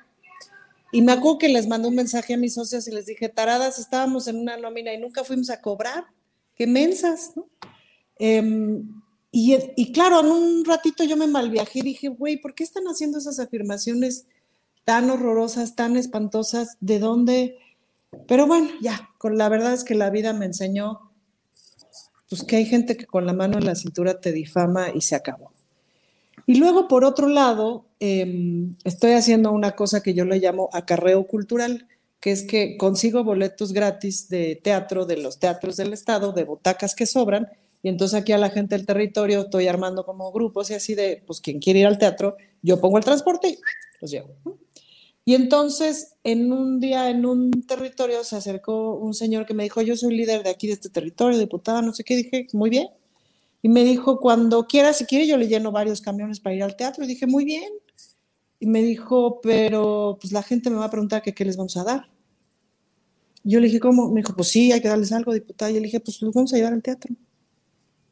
Y me acuerdo que les mandé un mensaje a mis socios y les dije, taradas, estábamos en una nómina y nunca fuimos a cobrar. Qué mensas. Em, y, y, claro, en un ratito yo me malviajé y dije, güey, ¿por qué están haciendo esas afirmaciones tan horrorosas, tan espantosas? ¿De dónde? Pero bueno, ya, con la verdad es que la vida me enseñó pues que hay gente que con la mano en la cintura te difama y se acabó. Y luego, por otro lado, em, estoy haciendo una cosa que yo le llamo acarreo cultural, que es que consigo boletos gratis de teatro de los teatros del estado, de butacas que sobran, y entonces aquí a la gente del territorio estoy armando como grupos y así de, pues quien quiere ir al teatro, yo pongo el transporte y los llevo. Y entonces, en un día, en un territorio, se acercó un señor que me dijo, yo soy líder de aquí, de este territorio, diputada, no sé qué, dije, muy bien. Y me dijo, cuando quiera, si quiere, yo le lleno varios camiones para ir al teatro. Y dije, muy bien. Y me dijo, pero pues la gente me va a preguntar que qué les vamos a dar. Yo le dije, ¿cómo? Me dijo, pues sí, hay que darles algo, diputada. Y yo le dije, pues los vamos a llevar al teatro.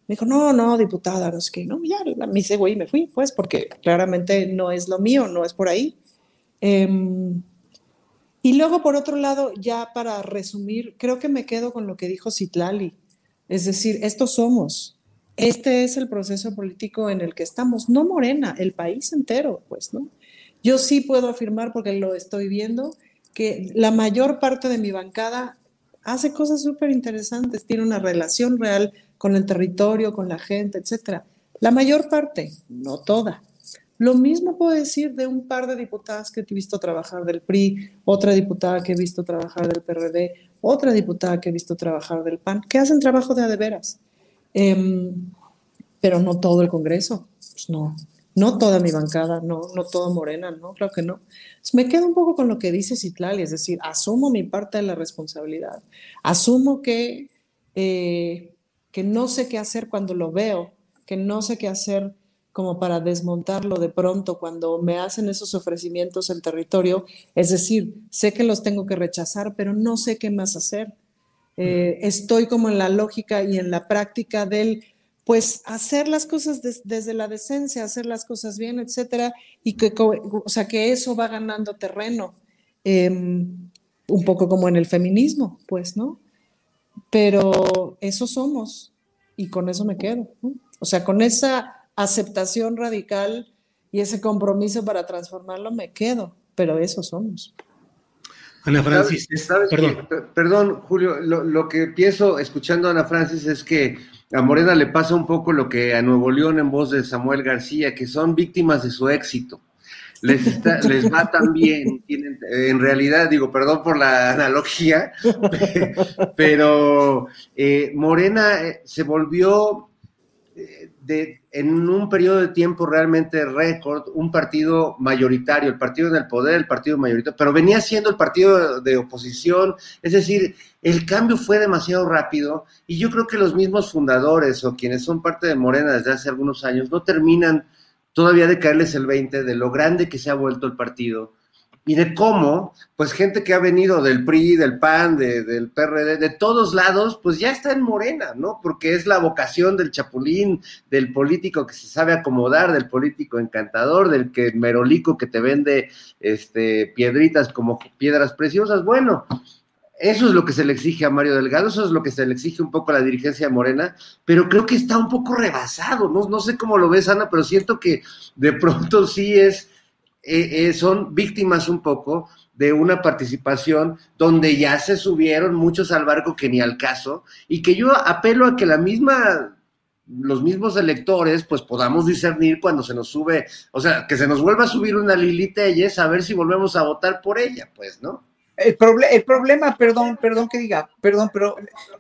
Me dijo, no, no, diputada, no sé qué. No, ya, me hice güey y me fui, pues, porque claramente no es lo mío, no es por ahí. Em, y luego, por otro lado, ya para resumir, creo que me quedo con lo que dijo Citlali. Es decir, estos somos. Este es el proceso político en el que estamos, no Morena, el país entero, pues, ¿no? Yo sí puedo afirmar, porque lo estoy viendo, que la mayor parte de mi bancada hace cosas súper interesantes, tiene una relación real con el territorio, con la gente, etcétera. La mayor parte, no toda. Lo mismo puedo decir de un par de diputadas que he visto trabajar del PRI, otra diputada que he visto trabajar del PRD, otra diputada que he visto trabajar del PAN, que hacen trabajo de a de veras. Em, pero no todo el Congreso, pues no, no toda mi bancada, no, no todo Morena, no, claro que no. me quedo un poco con lo que dice Citlali, es decir, asumo mi parte de la responsabilidad, asumo que, eh, que no sé qué hacer cuando lo veo, que no sé qué hacer como para desmontarlo de pronto cuando me hacen esos ofrecimientos en territorio. Es decir, sé que los tengo que rechazar, pero no sé qué más hacer. Eh, estoy como en la lógica y en la práctica del, pues, hacer las cosas desde la decencia, hacer las cosas bien, etcétera, y que, o sea, que eso va ganando terreno. Em, un poco como en el feminismo, pues, ¿no? Pero eso somos y con eso me quedo. O sea, con esa aceptación radical y ese compromiso para transformarlo, me quedo, pero eso somos. Ana Francis, perdón. perdón. Julio, lo, que pienso escuchando a Ana Francis es que a Morena le pasa un poco lo que a Nuevo León en voz de Samuel García, que son víctimas de su éxito. Les, <laughs> les va tan bien, tienen, en realidad, digo, perdón por la analogía, <laughs> pero eh, Morena eh, se volvió de, en un periodo de tiempo realmente récord, un partido mayoritario, el partido en el poder, el partido mayoritario, pero venía siendo el partido de oposición, es decir, el cambio fue demasiado rápido y yo creo que los mismos fundadores o quienes son parte de Morena desde hace algunos años no terminan todavía de caerles el 20 de lo grande que se ha vuelto el partido y de cómo, pues gente que ha venido del PRI, del PAN, del PRD, de todos lados, pues ya está en Morena, ¿no? Porque es la vocación del chapulín, del político que se sabe acomodar, del político encantador, del que merolico que te vende este, piedritas como piedras preciosas. Bueno, eso es lo que se le exige a Mario Delgado, eso es lo que se le exige un poco a la dirigencia de Morena, pero creo que está un poco rebasado, ¿no? No sé cómo lo ves, Ana, pero siento que de pronto sí es eh, eh, son víctimas un poco de una participación donde ya se subieron muchos al barco que ni al caso, y que yo apelo a que la misma, los mismos electores, pues podamos discernir cuando se nos sube, o sea, que se nos vuelva a subir una Lili Telles, a ver si volvemos a votar por ella, pues, ¿no? El, el problema, perdón, perdón que diga, perdón, pero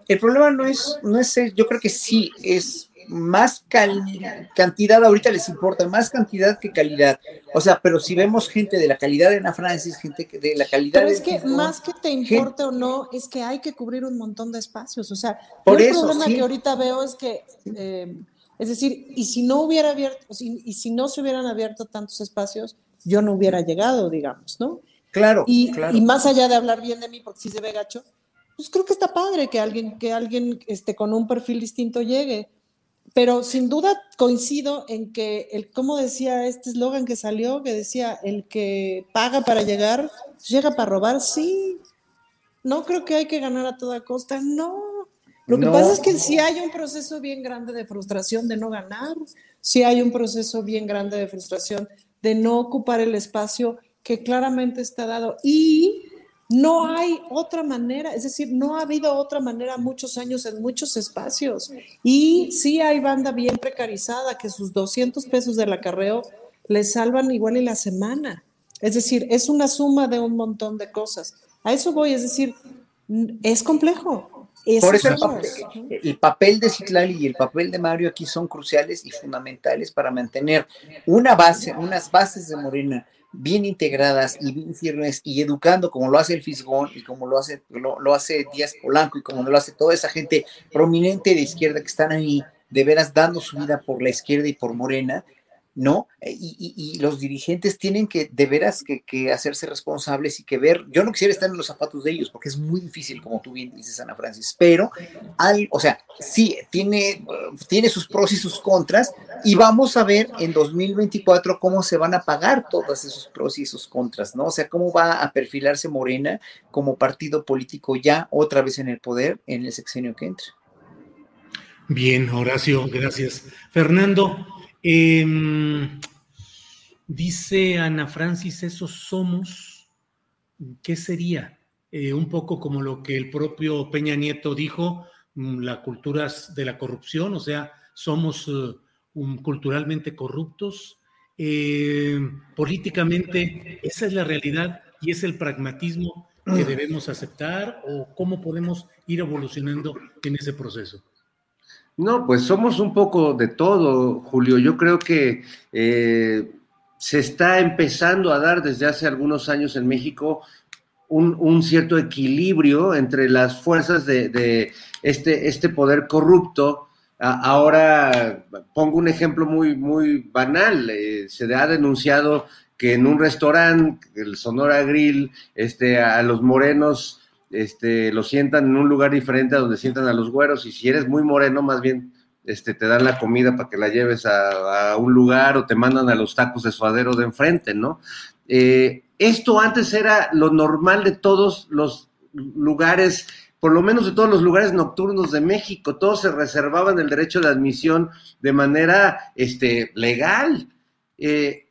el problema no es, no es, yo creo que sí, es más cantidad ahorita les importa, más cantidad que calidad. O sea, pero si vemos gente de la calidad de Ana Francis, gente de la calidad Pero es que más que te importe o no, es que hay que cubrir un montón de espacios. O sea, por el problema que ahorita veo es que, eh, es decir, y si no hubiera abierto, y si no se hubieran abierto tantos espacios, yo no hubiera llegado, digamos, ¿no? Claro, y, claro. y más allá de hablar bien de mí, porque sí se ve gacho, pues creo que está padre que alguien, que alguien este, con un perfil distinto llegue. Pero sin duda coincido en que, el, como decía este eslogan que salió, que decía, el que paga para llegar, llega para robar, sí. No creo que hay que ganar a toda costa, no. Lo que No. pasa es que sí hay un proceso bien grande de frustración de no ganar, sí hay un proceso bien grande de frustración de no ocupar el espacio que claramente está dado. Y no hay otra manera, es decir, no ha habido otra manera muchos años en muchos espacios. Y sí hay banda bien precarizada que sus 200 pesos del acarreo le salvan igual en la semana. Es decir, es una suma de un montón de cosas. A eso voy, es decir, es complejo. Por eso el son papel, los- el papel de Citlali y el papel de Mario aquí son cruciales y fundamentales para mantener una base, unas bases de Morena bien integradas y bien firmes y educando como lo hace el Fisgón y como lo hace, lo, hace Díaz Polanco y como lo hace toda esa gente prominente de izquierda que están ahí de veras dando su vida por la izquierda y por Morena, ¿no? Y, y- y los dirigentes tienen que de veras que, que hacerse responsables y que ver, yo no quisiera estar en los zapatos de ellos porque es muy difícil, como tú bien dices, Ana Francis, pero, al, o sea, sí, tiene, eh, tiene sus pros y sus contras y vamos a ver en 2024 cómo se van a pagar todos esos pros y esos contras, ¿no? O sea, cómo va a perfilarse Morena como partido político ya otra vez en el poder en el sexenio que entra. Bien, Horacio, gracias. Fernando, em, dice Ana Francis, esos somos, ¿qué sería? Eh, un poco como lo que el propio Peña Nieto dijo, mm, la cultura de la corrupción, o sea, somos eh, culturalmente corruptos. Eh, políticamente, esa es la realidad y es el pragmatismo que debemos aceptar o cómo podemos ir evolucionando en ese proceso. No, pues somos un poco de todo, Julio. Yo creo que eh, se está empezando a dar desde hace algunos años en México un, cierto equilibrio entre las fuerzas de, de este, este poder corrupto. Ahora pongo un ejemplo muy, muy banal. eh, se ha denunciado que en un restaurante, el Sonora Grill, este, a los morenos este, los sientan en un lugar diferente a donde sientan a los güeros y si eres muy moreno, más bien este, te dan la comida para que la lleves a, un lugar o te mandan a los tacos de suadero de enfrente, ¿no? Eh, esto antes era lo normal de todos los lugares, por lo menos de todos los lugares nocturnos de México, todos se reservaban el derecho de admisión de manera este, legal. Eh,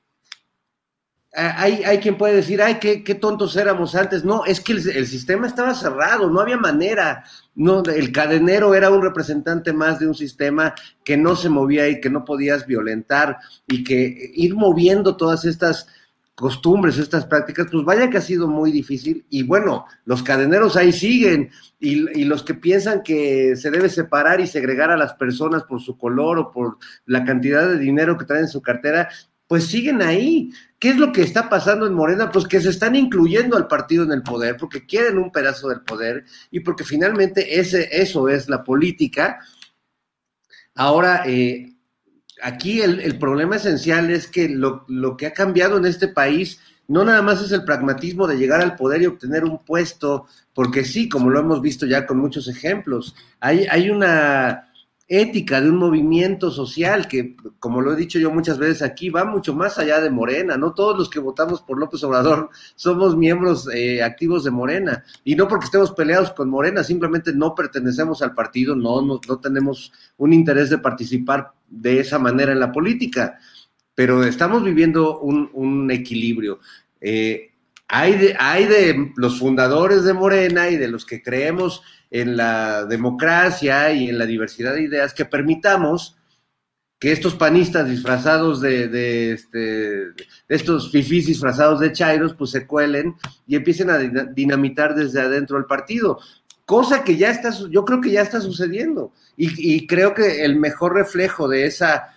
hay, hay quien puede decir, ay, qué, qué tontos éramos antes. No, es que el, el, sistema estaba cerrado, no había manera. No, el cadenero era un representante más de un sistema que no se movía y que no podías violentar y que ir moviendo todas estas costumbres, estas prácticas, pues vaya que ha sido muy difícil. Y bueno, los cadeneros ahí siguen y, y los que piensan que se debe separar y segregar a las personas por su color o por la cantidad de dinero que traen en su cartera, pues siguen ahí. ¿Qué es lo que está pasando en Morena? Pues que se están incluyendo al partido en el poder porque quieren un pedazo del poder y porque finalmente ese, eso es la política. Ahora, eh, aquí el, el, problema esencial es que lo, lo, que ha cambiado en este país no nada más es el pragmatismo de llegar al poder y obtener un puesto, porque sí, como lo hemos visto ya con muchos ejemplos, hay, hay una ética de un movimiento social que, como lo he dicho yo muchas veces aquí, va mucho más allá de Morena. No todos los que votamos por López Obrador <laughs> somos miembros eh, activos de Morena. Y no porque estemos peleados con Morena, simplemente no pertenecemos al partido, no, no, no tenemos un interés de participar de esa manera en la política. Pero estamos viviendo un, equilibrio. Eh, hay, de, hay de los fundadores de Morena y de los que creemos en la democracia y en la diversidad de ideas que permitamos que estos panistas disfrazados de, de, este, estos fifís disfrazados de chairos, pues se cuelen y empiecen a dinamitar desde adentro el partido. Cosa que ya está, yo creo que ya está sucediendo. Y creo que el mejor reflejo de esa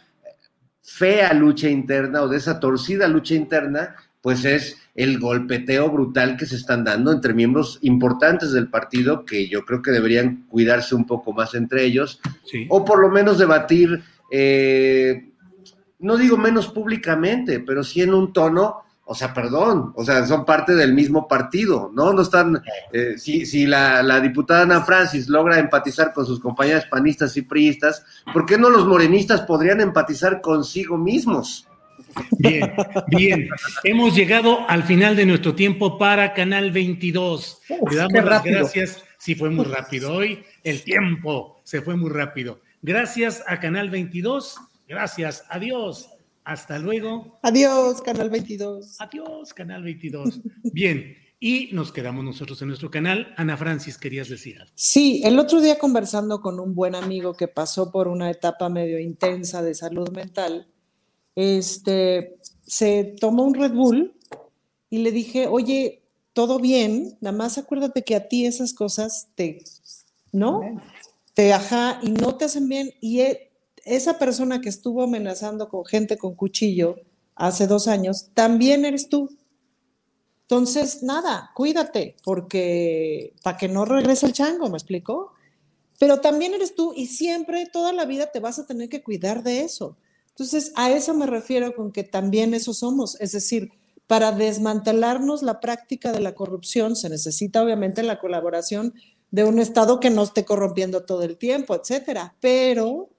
fea lucha interna o de esa torcida lucha interna, pues es el golpeteo brutal que se están dando entre miembros importantes del partido que yo creo que deberían cuidarse un poco más entre ellos sí. o por lo menos debatir, eh, no digo menos públicamente, pero sí en un tono o sea, perdón, o sea, son parte del mismo partido, ¿no? No están, eh, si, si la, la, diputada Ana Francis logra empatizar con sus compañeras panistas y priistas, ¿por qué no los morenistas podrían empatizar consigo mismos? Bien, bien. Hemos llegado al final de nuestro tiempo para Canal 22. Le damos las gracias. Sí, fue muy rápido. Hoy el tiempo se fue muy rápido. Gracias a Canal 22. Gracias. Adiós. Hasta luego. Adiós, Canal 22. Adiós, Canal 22. Bien, y nos quedamos nosotros en nuestro canal. Ana Francis, querías decir algo. Sí, el otro día conversando con un buen amigo que pasó por una etapa medio intensa de salud mental, este, se tomó un Red Bull y le dije, oye, todo bien, nada más acuérdate que a ti esas cosas te, ¿no? Te ajá y no te hacen bien. Y esa persona que estuvo amenazando con gente con cuchillo hace dos años, también eres tú. Entonces, nada, cuídate, porque para que no regrese el chango, ¿me explico? Pero también eres tú y siempre, toda la vida te vas a tener que cuidar de eso. Entonces, a eso me refiero con que también eso somos. Es decir, para desmantelarnos la práctica de la corrupción se necesita obviamente la colaboración de un Estado que no esté corrompiendo todo el tiempo, etcétera. Pero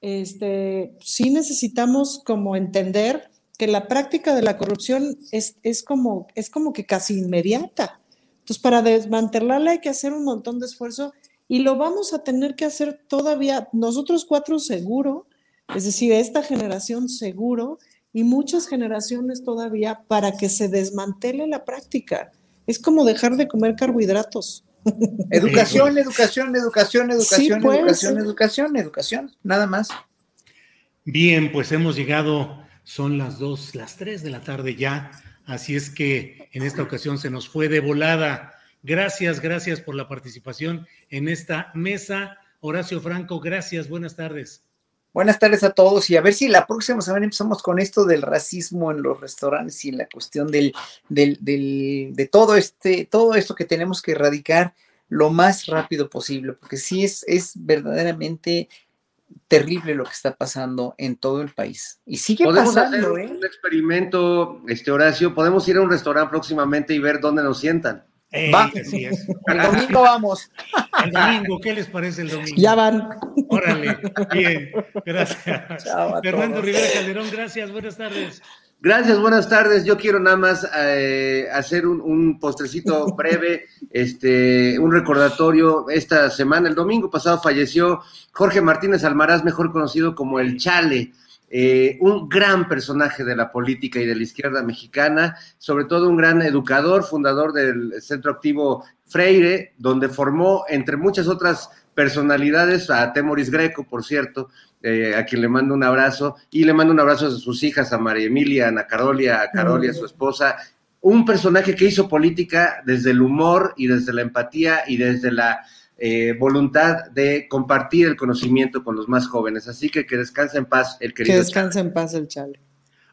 este, sí necesitamos como entender que la práctica de la corrupción es, es, como, es como que casi inmediata. Entonces, para desmantelarla hay que hacer un montón de esfuerzo y lo vamos a tener que hacer todavía nosotros cuatro seguro, es decir, esta generación seguro y muchas generaciones todavía para que se desmantele la práctica. Es como dejar de comer carbohidratos. <laughs> Educación, educación, educación, educación, educación, educación, educación, nada más. Bien, pues hemos llegado, son las dos, las tres de la tarde ya, así es que en esta ocasión se nos fue de volada. Gracias, gracias por la participación en esta mesa. Horacio Franco, gracias, buenas tardes. Buenas tardes a todos y a ver si la próxima semana empezamos con esto del racismo en los restaurantes y la cuestión del, del, del, de todo este, todo esto que tenemos que erradicar lo más rápido posible, porque sí es, es verdaderamente terrible lo que está pasando en todo el país. Y sigue ¿Podemos pasando, hacer ¿eh? un experimento, este Horacio, podemos ir a un restaurante próximamente y ver dónde nos sientan. Va. así es. El domingo vamos. El domingo, ¿qué les parece el domingo? Ya van. Órale, bien, gracias. Chao Fernando. Rivera Calderón, gracias, buenas tardes. Gracias, buenas tardes. Yo quiero nada más eh, hacer un, un postrecito breve, este, un recordatorio. Esta semana, el domingo pasado, falleció Jorge Martínez Almaraz, mejor conocido como el Chale, eh, un gran personaje de la política y de la izquierda mexicana, sobre todo un gran educador, fundador del Centro Activo Freire, donde formó, entre muchas otras personalidades, a Temoris Greco, por cierto, eh, a quien le mando un abrazo, y le mando un abrazo a sus hijas, a María Emilia, a Ana Carolia, a Carolia, su esposa, un personaje que hizo política desde el humor y desde la empatía y desde la eh, voluntad de compartir el conocimiento con los más jóvenes. Así que que descanse en paz el Que querido. descanse en paz el chale.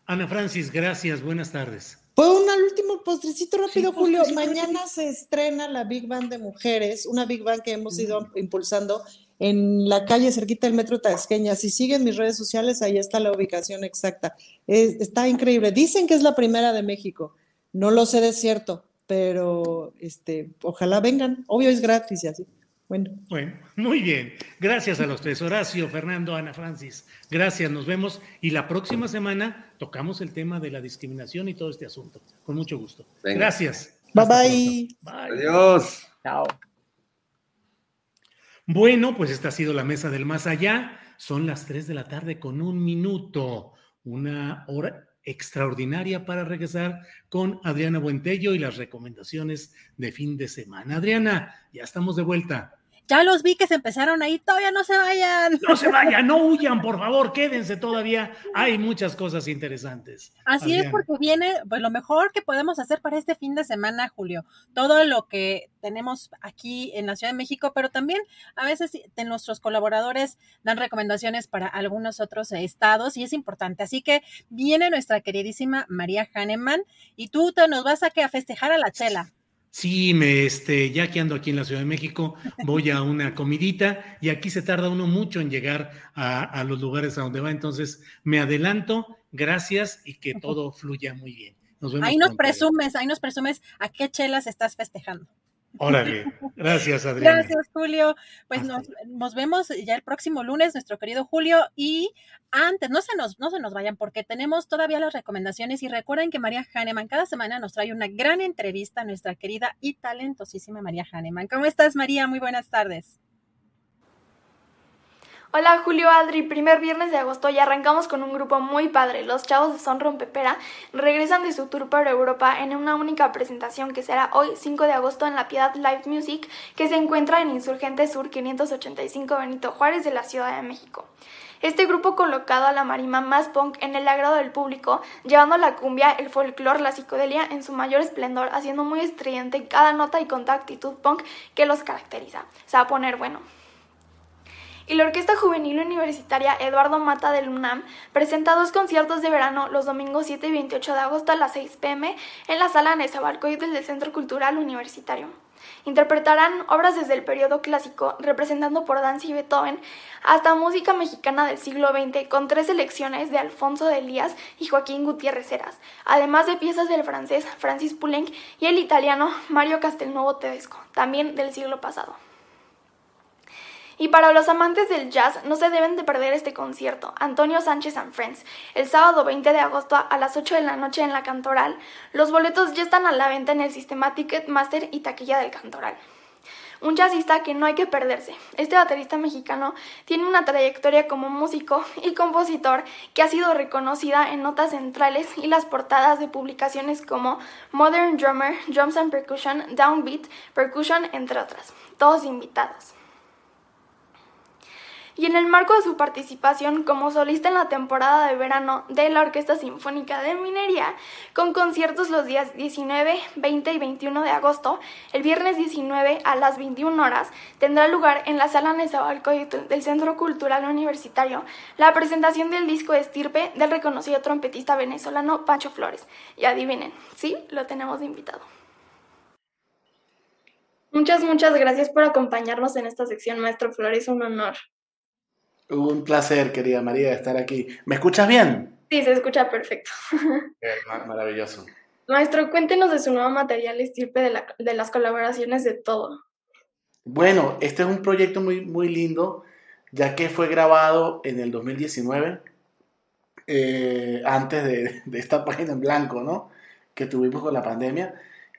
Ana Francis, gracias, buenas tardes. Pues un último postrecito rápido, Sí, Julio. postrecito Mañana se estrena la Big Band de Mujeres, una Big Band que hemos ido impulsando en la calle cerquita del Metro Tasqueña. Si siguen mis redes sociales, ahí está la ubicación exacta. Es- está increíble. Dicen que es la primera de México. No lo sé de cierto, pero este, ojalá vengan. Obvio es gratis y así. Bueno. Bueno, muy bien. Gracias a los tres. Horacio, Fernando, Ana Francis. Gracias, nos vemos. Y la próxima semana tocamos el tema de la discriminación y todo este asunto. Con mucho gusto. Venga. Gracias. Bye bye. Bye. Adiós. Chao. Bueno, pues esta ha sido la mesa del más allá. Son las 3 de la tarde con un minuto. Una hora extraordinaria para regresar con Adriana Buentello y las recomendaciones de fin de semana. Adriana, ya estamos de vuelta. Ya los vi que se empezaron ahí, todavía no se vayan. No se vayan, <laughs> no huyan, por favor, quédense todavía. Hay muchas cosas interesantes. Así es, porque viene pues, lo mejor que podemos hacer para este fin de semana, Julio. Todo lo que tenemos aquí en la Ciudad de México, pero también a veces nuestros colaboradores dan recomendaciones para algunos otros estados y es importante. Así que viene nuestra queridísima María Hahnemann y tú te nos vas a, que a festejar a la chela. Sí, me, este, ya que ando aquí en la Ciudad de México, voy a una comidita y aquí se tarda uno mucho en llegar a, a los lugares a donde va. Entonces, me adelanto, gracias y que todo fluya muy bien. Nos vemos ahí nos pronto. presumes, ahí nos presumes a qué chelas estás festejando. Órale. Gracias, Adriana. Gracias, Julio. Pues nos, nos vemos ya el próximo lunes, nuestro querido Julio. Y antes, no se nos, no se nos vayan, porque tenemos todavía las recomendaciones. Y recuerden que María Hahnemann cada semana nos trae una gran entrevista a nuestra querida y talentosísima María Hahnemann. ¿Cómo estás, María? Muy buenas tardes. Hola Julio Adri, primer viernes de agosto y arrancamos con un grupo muy padre. Los chavos de Son Rompepera regresan de su tour por Europa en una única presentación que será hoy 5 de agosto en la Piedad Live Music que se encuentra en Insurgente Sur 585 Benito Juárez de la Ciudad de México. Este grupo colocado a la marima más punk en el agrado del público, llevando la cumbia, el folclore, la psicodelia en su mayor esplendor, haciendo muy estridente cada nota y con actitud punk que los caracteriza. Se va a poner bueno y la Orquesta Juvenil Universitaria Eduardo Mata del UNAM presenta dos conciertos de verano los domingos 7 y 28 de agosto a las 6 pm en la sala Nezahualcóyotl del Centro Cultural Universitario. Interpretarán obras desde el periodo clásico, representando por Danza y Beethoven, hasta música mexicana del siglo XX, con tres selecciones de Alfonso de Elías y Joaquín Gutiérrez Heras, además de piezas del francés Francis Poulenc y el italiano Mario Castelnuovo Tedesco, también del siglo pasado. Y para los amantes del jazz, no se deben de perder este concierto, Antonio Sánchez and Friends, el sábado 20 de agosto a las 8 de la noche en la Cantoral. Los boletos ya están a la venta en el sistema Ticketmaster y taquilla del Cantoral. Un jazzista que no hay que perderse. Este baterista mexicano tiene una trayectoria como músico y compositor que ha sido reconocida en notas centrales y las portadas de publicaciones como Modern Drummer, Drums and Percussion, Downbeat, Percussion, entre otras. Todos invitados y en el marco de su participación como solista en la temporada de verano de la Orquesta Sinfónica de Minería, con conciertos los días 19, 20 y 21 de agosto, el viernes 19 a las 21 horas tendrá lugar en la Sala Nezahualcóyotl del Centro Cultural Universitario la presentación del disco Estirpe del reconocido trompetista venezolano Pancho Flores. Y adivinen, sí, lo tenemos de invitado. Muchas, muchas gracias por acompañarnos en esta sección, maestro Flores, un honor. Un placer, querida María, estar aquí. ¿Me escuchas bien? Sí, se escucha perfecto. <laughs> Maravilloso. Maestro, cuéntenos de su nuevo material estirpe de, la, de, las colaboraciones de todo. Bueno, este es un proyecto muy, muy lindo, ya que fue grabado en el 2019, eh, antes de, de, esta <laughs> página en blanco, ¿no? Que tuvimos con la pandemia.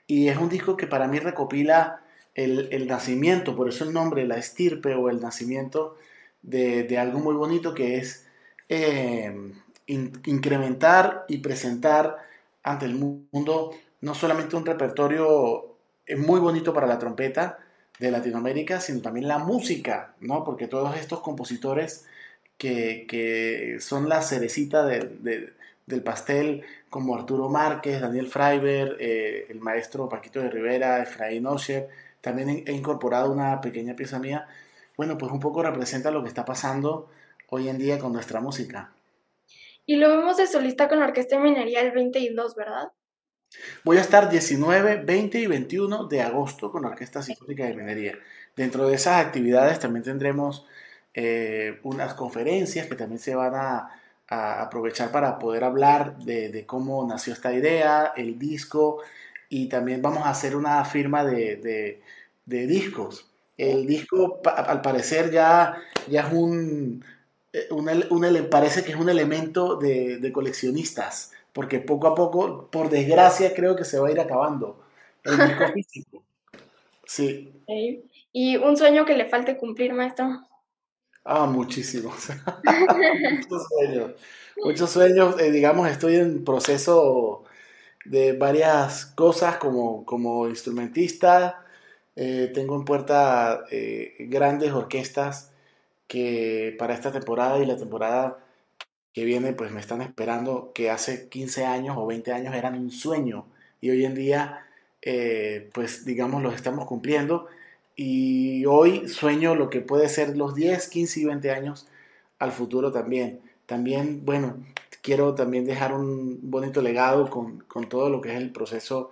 Y es un disco que para mí recopila el, el nacimiento, por eso el nombre, la estirpe o el nacimiento de, algo muy bonito que es eh, in, incrementar y presentar ante el mundo no solamente un repertorio muy bonito para la trompeta de Latinoamérica, sino también la música, ¿no? Porque todos estos compositores que, que son la cerecita de, de, del pastel, como Arturo Márquez, Daniel Freiber, eh, el maestro Paquito de Rivera, Efraín Osher, también he incorporado una pequeña pieza mía bueno, pues un poco representa lo que está pasando hoy en día con nuestra música. Y lo vemos de solista con la Orquesta de Minería el 22, ¿verdad? Voy a estar 19, 20 y 21 de agosto con la Orquesta Sinfónica de Minería. Dentro de esas actividades también tendremos eh, unas conferencias que también se van a, a aprovechar para poder hablar de, de, cómo nació esta idea, el disco, y también vamos a hacer una firma de, de, de discos el disco al parecer ya, ya es un, un, un, parece que es un elemento de, de, coleccionistas, porque poco a poco, por desgracia, creo que se va a ir acabando el disco <laughs> físico. Sí. ¿Y un sueño que le falte cumplir, maestro? Ah, muchísimos. <laughs> <laughs> muchos sueños. Muchos sueños, eh, digamos, estoy en proceso de varias cosas como, como instrumentista, eh, tengo en puerta eh, grandes orquestas que para esta temporada y la temporada que viene pues me están esperando que hace 15 años o 20 años eran un sueño y hoy en día eh, pues digamos los estamos cumpliendo y hoy sueño lo que puede ser los 10, 15 y 20 años al futuro también. También, bueno, quiero también dejar un bonito legado con, con todo lo que es el proceso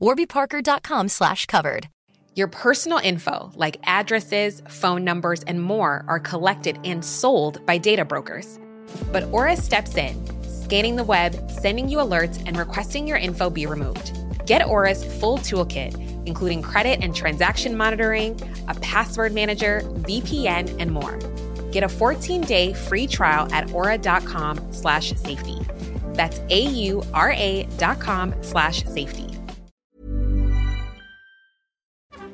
warbyparker.com/covered. Your personal info, like addresses, phone numbers, and more, are collected and sold by data brokers. But Aura steps in, scanning the web, sending you alerts, and requesting your info be removed. Get Aura's full toolkit, including credit and transaction monitoring, a password manager, VPN, and more. Get a 14-day free trial at aura.com slash safety. That's A-U-R-A dot com slash safety.